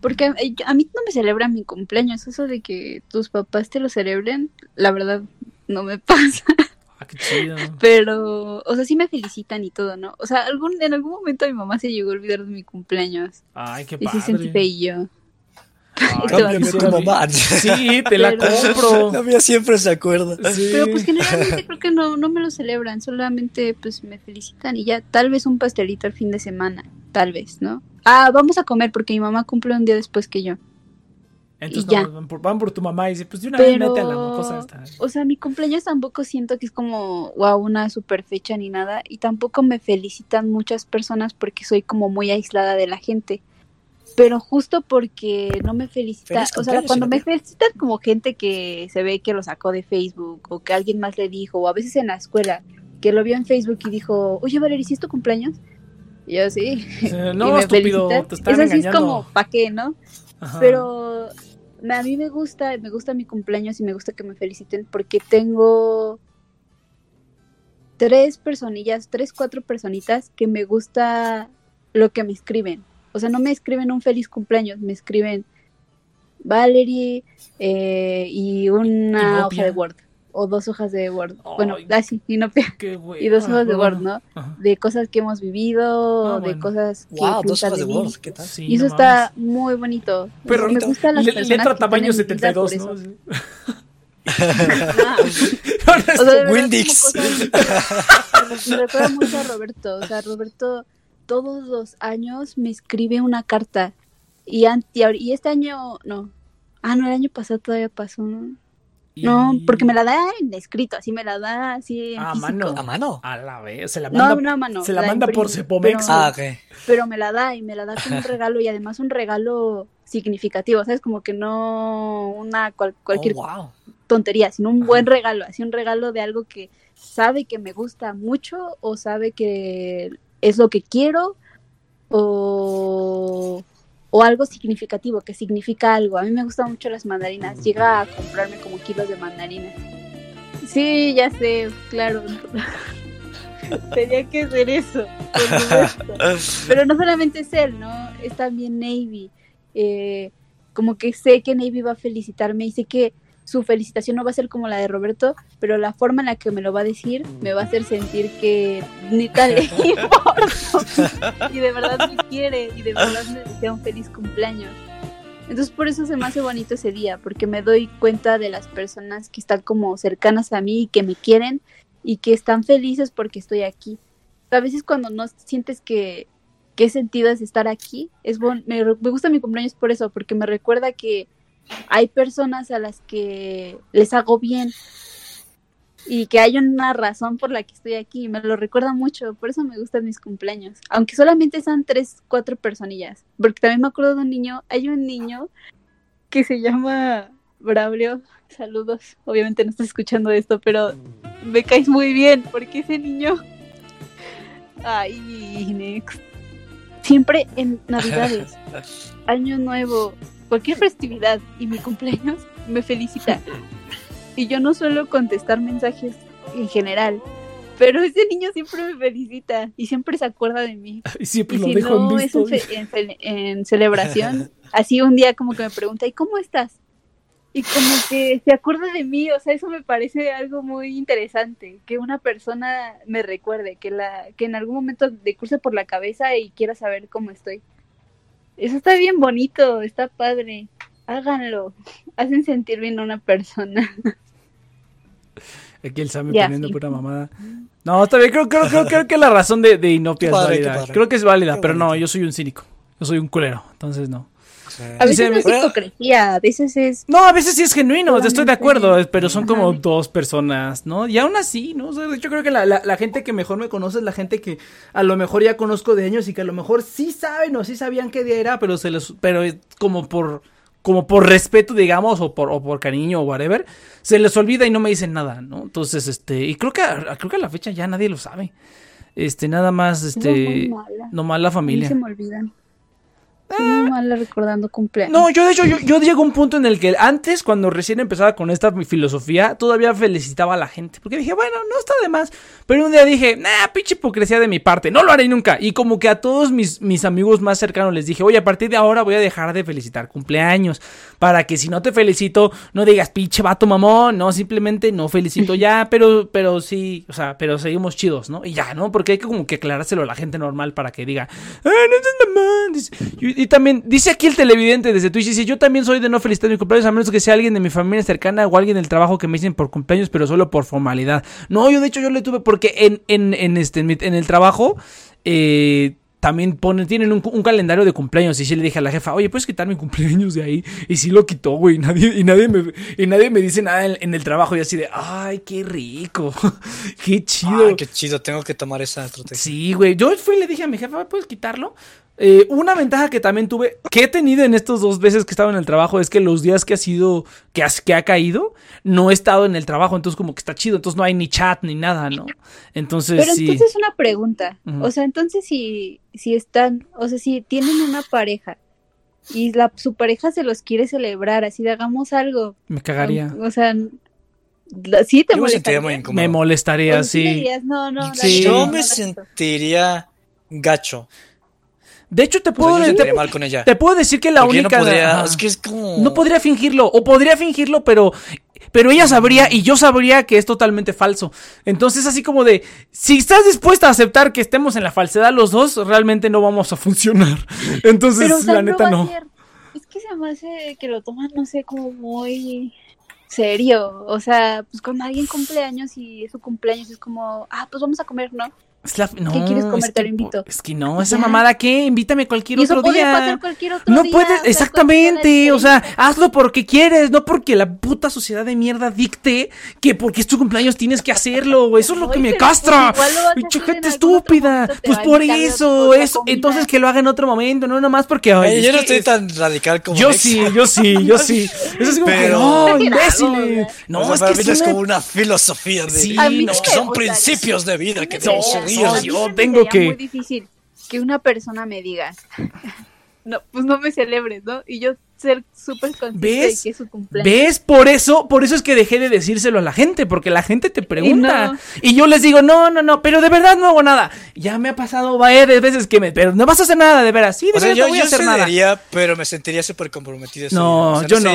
Porque a mí no me celebran mi cumpleaños. Eso de que tus papás te lo celebren, la verdad, no me pasa. Ah, qué chido. Pero, o sea, sí me felicitan y todo, ¿no? O sea, algún, en algún momento mi mamá se llegó a olvidar de mi cumpleaños. Ay, qué padre. Y sí sentí feillo. mamá. Sí, te la compro. La mía siempre se acuerda. Pero pues generalmente creo que no, no me lo celebran, solamente pues me felicitan y ya, tal vez un pastelito al fin de semana. tal vez, ¿no? Ah, vamos a comer porque mi mamá cumple un día después que yo. Entonces ya. van, por, tu mamá y dice, pues de una vez mete a la cosa esta. O sea, mi cumpleaños tampoco siento que es como, wow, una super fecha ni nada. Y tampoco me felicitan muchas personas porque soy como muy aislada de la gente. Pero justo porque no me felicitan, o sea, cuando me felicitan como gente que se ve que lo sacó de Facebook o que alguien más le dijo, o a veces en la escuela, que lo vio en Facebook y dijo, oye Valeria, ¿sí es tu cumpleaños? Y yo sí. no, estúpido, te Eso sí es como, ¿pa' qué, no? Pero a mí me gusta, me gusta mi cumpleaños y me gusta que me feliciten porque tengo tres personillas, tres, cuatro personitas que me gusta lo que me escriben. O sea, no me escriben un feliz cumpleaños, me escriben Valerie eh, y una hoja de Word o dos hojas de Word. bueno, así, y no Y dos hojas de Word, ¿no? De cosas que hemos vivido, ah, de cosas que wow, dos hojas de, Word, ¿qué tal? y eso está muy bonito. Pero me gusta las le, letra tamaño 72, ¿no? o sea, Windix. me recuerda mucho a Roberto, o sea, Roberto todos los años me escribe una carta y, y este año no. Ah, no, el año pasado todavía pasó, ¿no? No, porque me la da en escrito, así me la da así en ¿A mano? ¿A mano? A la vez, se la manda, no, no, a mano, se la, manda por Cepomex. Pero, ah, ok. Pero me la da y me la da como un regalo y además un regalo significativo, ¿sabes? Como que no una cualquier oh, tontería, sino un buen regalo, así un regalo de algo que sabe que me gusta mucho o sabe que es lo que quiero o o algo significativo, que significa algo. A mí me gustan mucho las mandarinas. Llega a comprarme como kilos de mandarinas. Sí, ya sé, claro. Tenía que ser eso, Pero no solamente es él, ¿no? Es también Navy. Eh, como que sé que Navy va a felicitarme y sé que su felicitación no va a ser como la de Roberto, pero la forma en la que me lo va a decir me va a hacer sentir que ni tal le y de verdad me quiere y de verdad me desea un feliz cumpleaños. Entonces por eso se me hace bonito ese día, porque me doy cuenta de las personas que están como cercanas a mí y que me quieren y que están felices porque estoy aquí. A veces cuando no sientes que qué sentido es estar aquí, es bueno, me, me gusta mi cumpleaños por eso, porque me recuerda que hay personas a las que les hago bien y que hay una razón por la que estoy aquí. Me lo recuerda mucho, por eso me gustan mis cumpleaños. Aunque solamente sean tres, cuatro personillas. Porque también me acuerdo de un niño, hay un niño que se llama Braulio. Saludos, obviamente no estás escuchando esto, pero me caes muy bien, porque ese niño... Ay, next. Siempre en Navidades, Año Nuevo, cualquier festividad y mi cumpleaños me felicita. Y yo no suelo contestar mensajes en general, pero ese niño siempre me felicita y siempre se acuerda de mí. Y siempre lo si no es en, celebración, así un día como que me pregunta, ¿y cómo estás? Y como que se acuerda de mí, o sea, eso me parece algo muy interesante, que una persona me recuerde, que la que en algún momento le curse por la cabeza y quiera saber cómo estoy. Eso está bien bonito, está padre. Háganlo. Hacen sentir bien a una persona. Aquí el Sammy poniendo pura mamada. No, está bien, creo, creo, creo, creo que la razón de, de Inopia es válida. Creo que es válida, pero no, yo soy un cínico. Yo soy un culero, entonces no. A veces es hipocresía, a veces es... No, a veces sí es genuino, estoy de acuerdo, pero son como dos personas, ¿no? Y aún así, ¿no? O yo creo que la, la, gente que mejor me conoce es la gente que a lo mejor ya conozco de años y que a lo mejor sí saben o sí sabían qué día era, pero se les... pero como por como por respeto, digamos, o por, o por cariño o whatever, se les olvida y no me dicen nada, ¿no? Entonces, este, y creo que creo que a la fecha ya nadie lo sabe. Este, nada más, este, no más la familia. se me olvidan. Muy mala recordando cumpleaños. No, yo de hecho, yo, yo llego a un punto en el que antes, cuando recién empezaba con esta filosofía, todavía felicitaba a la gente. Porque dije, bueno, no está de más. Pero un día dije, nah, pinche hipocresía de mi parte, no lo haré nunca. Y como que a todos mis, mis amigos más cercanos les dije, oye, a partir de ahora voy a dejar de felicitar cumpleaños. Para que si no te felicito, no digas, pinche vato mamón. No, simplemente no felicito ya, pero, pero sí, o sea, pero seguimos chidos, ¿no? Y ya, ¿no? Porque hay que como que aclarárselo a la gente normal para que diga, ah, no es mamón y también, dice aquí el televidente desde Twitch, dice, yo también soy de no felicitar mi cumpleaños, a menos que sea alguien de mi familia cercana o alguien del trabajo que me dicen por cumpleaños, pero solo por formalidad. No, yo de hecho yo le tuve, porque en, en, en este, en, el trabajo, eh, también ponen, tienen un, calendario de cumpleaños. Y sí le dije a la jefa, oye, ¿puedes quitar mi cumpleaños de ahí? Y sí lo quitó, güey. Y nadie, y nadie, me, y nadie me dice nada en, el trabajo. Y así de, ay, qué rico. qué chido. Ay, qué chido, tengo que tomar esa estrategia. Sí, güey. Yo fui y le dije a mi jefa, ¿puedes quitarlo? Eh, una ventaja que también tuve, que he tenido en estos dos veces que he estado en el trabajo, es que los días que ha sido, que, que ha caído, no he estado en el trabajo, entonces como que está chido, entonces no hay ni chat ni nada, ¿no? Entonces Pero entonces una pregunta, o sea, entonces si, si están, o sea, si tienen una pareja y la, su pareja se los quiere celebrar, así de hagamos algo. Me cagaría. O, sea, sí te molestaría. Me, molestaría, sí. No, no, Yo me sentiría gacho. De hecho, te puedo, te, puedo decir que la única. No podría, es que es como... no podría fingirlo. O podría fingirlo, pero. Pero ella sabría y yo sabría que es totalmente falso. Entonces, así como de. Si estás dispuesta a aceptar que estemos en la falsedad los dos, realmente no vamos a funcionar. Entonces, la neta no. es que se me hace que lo toman, no sé, como muy serio. O sea, pues cuando alguien cumpleaños y es su cumpleaños, es como, ah, pues vamos a comer, ¿no? No, ¿Qué quieres comer? Te lo invito. Es que no, esa mamada, ¿qué? Invítame cualquier otro día. Pasar cualquier otro no puedes, exactamente. O sea, hazlo porque quieres, no porque la puta sociedad de mierda dicte que porque es tu cumpleaños tienes que hacerlo. Eso es lo que me castra. Pinche gente estúpida. Pues por eso, eso. Entonces que lo haga en otro momento, no nomás porque. yo no estoy tan radical como. Yo sí, yo sí, yo sí. Eso es como que no, imbécil. No, es que es como una filosofía de. Sí, es que son principios de vida que yo tengo que... muy difícil que una persona me diga, no, pues no me celebres, ¿no? Y yo ser súper consciente de que es su cumpleaños. ¿Ves? Por eso, por eso es que dejé de decírselo a la gente, porque la gente te pregunta. Y, yo les digo, no, no, no, pero de verdad no hago nada. Ya me ha pasado varias veces que me, pero no vas a hacer nada, de veras. Sí, de verdad no voy a hacer nada. pero me sentiría súper comprometido. No, yo no.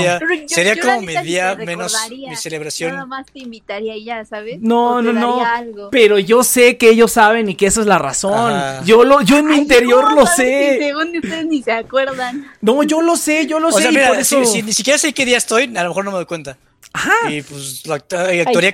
Sería, como mi día menos mi celebración. Nada más te invitaría y ya, ¿sabes? No, no, no. Pero yo sé que ellos saben y que esa es la razón. Yo lo, yo en mi interior lo sé. según ustedes ni se acuerdan. No, yo lo sé, yo lo sé. O sea, mira, si, ni siquiera sé qué día estoy, a lo mejor no me doy cuenta. Ajá. Y pues actuaría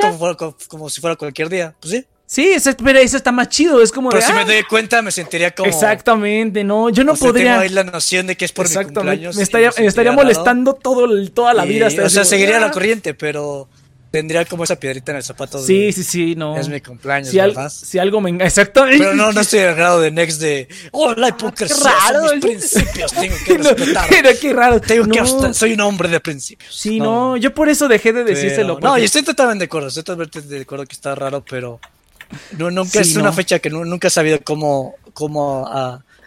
como, si fuera cualquier día. Pues sí. Sí, pero eso está más chido, es como Pero si me ah". doy cuenta me sentiría como... Exactamente, no, yo no podría... Tengo ahí la noción de que es por mi cumpleaños. Me estaría, me estaría molestando todo, toda la vida. o sea, seguiría la ah". corriente, pero tendría como esa piedrita en el zapato. Sí, sí, sí, no. Es mi cumpleaños, si ¿verdad? si algo me. Exactamente. Pero no, no estoy al grado de Next de. Oh, la hipocresía raro. mis principios. Tengo que respetar. pero qué raro. Tengo que soy un hombre de principios. Sí, no, yo por eso dejé de decírselo. No, yo estoy totalmente de acuerdo. Estoy totalmente de acuerdo que está raro, pero. No, nunca es una fecha que nunca he sabido cómo, cómo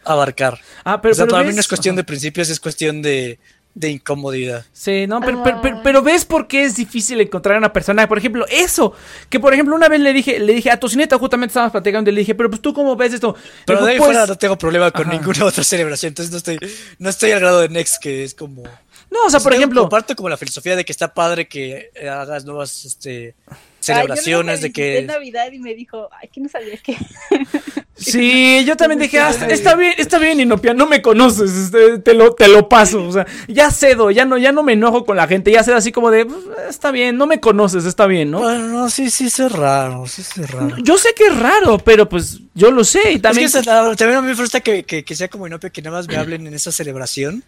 abarcar. Ah, pero, o sea, para mí no es cuestión de principios, es cuestión de de incomodidad. Sí, no, pero, pero, ves por qué es difícil encontrar a una persona, por ejemplo, eso, que por ejemplo una vez le dije, le dije a Tocineta, justamente estábamos platicando y le dije, pero pues tú cómo ves esto. Pero de ahí fuera pues no tengo problema con ninguna otra celebración, entonces no estoy, no estoy al grado de Next que es como... No, o sea, por ejemplo... Comparto como la filosofía de que está padre que hagas nuevas, este celebraciones de que... Navidad y me dijo, ay, que no sabías que... Sí, yo también dije, ah, está bien, está bien, Inopia, no me conoces, este, te lo, te lo paso, o sea, ya cedo, ya no, ya no me enojo con la gente, ya cedo así como de, pues, está bien, no me conoces, está bien, ¿no? Bueno, no, sí, sí, es raro, sí, es raro. Yo sé que es raro, pero pues yo lo sé y también... Es que también a mí me frustra que, que, que sea como Inopia que nada más me hablen en esa celebración.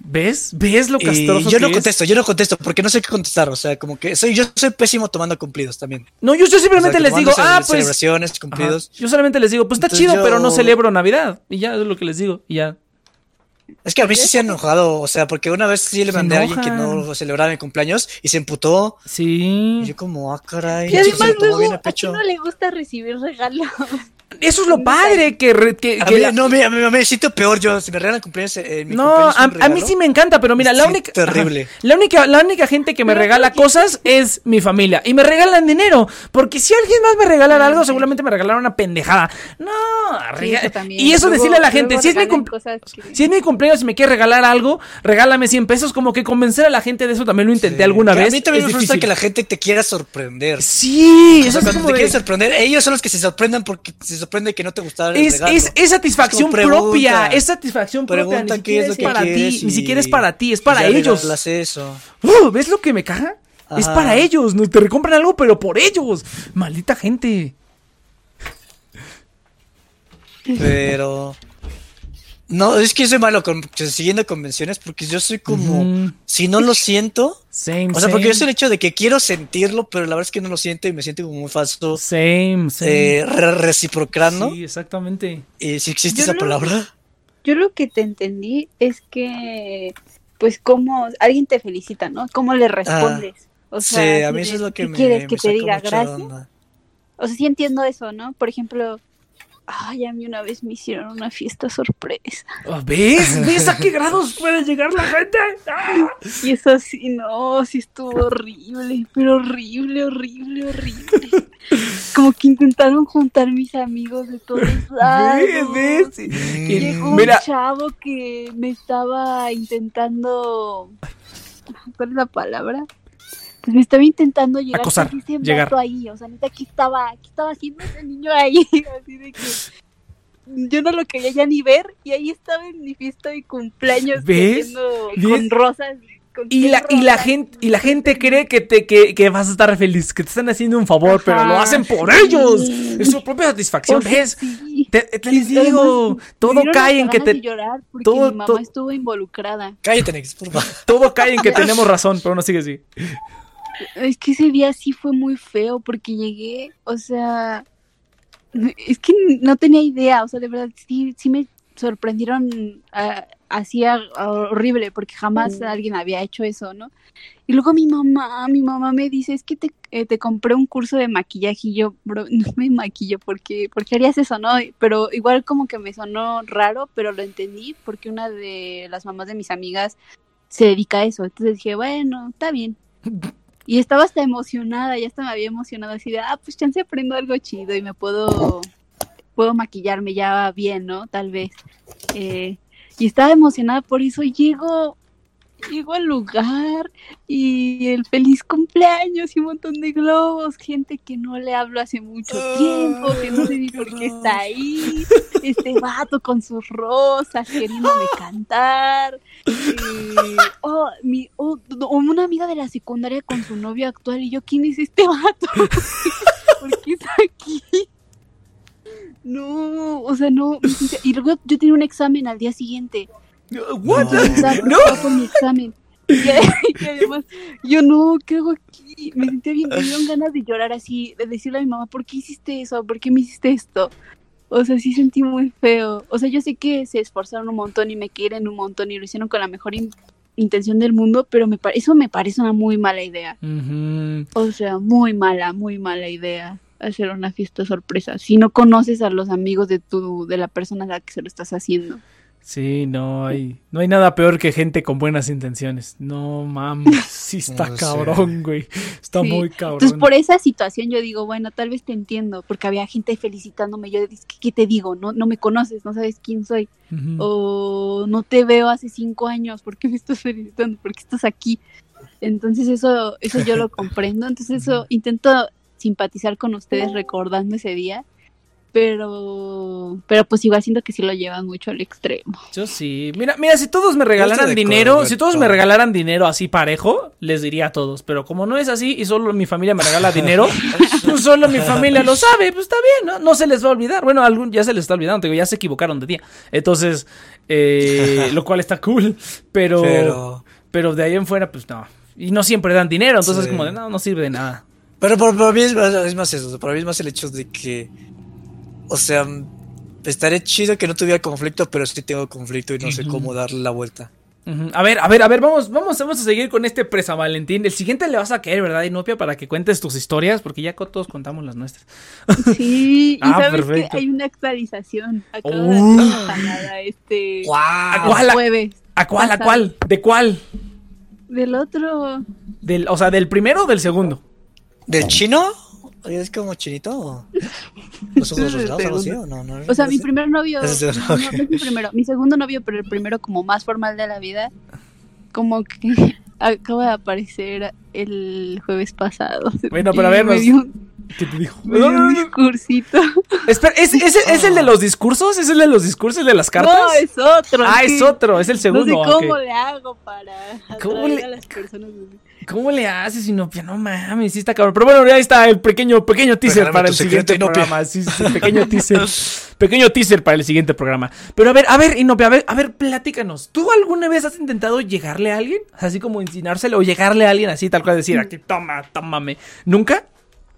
¿Ves? ¿Ves lo castroso Yo no contesto, yo no contesto porque no sé qué contestar. O sea, como que soy, yo soy pésimo tomando cumplidos también. No, yo, yo simplemente les digo, ah, pues. Celebraciones, cumplidos. Yo solamente les digo, pues está chido, pero no celebro Navidad. Y ya es lo que les digo, y ya. Es que a mí sí se ha enojado, o sea, porque una vez sí le mandé a alguien que no celebraba mi cumpleaños y se emputó. Sí. Y yo como, ah, caray. Y además luego, a, pecho. no le gusta recibir regalos. Eso es lo padre que... que, a no, me, me, siento peor yo, si me regalan cumpleaños eh, mi No, a, mí sí me encanta, pero mira, la única... Terrible. la, única, la única gente que me regala cosas es mi familia. Y me regalan dinero, porque si alguien más me regalara algo, seguramente me regalaron una pendejada. No, Y eso decirle a la gente, si es, mi si es mi cumpleaños y me quiere regalar algo, regálame 100 pesos, como que convencer a la gente de eso también lo intenté alguna vez. A mí también me gusta que la gente te quiera sorprender. Sí, eso es cuando te quiere sorprender, ellos son los que se sorprendan porque se sorprende que no te gustara el es, regalo. Es, es satisfacción propia, es satisfacción propia. Ni qué es, lo que para ti, ni siquiera es para ti, es para ellos. Eso. Uh, ¿Ves lo que me caga? Es para ellos, no te recompran algo, pero por ellos. Maldita gente. Pero No, es que soy malo con, siguiendo convenciones porque yo soy como, si no lo siento, same, o sea, porque yo soy el hecho de que quiero sentirlo, pero la verdad es que no lo siento y me siento como muy falso. Same, same. Eh, reciprocando. Sí, exactamente. ¿Y si existe esa palabra? Yo lo que te entendí es que, pues, como alguien te felicita, ¿no? ¿Cómo le respondes? Ah, o sea, sí, a mí eso es lo que me, quieres que te diga gracias? O sea, sí entiendo eso, ¿no? Por ejemplo, Ay, a mí una vez me hicieron una fiesta sorpresa. Ah, ¿Ves? ¿Ves a qué grados puede llegar la gente? ¡Ah! Y eso sí, no, sí estuvo horrible, pero horrible, horrible, horrible. Como que intentaron juntar mis amigos de todos lados. ¿Ves? ¿Ves? Llegó un chavo que me estaba intentando... ¿Cuál es la palabra? Pues me estaba intentando llegar Acosar, llegar. ahí, o sea, neta, aquí estaba, aquí estaba haciendo ese niño ahí, así de que yo no lo quería ya ni ver y ahí estaba en mi fiesta de cumpleaños ¿Ves? con rosas y la, y la gente y la gente cree que te que, que, vas a estar feliz, que te están haciendo un favor, pero lo hacen por ellos. Es su propia satisfacción, ¿ves? Te, te les digo, todo cae en que te llorar porque todo, mi mamá estuvo involucrada. Cállate, Nex, por favor. Todo cae en que tenemos razón, pero no sigue así. Es que ese día sí fue muy feo porque llegué, o sea, es que no tenía idea, o sea, de verdad sí, sí me sorprendieron uh, así horrible porque jamás alguien había hecho eso, ¿no? Y luego mi mamá, mi mamá me dice, es que te, eh, te compré un curso de maquillaje y yo, bro, no me maquillo porque, porque harías eso, ¿no? Pero igual como que me sonó raro, pero lo entendí porque una de las mamás de mis amigas se dedica a eso. Entonces dije, bueno, está bien. Y estaba hasta emocionada, ya hasta me había emocionado así de, ah, pues chance aprendo algo chido y me puedo, puedo maquillarme ya bien, ¿no? Tal vez. Eh, y estaba emocionada por eso. Llego llego al lugar y el feliz cumpleaños y un montón de globos, gente que no le hablo hace mucho tiempo, que no sé ni por qué está ahí, este vato con sus rosas queriéndome cantar, oh, mi, oh, una amiga de la secundaria con su novio actual y yo, ¿quién es este vato? ¿Por qué está aquí? No, o sea, no. Y luego yo tenía un examen al día siguiente. What? No. Con mi examen. Y, además, yo no, ¿qué hago aquí? Me sentía bien, me dieron ganas de llorar así, de decirle a mi mamá, ¿por qué hiciste eso? ¿Por qué me hiciste esto? O sea, sí sentí muy feo. O sea, yo sé que se esforzaron un montón y me quieren un montón y lo hicieron con la mejor intención del mundo, pero me eso me parece una muy mala idea. O sea, muy mala, muy mala idea hacer una fiesta sorpresa. Si no conoces a los amigos de tu, de la persona a la que se lo estás haciendo. Sí, no hay, no hay nada peor que gente con buenas intenciones. No mames, sí está cabrón, güey. Está muy cabrón. Entonces, por esa situación yo digo, bueno, tal vez te entiendo, porque había gente felicitándome. Yo dije, ¿qué te digo? No, no me conoces, no sabes quién soy. O no te veo hace cinco años, ¿por qué me estás felicitando? ¿Por qué estás aquí? Entonces, eso, eso yo lo comprendo. Entonces, eso intento simpatizar con ustedes recordando ese día pero pero pues igual siento que sí lo llevan mucho al extremo. Yo sí. Mira, mira, si todos me regalaran dinero, si todos me regalaran dinero así parejo, les diría a todos, pero como no es así y solo mi familia me regala dinero, pues solo mi familia lo sabe, pues está bien, ¿no? No se les va a olvidar. Bueno, algún ya se les está olvidando, digo, ya se equivocaron de día. Entonces, eh, lo cual está cool, pero, pero de ahí en fuera pues no. Y no siempre dan dinero, entonces como de no, no sirve de nada. Pero para, mí es más, eso, para mí es más el hecho de que o sea, estaría chido que no tuviera conflicto, pero sí tengo conflicto y no sé cómo darle la vuelta. A ver, a ver, a ver, vamos, vamos, vamos a seguir con este presa Valentín. El siguiente le vas a caer, ¿verdad, Inopia? Para que cuentes tus historias, porque ya todos contamos las nuestras. Sí, y ah, sabes que hay una actualización. Acaba uh. este ¿A cuál? Jueves. ¿A cuál? ¿A cuál? ¿De cuál? Del otro. Del, o sea, ¿del primero o del segundo? ¿Del chino? ¿Es como chinito? ¿Los ojos rosados o No, no, o sea, mi primer novio. No, no, es mi primero. Mi segundo novio, pero el primero como más formal de la vida. Como que acaba de aparecer el jueves pasado. Bueno, pero a ver, ¿qué te dijo? Me dio un discursito. Espera, ¿es, es, ¿es, el de los discursos? ¿Es el de los discursos, el de las cartas? No, es otro. Ah, es otro, es el segundo. No sé cómo le hago para ¿Cómo le... a las personas. ¿Cómo le haces, Inopia? No mames, sí está cabrón. Pero bueno, ya está el pequeño, pequeño teaser para el siguiente programa. Sí, sí, pequeño teaser. pequeño teaser para el siguiente programa. Pero a ver, a ver, Inopia, a ver, a ver, platícanos. ¿Tú alguna vez has intentado llegarle a alguien? Así como insinuárselo o llegarle a alguien así, tal cual decir, aquí, toma, tómame. ¿Nunca?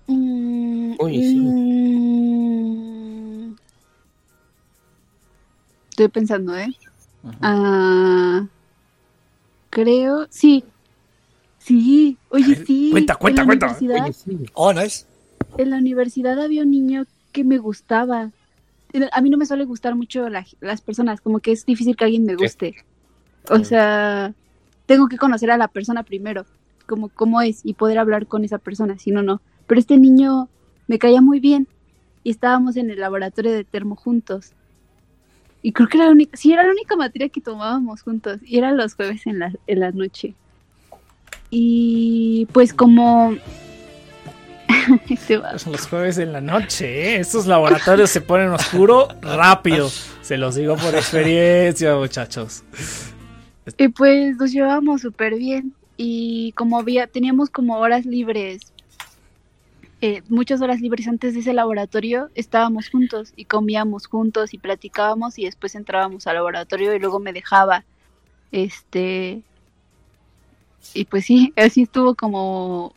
Mm, sí. Mm. Estoy pensando, ¿eh? Ah, creo, sí, Sí, oye, sí. Cuenta, cuenta, cuenta. Oh, no es. En la universidad había un niño que me gustaba. A mí no me suele gustar mucho las personas, como que es difícil que alguien me guste. O sea, tengo que conocer a la persona primero, como cómo es, y poder hablar con esa persona, si no, no. Pero este niño me caía muy bien y estábamos en el laboratorio de termo juntos. Y creo que era la única, sí, era la única materia que tomábamos juntos, y era los jueves en la, en la noche. Y pues como... Son los jueves en la noche, ¿eh? Estos laboratorios se ponen oscuro rápido. Se los digo por experiencia, muchachos. Y pues nos llevábamos súper bien. Y como había, teníamos como horas libres, eh, muchas horas libres antes de ese laboratorio, estábamos juntos y comíamos juntos y platicábamos y después entrábamos al laboratorio y luego me dejaba este y pues sí, así estuvo como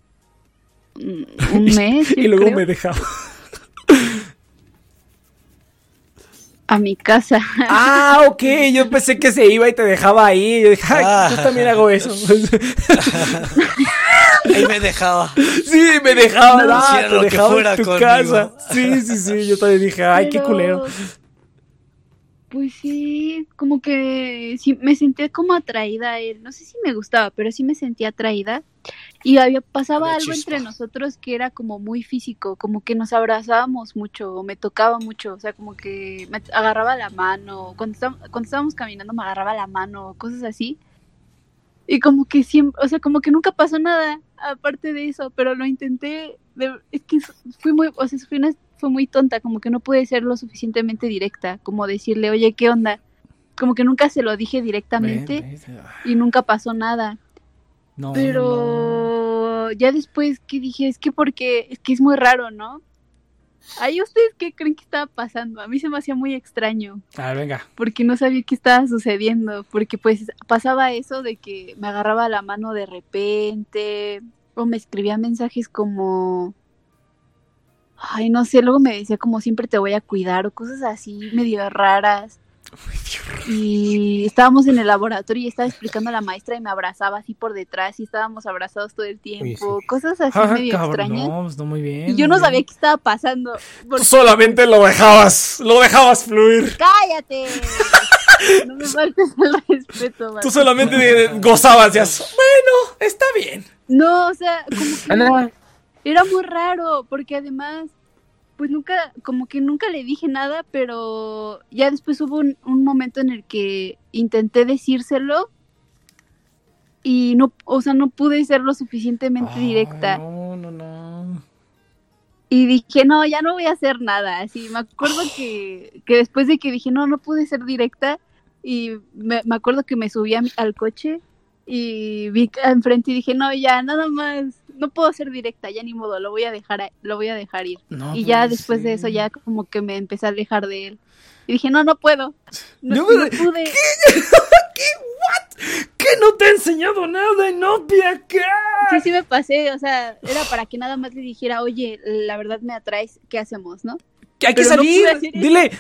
un mes. y luego me dejaba. A mi casa. Ah, ok. Yo pensé que se iba y te dejaba ahí. Yo dije, yo también hago eso. Ahí me dejaba. Sí, me dejaba. No, ah, te dejaba en tu casa. Sí, sí, sí. Yo también dije, ay, qué culero. Pues sí, como que sí, me sentía como atraída a él. No sé si me gustaba, pero sí me sentía atraída. Y había pasaba algo entre nosotros que era como muy físico, como que nos abrazábamos mucho, o me tocaba mucho, o sea, como que me agarraba la mano, cuando, cuando estábamos caminando me agarraba la mano, cosas así. Y como que siempre, o sea, como que nunca pasó nada aparte de eso, pero lo intenté, es que fui muy, o sea, fui una fue muy tonta, como que no pude ser lo suficientemente directa, como decirle, oye, ¿qué onda? Como que nunca se lo dije directamente y nunca pasó nada. Pero ya después que dije, es que porque, es que es muy raro, ¿no? Ahí ustedes qué creen que estaba pasando? A mí se me hacía muy extraño. A ver, venga. Porque no sabía qué estaba sucediendo. Porque pues pasaba eso de que me agarraba la mano de repente. O me escribía mensajes como ay, no sé, luego me decía como siempre te voy a cuidar o cosas así medio raras. Y estábamos en el laboratorio y estaba explicando a la maestra y me abrazaba así por detrás y estábamos abrazados todo el tiempo. Cosas así ah, medio extrañas. Pues no, muy bien, y yo no sabía qué estaba pasando. Tú solamente lo dejabas, lo dejabas fluir. ¡Cállate! no me faltes el respeto. Tú solamente gozabas ya. Bueno, está bien. No, o sea, como que era muy raro, porque además, pues nunca, como que nunca le dije nada, pero ya después hubo un, momento en el que intenté decírselo y no, o sea, no pude ser lo suficientemente directa. No, no, no. Y dije, no, ya no voy a hacer nada. Así, me acuerdo que, que después de que dije, no, no pude ser directa, y me, me acuerdo que me subí al coche y vi enfrente y dije, no, ya, nada más no puedo ser directa, ya ni modo, lo voy a dejar, lo voy a dejar ir. y ya después de eso ya como que me empecé a alejar de él. Y dije, no, no puedo. No, pude. ¿Qué? ¿Qué? ¿What? ¿Qué no te he enseñado nada, novia? ¿Qué? Sí, sí me pasé, o sea, era para que nada más le dijera, oye, la verdad me atraes, ¿qué hacemos, no? Hay que salir. Dile,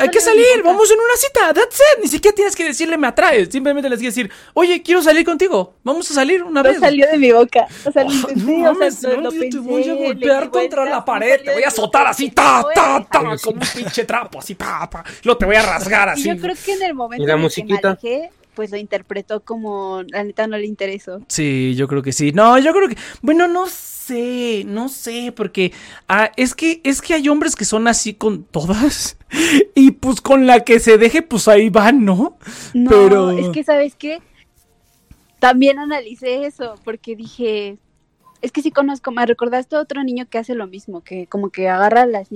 hay que salir. Vamos en una cita. That's it. Ni siquiera tienes que decirle me atraes. Simplemente les tienes que decir, oye, quiero salir contigo. Vamos a salir una vez. salió de mi boca. O sea, oh, no, o sea, no, te voy a golpear contra la pared. Te voy a azotar así, ta, ta, ta, como un pinche trapo, así, ta, ta. Lo te voy a rasgar así. yo creo que en el momento en que me alejé, pues lo interpretó como la neta no le interesó. Sí, yo creo que sí. No, yo creo que, bueno, no sé, no sé, porque ah, es que es que hay hombres que son así con todas y pues con la que se deje, pues ahí van, ¿no? No, Pero... es que sabes qué, también analicé eso porque dije, es que sí conozco, me recordaste a otro niño que hace lo mismo, que como que agarra las,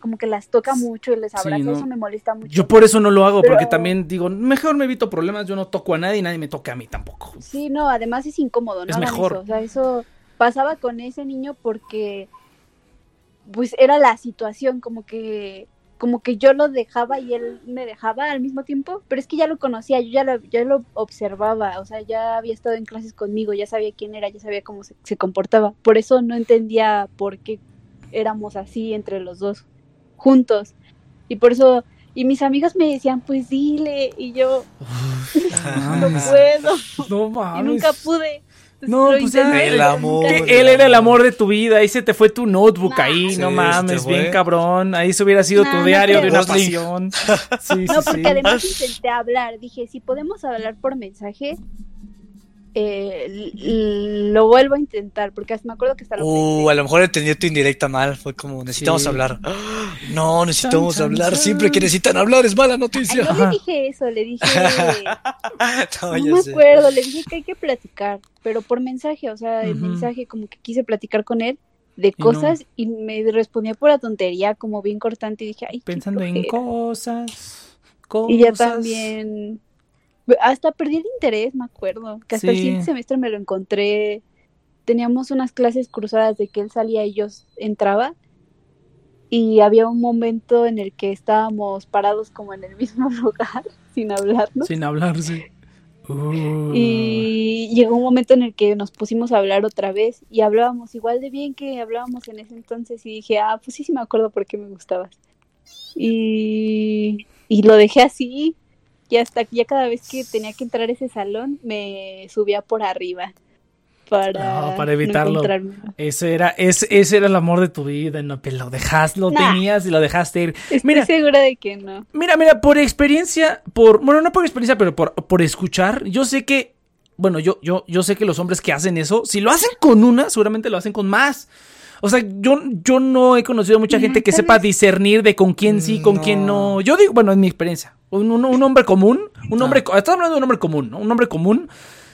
como que las toca mucho y les abraza, eso me molesta mucho. Yo por eso no lo hago, porque también digo, mejor me evito problemas, yo no toco a nadie y nadie me toca a mí tampoco. Sí, no, además es incómodo, ¿no? Es mejor. o sea, eso pasaba con ese niño porque, pues era la situación, como que como que yo lo dejaba y él me dejaba al mismo tiempo, pero es que ya lo conocía, yo ya lo, ya lo observaba, o sea, ya había estado en clases conmigo, ya sabía quién era, ya sabía cómo se, se comportaba. Por eso no entendía por qué éramos así entre los dos, juntos. Y por eso, y mis amigas me decían, pues dile, y yo, no puedo. No Y nunca pude. No, pues el amor. él era el amor de tu vida. Ahí se te fue tu notebook ahí, no mames, bien cabrón. Ahí se hubiera sido tu diario de una pasión. no, porque además intenté hablar. Dije, si podemos hablar por mensaje, eh, lo vuelvo a intentar, porque me acuerdo que está lo Uh, a lo mejor entendí tu indirecta mal, fue como, necesitamos hablar. No, necesitamos hablar, siempre que necesitan hablar es mala noticia. Ay, le dije eso, le dije... no, me acuerdo, le dije que hay que platicar, pero por mensaje, o sea, el mensaje como que quise platicar con él de cosas y, me respondía por la tontería como bien cortante y dije, ay, pensando en cosas, cosas. Y ya también hasta perdí el interés, me acuerdo. Que hasta el siguiente semestre me lo encontré. Teníamos unas clases cruzadas de que él salía y yo entraba. Y había un momento en el que estábamos parados como en el mismo lugar, sin hablarnos. Sin hablarse. Y llegó un momento en el que nos pusimos a hablar otra vez y hablábamos igual de bien que hablábamos en ese entonces y dije, ah, pues sí, sí me acuerdo por qué me gustabas. Y, y lo dejé así y hasta ya cada vez que tenía que entrar a ese salón me subía por arriba para, para evitarlo. ese era, ese, ese era el amor de tu vida, no, pero lo dejaste, lo tenías y lo dejaste ir. Estoy mira, segura de que no. Mira, mira, por experiencia, por, bueno, no por experiencia, pero por, por escuchar, yo sé que, bueno, yo, yo, yo sé que los hombres que hacen eso, si lo hacen con una, seguramente lo hacen con más. O sea, yo, yo no he conocido a mucha gente que sepa discernir de con quién sí, con quién no. Yo digo, bueno, en mi experiencia, un, un, hombre común, un hombre, estás hablando de un hombre común, ¿no? Un hombre común.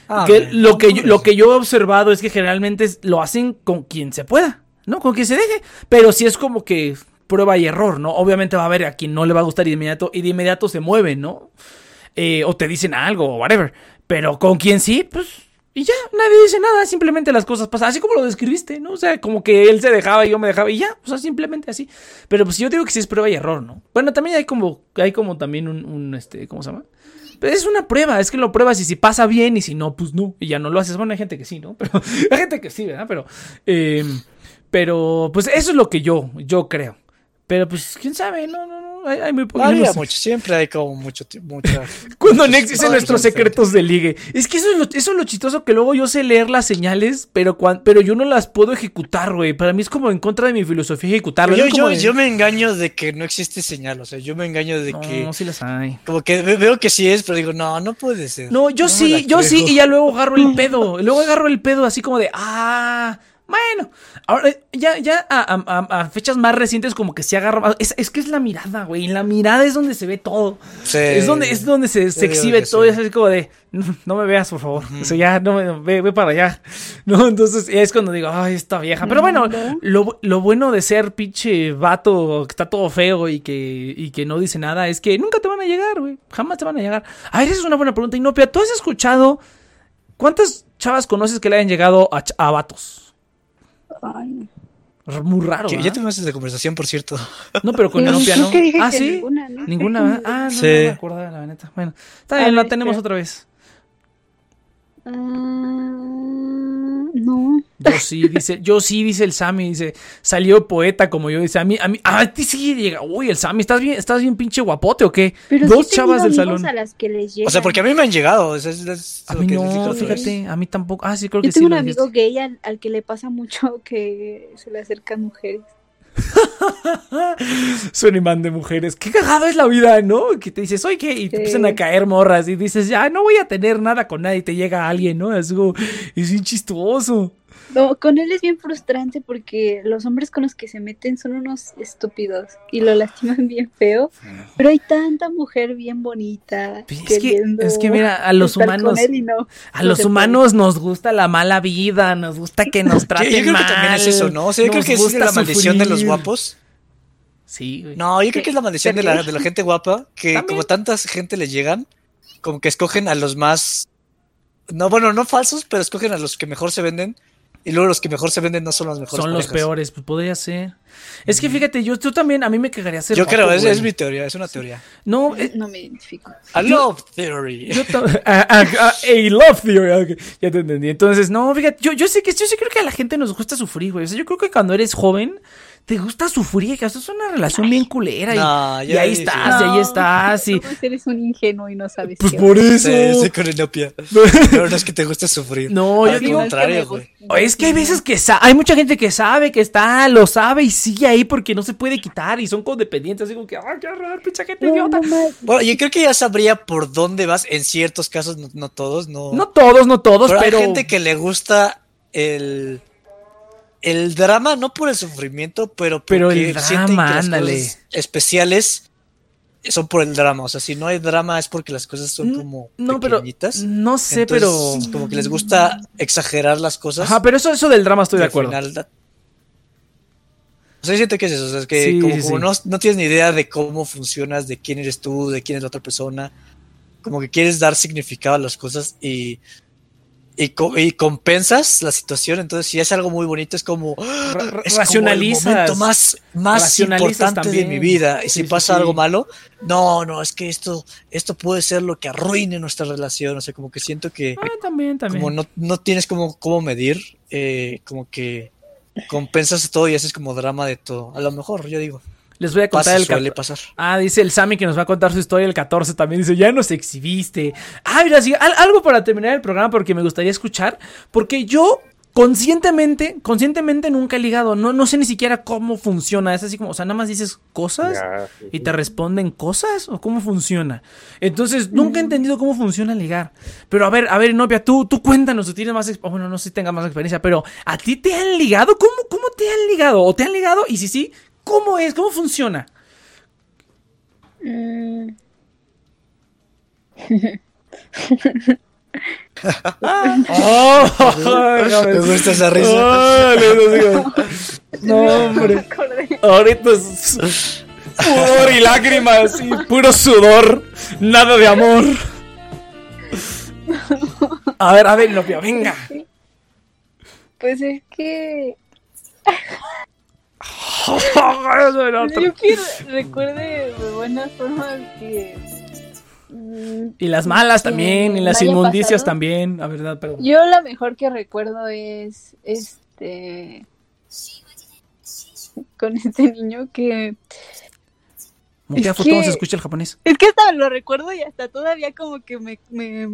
Ah, que lo que yo, lo que yo he observado es que generalmente lo hacen con quien se pueda, ¿no? Con quien se deje. Pero si es como que prueba y error, ¿no? Obviamente va a haber a quien no le va a gustar y de inmediato, y de inmediato se mueve, ¿no? Eh, o te dicen algo, o whatever. Pero con quien sí, pues y ya, nadie dice nada, simplemente las cosas pasan, así como lo describiste, ¿no? O sea, como que él se dejaba y yo me dejaba y ya, o sea, simplemente así. Pero pues yo digo que sí es prueba y error, ¿no? Bueno, también hay como, hay como también un, este, ¿cómo se llama? Pero es una prueba, es que lo pruebas y si pasa bien y si no, pues no, y ya no lo haces. Bueno, hay gente que sí, ¿no? Pero hay gente que sí, ¿verdad? Pero, eh, pero pues eso es lo que yo, yo creo. Pero pues, quién sabe, no, no, no, hay, hay muy poco. Había mucho, siempre hay como mucho, mucha... Cuando Nex dice nuestros secretos de ligue. Es que eso es, lo, eso es lo chistoso que luego yo sé leer las señales, pero, pero yo no las puedo ejecutar, güey. Para mí es como en contra de mi filosofía ejecutarlo. Yo, yo, yo, me engaño de que no existe señal, o sea, yo me engaño de que... No, sí las hay. Como que veo que sí es, pero digo, no, no puede ser. No, yo sí, yo sí, y ya luego agarro el pedo. Luego agarro el pedo así como de, ah... Bueno, ahora ya, ya a, fechas más recientes como que se agarra es, es que es la mirada, güey. La mirada es donde se ve todo. es donde, es donde se, exhibe todo. Es así como de, no, me veas, por favor. O sea, ya, no me, ve, para allá. No, entonces es cuando digo, ay, esta vieja. Pero bueno, lo, lo, bueno de ser pinche vato que está todo feo y que, y que no dice nada es que nunca te van a llegar, güey. Jamás te van a llegar. Ay, esa es una buena pregunta. Inopia, ¿tú has escuchado cuántas chavas conoces que le hayan llegado a, a vatos? Muy raro. Ya tuvimos esa conversación, por cierto. No, pero con Inopia no. Ah, sí. Ninguna, ¿no? ¿Ninguna? Ah, no, sí. no me acordaba, la neta. Bueno, está bien, la tenemos otra vez. Ah, no. Yo sí, dice, yo sí, dice el Sammy, dice, salió poeta como yo, dice, a mí, a mí, a ti sí llega, uy, el Sammy, ¿estás bien, estás bien pinche guapote o qué? Dos chavas del salón. o sea, porque a mí me han llegado. a mí no, fíjate, a mí tampoco. Ah, sí, creo que sí. Yo tengo un amigo gay al, que le pasa mucho que se le acercan mujeres. Son imán de mujeres. Qué cagado es la vida, ¿no? Que te dices, oye, ¿qué? Y te empiezan a caer morras y dices, ya, no voy a tener nada con nadie y te llega alguien, ¿no? Es como, es bien chistoso. No, con él es bien frustrante porque los hombres con los que se meten son unos estúpidos y lo lastiman bien feo. Pero hay tanta mujer bien bonita. Es que, es que mira, a los humanos. a los humanos nos gusta la mala vida, nos gusta que nos traten yo, creo Que también es eso, ¿no? O sea, yo creo que es la maldición de los guapos. Sí, No, yo creo que es la maldición de la, de la gente guapa, que como tanta gente les llegan, como que escogen a los más. No, bueno, no falsos, pero escogen a los que mejor se venden y luego los que mejor se venden no son los mejores. Son los peores, pues podría ser. Es que fíjate, yo, tú también, a mí me cagaría ser. Yo creo, es, mi teoría, es una teoría. No, eh, no me identifico. A love theory. a, love theory. ya te entendí. Entonces, no, fíjate, yo, yo sé que yo sí creo que a la gente nos gusta sufrir, güey. O sea, yo creo que cuando eres joven te gusta sufrir, esto es una relación bien culera. y, ahí estás, y ahí estás. Y... eres un ingenuo y no sabes Pues por eso. Sí, con. Pero no es que te guste sufrir. No, yo digo. contrario, güey. Es que hay veces que hay mucha gente que sabe que está, lo sabe y sigue ahí porque no se puede quitar y son codependientes. Así como que, ay, qué raro, pinche gente idiota. bueno, yo creo que ya sabría por dónde vas en ciertos casos, no, todos, no. No todos, no todos, pero. pero... hay gente que le gusta el el drama no por el sufrimiento, pero pero el drama, ándale. especiales son por el drama, o sea, si no hay drama es porque las cosas son como no, pequeñitas. Pero, no sé, pero como que les gusta exagerar las cosas. Ajá, pero eso eso del drama estoy de acuerdo. Final, o sea, siento que es eso, o sea, es que como, no, no, tienes ni idea de cómo funcionas, de quién eres tú, de quién es la otra persona, como que quieres dar significado a las cosas y y, y, compensas la situación. Entonces, si es algo muy bonito, es como. Es racionalizas. el momento más, más importante de mi vida. Y si pasa algo malo, no, no, es que esto, esto puede ser lo que arruine nuestra relación. O sea, como que siento que. Ah, también, también. Como no, no tienes como cómo medir, eh, como que compensas todo y haces como drama de todo. A lo mejor, yo digo. Les voy a contar el suele pasar. Ah, dice el Sammy que nos va a contar su historia el 14 también. Dice, ya nos exhibiste. Ah, mira, sí, algo para terminar el programa porque me gustaría escuchar. Porque yo conscientemente, conscientemente nunca he ligado. No, no sé ni siquiera cómo funciona. Es así como, o sea, nada más dices cosas y te responden cosas o cómo funciona. Entonces, nunca he entendido cómo funciona ligar. Pero a ver, a ver, novia, tú, tú cuéntanos, tú tienes más, bueno, no sé si tengas más experiencia, pero ¿a ti te han ligado? ¿Cómo, cómo te han ligado? ¿O te han ligado? Y si sí, ¿Cómo es? ¿Cómo funciona? Mm. oh, me gusta esa risa. no, hombre. Ahorita es pudor y lágrimas y puro sudor. Nada de amor. A ver, a ver, Lopia, venga. Pues es que yo que recuerde de buenas formas que. Mm, y las malas también, y las inmundicias también, la verdad, pero. Yo la mejor que recuerdo es este. Con este niño que. Es ¿Cómo se escucha el japonés? Es que hasta lo recuerdo y hasta todavía como que me, me,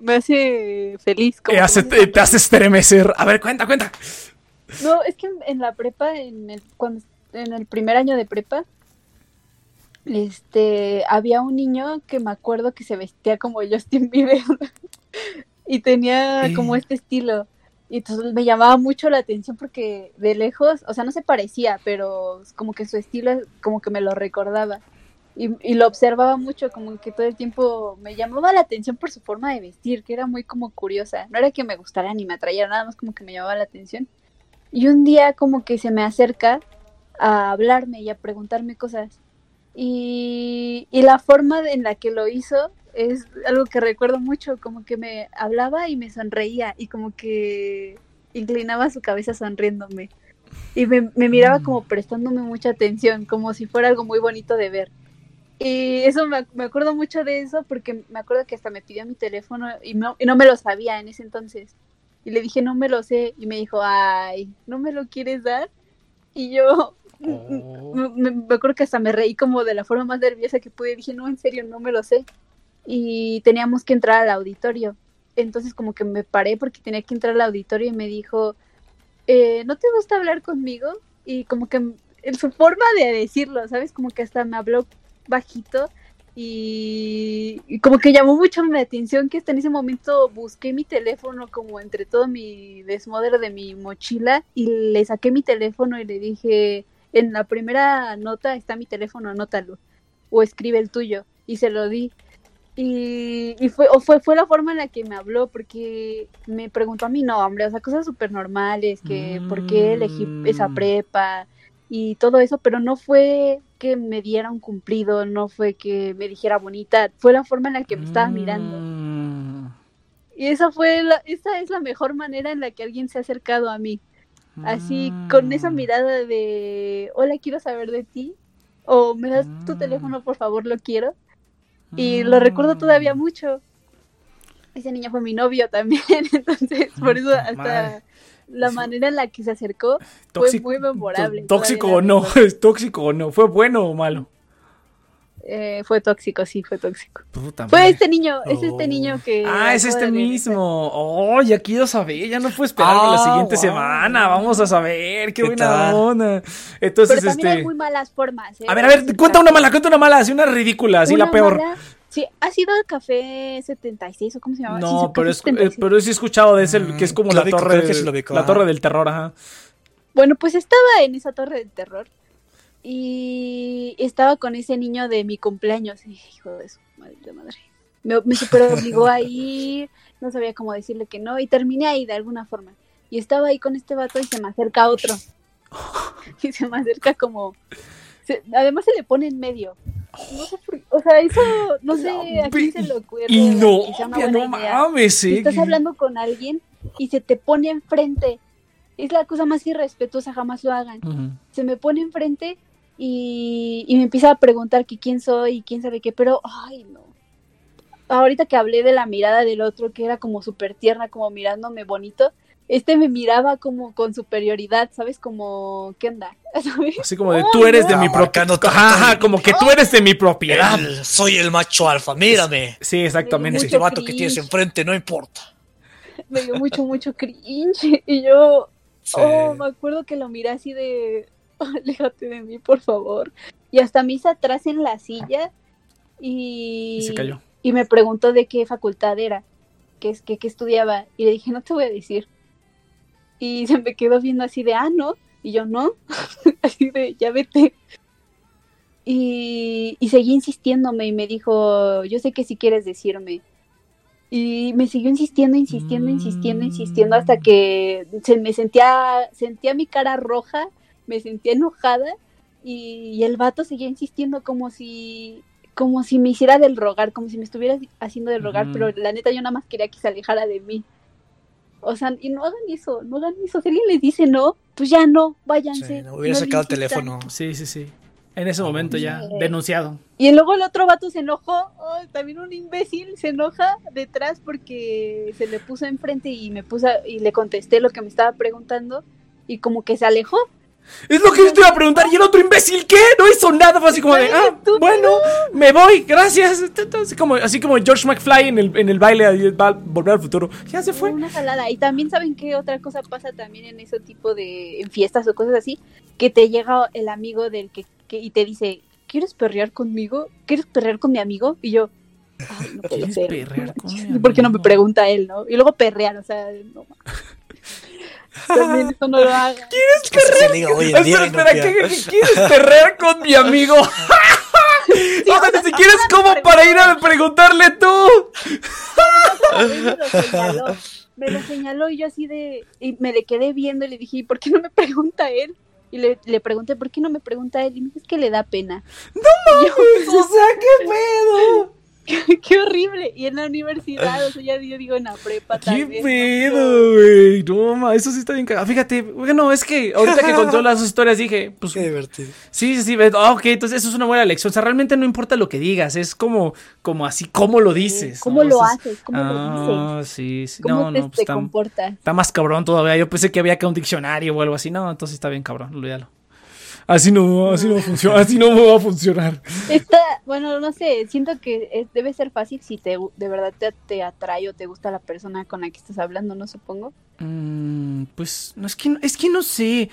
me, hace feliz. Como te, te hace estremecer. A ver, cuenta, cuenta. No, es que en la prepa, en el, cuando, en el primer año de prepa, este, había un niño que me acuerdo que se vestía como Justin Bieber y tenía como este estilo. Y entonces me llamaba mucho la atención porque de lejos, o sea, no se parecía, pero como que su estilo como que me lo recordaba. Y, y, lo observaba mucho, como que todo el tiempo me llamaba la atención por su forma de vestir, que era muy como curiosa. No era que me gustara ni me atraía, nada más como que me llamaba la atención. Y un día como que se me acerca a hablarme y a preguntarme cosas. Y, la forma en la que lo hizo es algo que recuerdo mucho, como que me hablaba y me sonreía y como que inclinaba su cabeza sonriéndome. Y me, miraba como mm. prestándome mucha atención, como si fuera algo muy bonito de ver. Y eso me, me, acuerdo mucho de eso porque me acuerdo que hasta me pidió mi teléfono y no, y no me lo sabía en ese entonces. Y le dije, no me lo sé. Y me dijo, ay, ¿no me lo quieres dar? Y yo oh. me, acuerdo que hasta me reí como de la forma más nerviosa que pude. Dije, no, en serio, no me lo sé. Y teníamos que entrar al auditorio. Entonces como que me paré porque tenía que entrar al auditorio y me dijo, eh, ¿no te gusta hablar conmigo? Y como que en su forma de decirlo, ¿sabes? Como que hasta me habló bajito Y, como que llamó mucho mi atención que hasta en ese momento busqué mi teléfono como entre todo mi desmoder de mi mochila y le saqué mi teléfono y le dije, en la primera nota está mi teléfono, anótalo o escribe el tuyo y se lo di. Y, fue, o fue, fue la forma en la que me habló, porque me preguntó a mi nombre, o sea, cosas súper normales, que por qué elegí esa mm. prepa y todo eso, pero no fue que me diera un cumplido, no fue que me dijera bonita, fue la forma en la que me estaba mirando. Mm. Y esa fue la, esa es la mejor manera en la que alguien se ha acercado a mí. Así, con esa mm. mirada de, hola, quiero saber de ti, o me das tu teléfono, por favor, lo quiero. Y lo recuerdo todavía mucho. Ese niño fue mi novio también, entonces por eso hasta la manera en la que se acercó fue muy memorable. Tóxico o no, es tóxico o no, fue bueno o malo. Eh, fue tóxico, sí, fue tóxico. fue este niño, es este niño que. Ah, es este mismo. Oh, ya quiero saber, ya no puedo esperar la ah, siguiente semana. Vamos a saber, qué, buena onda. Entonces, Pero también este. Hay muy malas formas. ¿eh? A ver, a ver, cuenta una mala, cuenta una mala, así una ridícula, así la peor. Sí, ha sido el café 76 o cómo se llama. No, pero, es, eh, pero sí he escuchado de ese, que es como la, torre, la torre del terror, ajá. Bueno, pues estaba en esa torre del terror y estaba con ese niño de mi cumpleaños. hijo de su madre, madre. Me, me super obligó a ir, no sabía cómo decirle que no, y terminé ahí de alguna forma. Y estaba ahí con este vato y se me acerca otro. y se me acerca como. además se le pone en medio. No sé o sea, eso no sé a quién se le ocurre. Y no, no mames, sí. Estás hablando con alguien y se te pone enfrente. Es la cosa más irrespetuosa, jamás lo hagan. Se me pone enfrente y, me empieza a preguntar que quién soy y quién sabe qué, pero, ay, no. Ahorita que hablé de la mirada del otro, que era como súper tierna, como mirándome bonito, este me miraba como con superioridad, ¿sabes? Como, ¿qué onda? Así como de, tú eres de mi propiedad. Ajá, como que tú eres de mi propiedad. soy el macho alfa, mírame. Sí, exactamente. Este vato que tienes enfrente, no importa. Me dio mucho, mucho cringe. Y yo, oh, me acuerdo que lo miré así de, aléjate de mí, por favor. Y hasta me hice atrás en la silla y, se cayó. Y me preguntó de qué facultad era, qué, qué, qué estudiaba. Y le dije, no te voy a decir. Y se me quedó viendo así de, ah, no. Y yo, no. así de, ya vete. Y, y seguí insistiéndome y me dijo, yo sé que si quieres decirme. Y me siguió insistiendo, insistiendo, insistiendo, insistiendo hasta que se me sentía, sentía mi cara roja me sentía enojada y, el vato seguía insistiendo como si como si me hiciera del rogar, como si me estuviera haciendo del rogar, pero la neta yo nada más quería que se alejara de mí. O sea, y no hagan eso, no hagan eso. Si alguien les dice no, pues ya no, váyanse. no, hubiera sacado el teléfono. Sí, sí, sí. En ese momento ya, denunciado. Y luego el otro vato se enojó, también un imbécil se enoja detrás porque se le puso enfrente y me puso y le contesté lo que me estaba preguntando y como que se alejó es lo que yo te iba a preguntar. ¿Y el otro imbécil qué? No hizo nada. Fue así como de, ah, bueno, me voy, gracias. Así como, así como George McFly en el, en el baile Volver al Futuro. Ya se fue. Una salada. Y también saben qué otra cosa pasa también en ese tipo de en fiestas o cosas así. Que te llega el amigo del que, y te dice, ¿quieres perrear conmigo? ¿Quieres perrear con mi amigo? Y yo, Ay, no ser. Con ¿Por qué no me pregunta él, no? Y luego perrear, o sea, no. También eso no lo haga. ¿Quieres perrear? espera, ¿quieres perrear con mi amigo? o sea, ni siquiera es como para ir a preguntarle tú. me, lo señaló, me lo señaló y yo así de... Y me le quedé viendo y le dije, ¿por qué no me pregunta él? Y le, le pregunté, ¿por qué no me pregunta él? Y me dice, es que le da pena. ¡No mames! o sea, ¿qué pedo? Qué horrible. Y en la universidad, o sea, ya yo digo en la prepa ¿Qué pedo, güey? No, eso sí está bien cagado. Fíjate, bueno, es que ahorita que contó las historias dije, pues. Qué divertido. Sí, sí, sí. Ah, ok, entonces eso es una buena lección. O sea, realmente no importa lo que digas, es como, como así, cómo lo dices. ¿Cómo lo haces? ¿Cómo lo ah, dices? sí, sí. ¿Cómo no, te, no, pues, te comportas? Está más cabrón todavía. Yo pensé que había que un diccionario o algo así. No, entonces está bien cabrón, olvídalo. Así no, así no funciona, así no va a funcionar. Está, bueno, no sé, siento que debe ser fácil si te de verdad te, te, atrae o te gusta la persona con la que estás hablando, ¿no supongo? Mm, pues no es que es que no sé,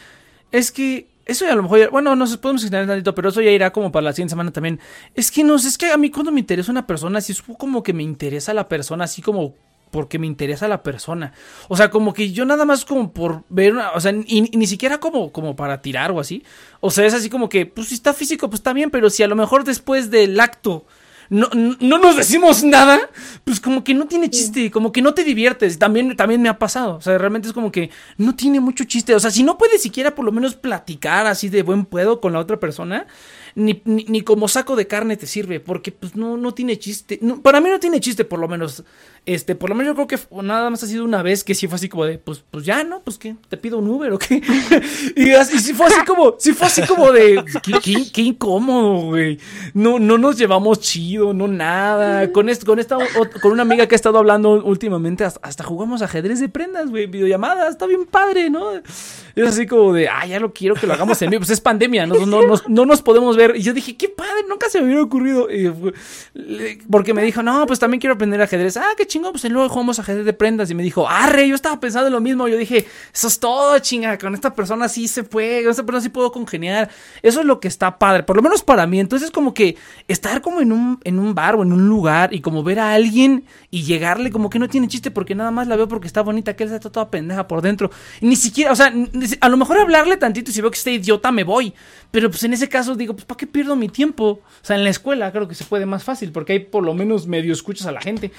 es que eso ya a lo mejor, bueno, nos podemos extender tantito, pero eso ya irá como para la siguiente semana también. Es que no sé, es que a mí cuando me interesa una persona, así es como que me interesa la persona, así como porque me interesa la persona. O sea, como que yo nada más como por ver una, o sea, y, ni siquiera como, como para tirar o así. O sea, es así como que, pues si está físico, pues está bien, pero si a lo mejor después del acto no, no nos decimos nada, pues como que no tiene chiste, como que no te diviertes. También, también me ha pasado. O sea, realmente es como que no tiene mucho chiste. O sea, si no puedes siquiera por lo menos platicar así de buen puedo con la otra persona, ni, ni, como saco de carne te sirve, porque pues no, no tiene chiste. para mí no tiene chiste, por lo menos. Este, por lo menos yo creo que nada más ha sido una vez que sí fue así como de, pues, pues ya, ¿no? Pues que te pido un Uber o qué. y, así, fue así como, si fue así como de, qué, incómodo, güey. No, no nos llevamos chido, no nada. Con esto, con esta, con una amiga que ha estado hablando últimamente, hasta, jugamos ajedrez de prendas, güey, videollamadas, está bien padre, ¿no? Es así como de, ah, ya lo quiero que lo hagamos en vivo. Pues es pandemia, no, no, no, no nos podemos ver. Y yo dije, qué padre, nunca se me hubiera ocurrido. porque me dijo, no, pues también quiero aprender ajedrez. Ah, qué chingón, pues luego jugamos ajedrez de prendas. Y me dijo, arre, yo estaba pensando en lo mismo. Yo dije, eso es todo, chinga, con esta persona sí se puede, con esta persona sí puedo congeniar. Eso es lo que está padre, por lo menos para mí. Entonces, como que estar como en un, en un bar o en un lugar y como ver a alguien y llegarle, como que no tiene chiste porque nada más la veo porque está bonita, que él está toda pendeja por dentro. ni siquiera, o sea, a lo mejor hablarle tantito y si veo que está idiota me voy. Pero pues en ese caso digo, pues ¿para qué pierdo mi tiempo? O sea, en la escuela creo que se puede más fácil porque hay por lo menos medio escuchas a la gente.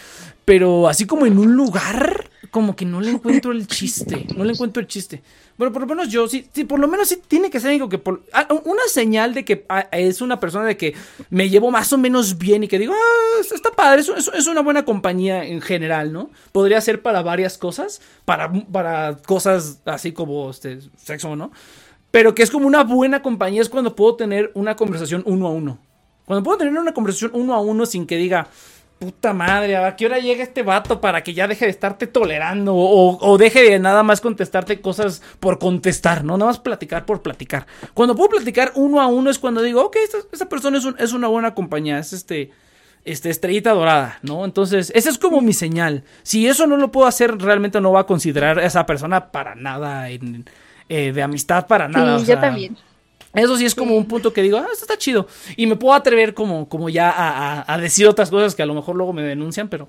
Pero así como en un lugar, como que no le encuentro el chiste. No le encuentro el chiste. Bueno, por lo menos yo sí, sí por lo menos sí tiene que ser algo que por, ah, una señal de que ah, es una persona de que me llevo más o menos bien y que digo, ah, está padre, es, es, una buena compañía en general, ¿no? Podría ser para varias cosas, para, para cosas así como este, sexo, ¿no? Pero que es como una buena compañía es cuando puedo tener una conversación uno a uno. Cuando puedo tener una conversación uno a uno sin que diga, puta madre, ¿a qué hora llega este vato para que ya deje de estarte tolerando? O, deje de nada más contestarte cosas por contestar, ¿no? Nada más platicar por platicar. Cuando puedo platicar uno a uno es cuando digo, ok, esta, persona es, es, una buena compañía, es este, este, estrellita dorada, ¿no? Entonces, esa es como mi señal. Si eso no lo puedo hacer, realmente no va a considerar a esa persona para nada en, eh, de amistad para nada. Sí, yo también. Eso sí es como un punto que digo, ah, esto está chido. Y me puedo atrever como, como ya a, decir otras cosas que a lo mejor luego me denuncian, pero,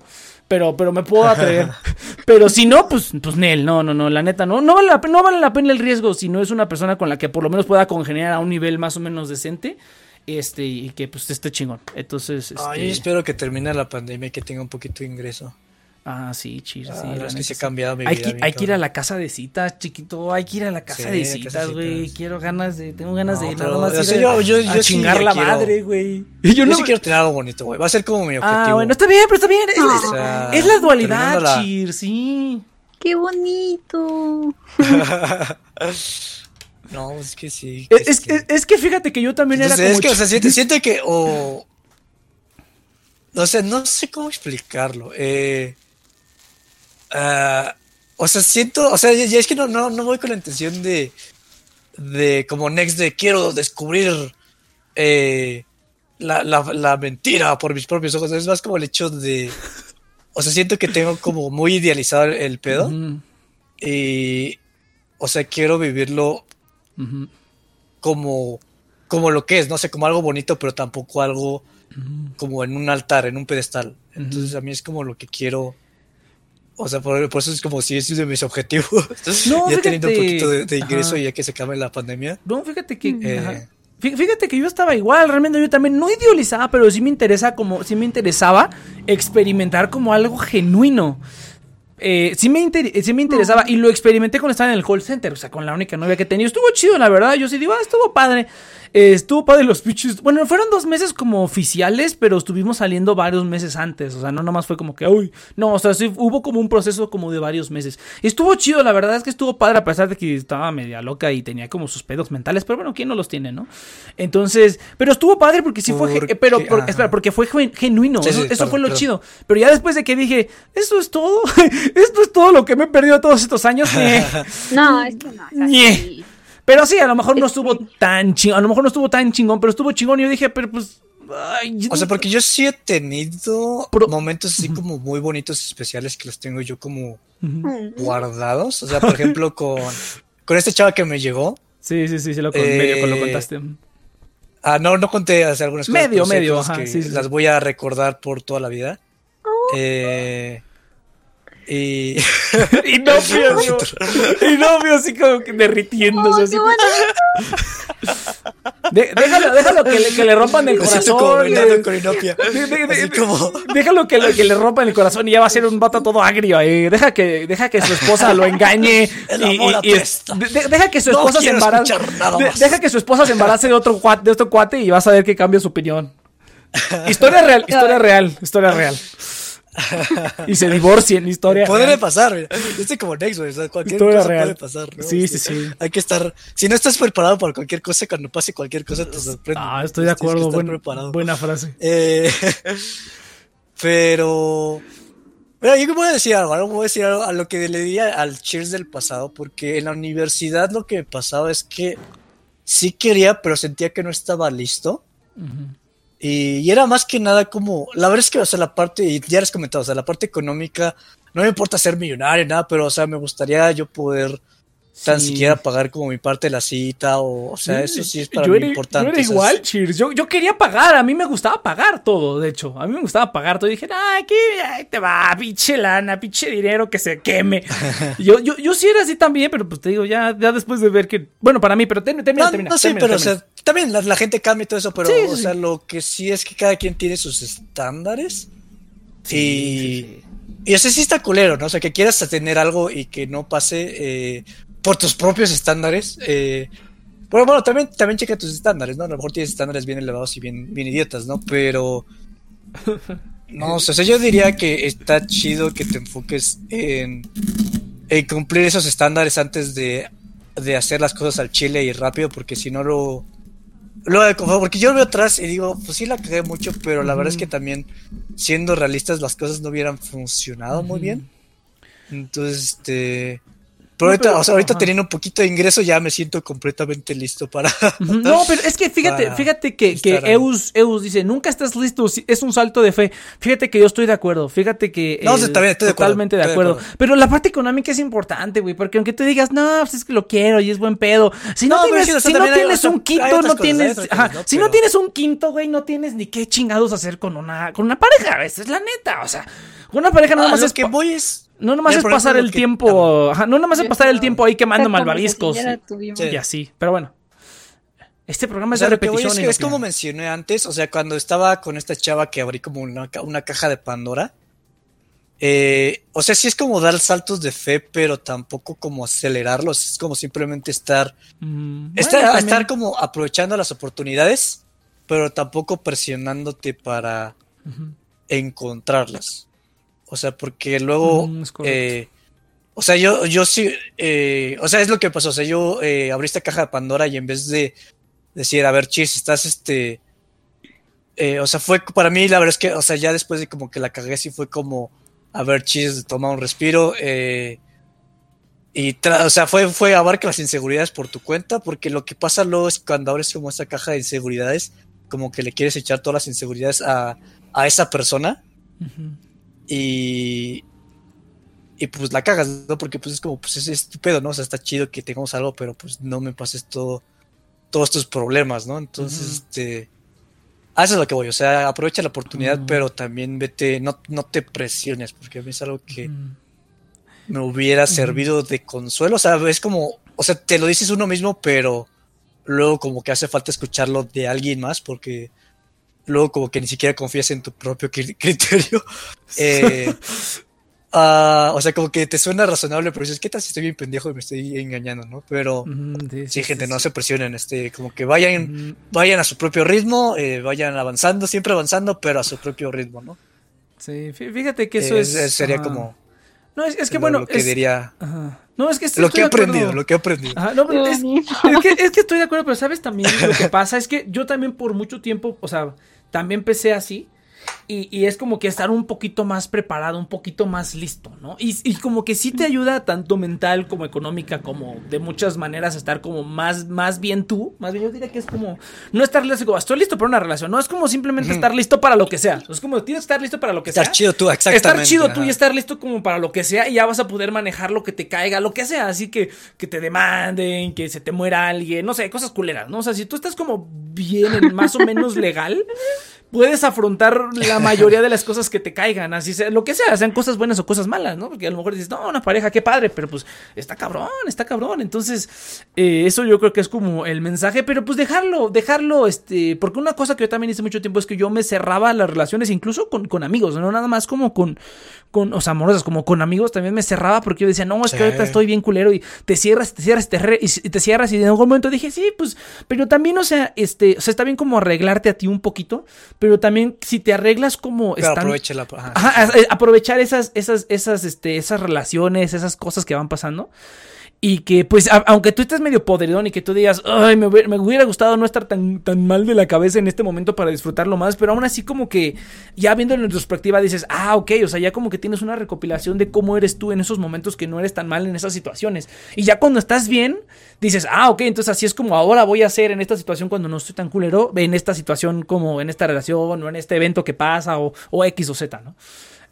pero, pero me puedo atrever. pero si no, pues, pues Nel, no, no, no, la neta, no, no vale la pena, no vale la pena el riesgo si no es una persona con la que por lo menos pueda congeniar a un nivel más o menos decente. Este, y que pues esté chingón. Entonces, este... Ay, espero que termine la pandemia y que tenga un poquito de ingreso. Ah, sí, chido, sí. Ah, es que se ha cambiado mi hay vida. Que, hay que ir a la casa de citas, chiquito. Hay que ir a la casa de citas, güey. Quiero ganas de. Tengo ganas de ir nada más. Ir yo, yo, yo, a chingar la madre, güey. Yo, no... sí quiero tener algo bonito, güey. Va a ser como mi ah, objetivo. Ah, bueno, está bien, pero está bien. Es, es la dualidad, Chir, sí. Qué bonito. no, es que sí. es, que... es, que fíjate que yo también era como. Es que, o sea, siente, siente que. O. No sé, no sé cómo explicarlo. Eh Ah, o sea, siento, o sea, ya, es que no, no, no voy con la intención de, de como Next de quiero descubrir eh, la, la, mentira por mis propios ojos. Es más como el hecho de, o sea, siento que tengo como muy idealizado el, pedo. Y, o sea, quiero vivirlo como, como lo que es, no sé, como algo bonito, pero tampoco algo como en un altar, en un pedestal. Entonces a mí es como lo que quiero o sea, por, eso es como si es de mis objetivos. No, ya teniendo un poquito de, ingreso y ya que se acabe la pandemia. No, fíjate que. Eh, fíjate que yo estaba igual, realmente yo también no idealizaba, pero sí me interesa como, sí me interesaba experimentar como algo genuino. Eh, sí, me sí me interesaba y lo experimenté cuando estaba en el call center, o sea, con la única novia que tenía. Estuvo chido, la verdad. Yo sí digo, ah, estuvo padre. Eh, estuvo padre los pitches. Bueno, fueron dos meses como oficiales, pero estuvimos saliendo varios meses antes. O sea, no nomás fue como que, uy, no, o sea, sí hubo como un proceso como de varios meses. Estuvo chido, la verdad es que estuvo padre, a pesar de que estaba media loca y tenía como sus pedos mentales, pero bueno, ¿quién no los tiene, no? Entonces, pero estuvo padre porque sí fue, pero, espera, porque fue genuino. eso, fue lo chido. Pero ya después de que dije, eso es todo, esto es todo lo que me he perdido todos estos años. no, es que no. Pero sí, a lo mejor no estuvo tan chingón, a lo mejor no estuvo tan chingón, pero estuvo chingón y yo dije, pero pues... o sea, porque yo sí he tenido momentos así como muy bonitos, especiales, que los tengo yo como guardados. O sea, por ejemplo, con, con este chava que me llegó. Sí, sí, sí, sí lo, medio lo contaste. Ah, no, no conté hace algunas cosas. Medio, medio, ajá. sí, las voy a recordar por toda la vida. Oh. Eh, y. y novio, y novio así como que derritiéndose. así. déjalo, déjalo que le, que le rompan el corazón. déjalo que le, que le rompan el corazón y ya va a ser un vato todo agrio ahí. Deja que, deja que su esposa lo engañe. y, deja que su esposa se embarace. deja que su esposa se embarace de otro cuate, de otro cuate y vas a ver que cambia su opinión. Historia real, historia real, historia real. y se divorcien, historia. Puede pasar, yo estoy como Nexo, cualquier cosa puede pasar. Sí, sí, sí. Hay que estar, si no estás preparado para cualquier cosa, cuando pase cualquier cosa te sorprende. Ah, estoy de acuerdo, buena frase. Eh, pero, Mira, yo voy a decir algo, voy a decir algo a lo que le di al Cheers del pasado, porque en la universidad lo que pasaba es que sí quería, pero sentía que no estaba listo. Y, era más que nada como, la verdad es que, o sea, la parte, y ya les comentado, o sea, la parte económica, no me importa ser millonario, nada, pero, o sea, me gustaría yo poder tan siquiera pagar como mi parte de la cita o, o sea, eso sí es para mí importante. Yo era igual, Cheers. Yo, yo quería pagar, a mí me gustaba pagar todo, de hecho. A mí me gustaba pagar todo. Y dije, ah, aquí te va, pinche lana, pinche dinero que se queme. yo, yo, yo sí era así también, pero pues te digo, ya, ya después de ver que, bueno, para mí, pero termina, termina, no, No, sí, pero, o sea, también la, gente cambia y todo eso, pero, o sea, lo que sí es que cada quien tiene sus estándares. y... Y o sea, sí está culero, ¿no? O sea, que quieras tener algo y que no pase, eh, por tus propios estándares. Eh, bueno, bueno, también, también checa tus estándares, ¿no? A lo mejor tienes estándares bien elevados y bien, bien idiotas, ¿no? Pero. No, o sea, yo diría que está chido que te enfoques en, en cumplir esos estándares antes de, de hacer las cosas al chile y rápido, porque si no lo. Lo porque yo veo atrás y digo, pues sí la cagué mucho, pero la verdad es que también, siendo realistas, las cosas no hubieran funcionado muy bien. Entonces, este. Pero ahorita, o sea, ahorita teniendo un poquito de ingreso ya me siento completamente listo para... No, pero es que fíjate, fíjate que, que Eus, Eus dice, nunca estás listo, es un salto de fe. Fíjate que yo estoy de acuerdo, fíjate que... No, estoy totalmente de acuerdo. Pero la parte económica es importante, güey, porque aunque tú digas, no, pues es que lo quiero y es buen pedo. Si no, tienes, si no tienes un quinto, no tienes... Si no tienes un quinto, güey, no tienes ni qué chingados hacer con una, con una pareja, esa es la neta, o sea... Una pareja nada más es que voy es no nomás es pasar el tiempo, no nomás es pasar el tiempo ahí quemando malvaviscos y así, pero bueno. Este programa es de repetición. Es, como mencioné antes, o sea, cuando estaba con esta chava que abrí como una, caja de Pandora, eh, o sea, sí es como dar saltos de fe, pero tampoco como acelerarlos, es como simplemente estar, mm, estar, como aprovechando las oportunidades, pero tampoco presionándote para encontrarlas. O sea, porque luego. Mm, eh, o sea, yo, yo sí. Eh, o sea, es lo que pasó. O sea, yo eh, abrí esta caja de Pandora y en vez de decir, a ver, chis, estás este. o sea, fue para mí, la verdad es que, o sea, ya después de como que la cagué, sí fue como, a ver, chis, toma un respiro. y, o sea, fue, fue abarca las inseguridades por tu cuenta, porque lo que pasa luego es cuando abres como esta caja de inseguridades, como que le quieres echar todas las inseguridades a, a esa persona. Y, y pues la cagas, ¿no? Porque pues es como, pues es estúpido, ¿no? O sea, está chido que tengamos algo, pero pues no me pases todo, todos tus problemas, ¿no? Entonces, este... A eso es lo que voy, o sea, aprovecha la oportunidad, pero también vete, no, no te presiones, porque a mí es algo que me hubiera servido de consuelo, o sea, es como, o sea, te lo dices uno mismo, pero luego como que hace falta escucharlo de alguien más, porque luego como que ni siquiera confías en tu propio criterio. Eh, ah, o sea, como que te suena razonable, pero dices, ¿qué tal si estoy bien pendejo y me estoy engañando, no? Pero sí, gente, no se presionen, este, como que vayan, vayan a su propio ritmo, eh, vayan avanzando, siempre avanzando, pero a su propio ritmo, ¿no? Sí, fíjate que eso es... Sería como... No, es, que bueno... Lo que diría... No, es que lo que he aprendido, lo que he aprendido. es, que, es, que, estoy de acuerdo, pero sabes también lo que pasa es que yo también por mucho tiempo, o sea, también empecé así. Y, es como que estar un poquito más preparado, un poquito más listo, ¿no? Y, y, como que sí te ayuda tanto mental como económica, como de muchas maneras estar como más, más bien tú. Más bien yo diría que es como no estar listo, estoy listo para una relación, no es como simplemente estar listo para lo que sea. Es como tienes que estar listo para lo que sea. Estar chido tú, exactamente. Estar chido tú y estar listo como para lo que sea y ya vas a poder manejar lo que te caiga, lo que sea. Así que que te demanden, que se te muera alguien, no sé, cosas culeras, ¿no? O sea, si tú estás como bien, más o menos legal, puedes afrontar la mayoría de las cosas que te caigan, así sea, lo que sea, sean cosas buenas o cosas malas, ¿no? Porque a lo mejor dices, no, una pareja, qué padre, pero pues está cabrón, está cabrón. Entonces, eh, eso yo creo que es como el mensaje, pero pues dejarlo, dejarlo, este, porque una cosa que yo también hice mucho tiempo es que yo me cerraba las relaciones, incluso con, con amigos, no nada más como con, con, o sea, amorosas, como con amigos también me cerraba porque yo decía, no, es que ahorita estoy bien culero y te cierras, te cierras, te, y te cierras y en algún momento dije, sí, pues, pero también, o sea, este, o sea, está bien como arreglarte a ti un poquito, pero también si te arreglas como están, aprovechar esas, esas, esas, este, esas relaciones, esas cosas que van pasando. Y que, pues, aunque tú estés medio podridón y que tú digas, ay, me, hubiera gustado no estar tan, tan mal de la cabeza en este momento para disfrutarlo más, pero aún así, como que ya viendo en retrospectiva dices, ah, ok, o sea, ya como que tienes una recopilación de cómo eres tú en esos momentos que no eres tan mal en esas situaciones. Y ya cuando estás bien, dices, ah, ok, entonces así es como ahora voy a hacer en esta situación cuando no estoy tan culero, en esta situación como en esta relación o en este evento que pasa o, o X o Z, ¿no?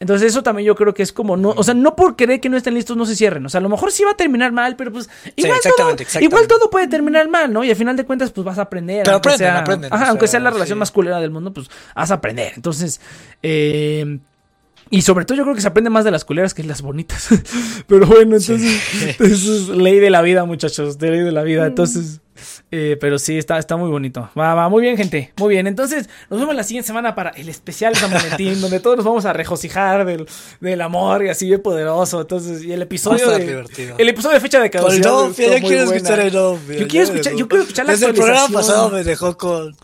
Entonces eso también yo creo que es como, no, o sea, no por querer que no estén listos no se cierren. O sea, a lo mejor sí va a terminar mal, pero pues igual, todo, igual todo puede terminar mal, ¿no? Y al final de cuentas pues vas a aprender. Pero aunque sea, aunque sea la relación más culera del mundo, pues vas a aprender. Entonces, eh, y sobre todo yo creo que se aprende más de las culeras que las bonitas. Pero bueno, entonces, eso es ley de la vida, muchachos, de ley de la vida. Entonces, eh, pero sí, está, está muy bonito. Va, va, muy bien, gente. Muy bien. Entonces, nos vemos la siguiente semana para el especial de San Valentín, donde todos nos vamos a regocijar del, del amor y así bien poderoso. Entonces, y el episodio de. El episodio de fecha de caducidad. yo quiero escuchar el novio. Yo quiero escuchar, yo quiero escuchar la Desde el programa pasado me dejó con.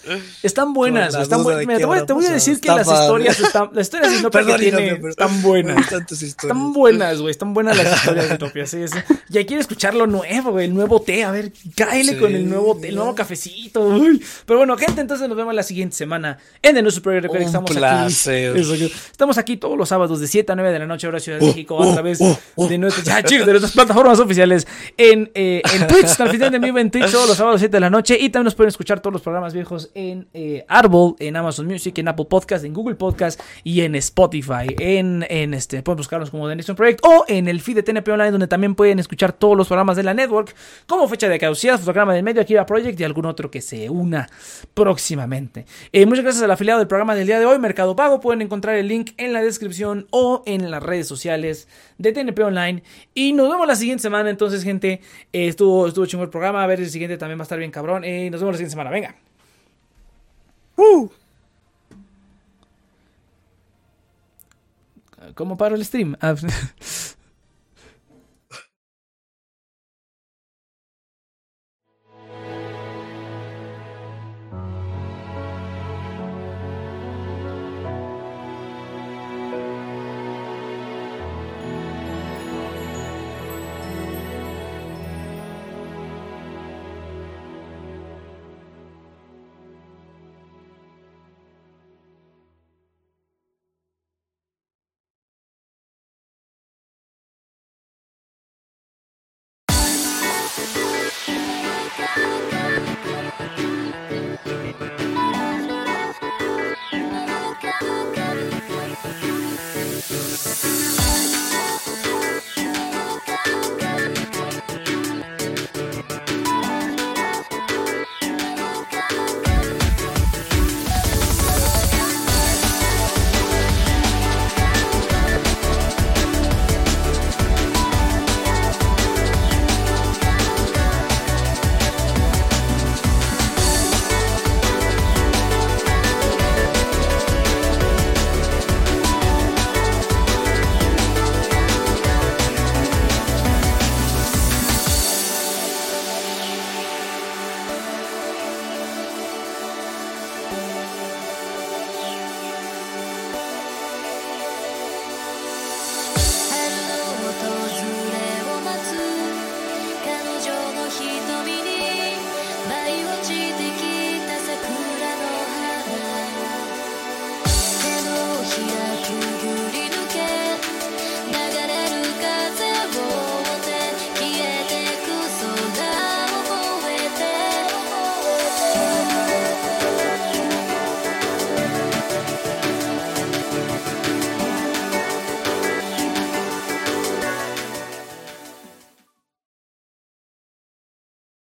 Están buenas. están buenas. te, voy, te voy a decir que las historias están. Las historias de Inopia que tiene están buenas. Están buenas, güey. Están buenas las historias de Inopia. Sí, sí. Ya quiero escuchar lo nuevo, güey. El nuevo té. A ver, cáele con el nuevo el nuevo cafecito. Pero bueno, gente, entonces nos vemos la siguiente semana en el nuestro programa. Estamos aquí. estamos aquí todos los sábados de 7 a 9 de la noche, hora Ciudad de México, a través de, nuestras, de nuestras plataformas oficiales en, eh, en Twitch, transmitiendo en vivo en Twitch todos los sábados 7 de la noche. Y también nos pueden escuchar todos los programas viejos en eh, Arbol, en Amazon Music, en Apple Podcast, en Google Podcast y en Spotify. En, en este, pueden buscarnos como The Nation Project o en el feed de TNP Online, donde también pueden escuchar todos los programas de la network, como fecha de caducidad, fotograma del medio, aquí va Project y algún otro que se una próximamente. Eh, muchas gracias al afiliado del programa del día de hoy, Mercado Pago. Pueden encontrar el link en la descripción o en las redes sociales de TNP Online. Y nos vemos la siguiente semana. Entonces, gente, eh, estuvo, estuvo chingo el programa. A ver, el siguiente también va a estar bien cabrón. Eh, nos vemos la siguiente semana. Venga. Uh. ¿Cómo paro el stream? Ah,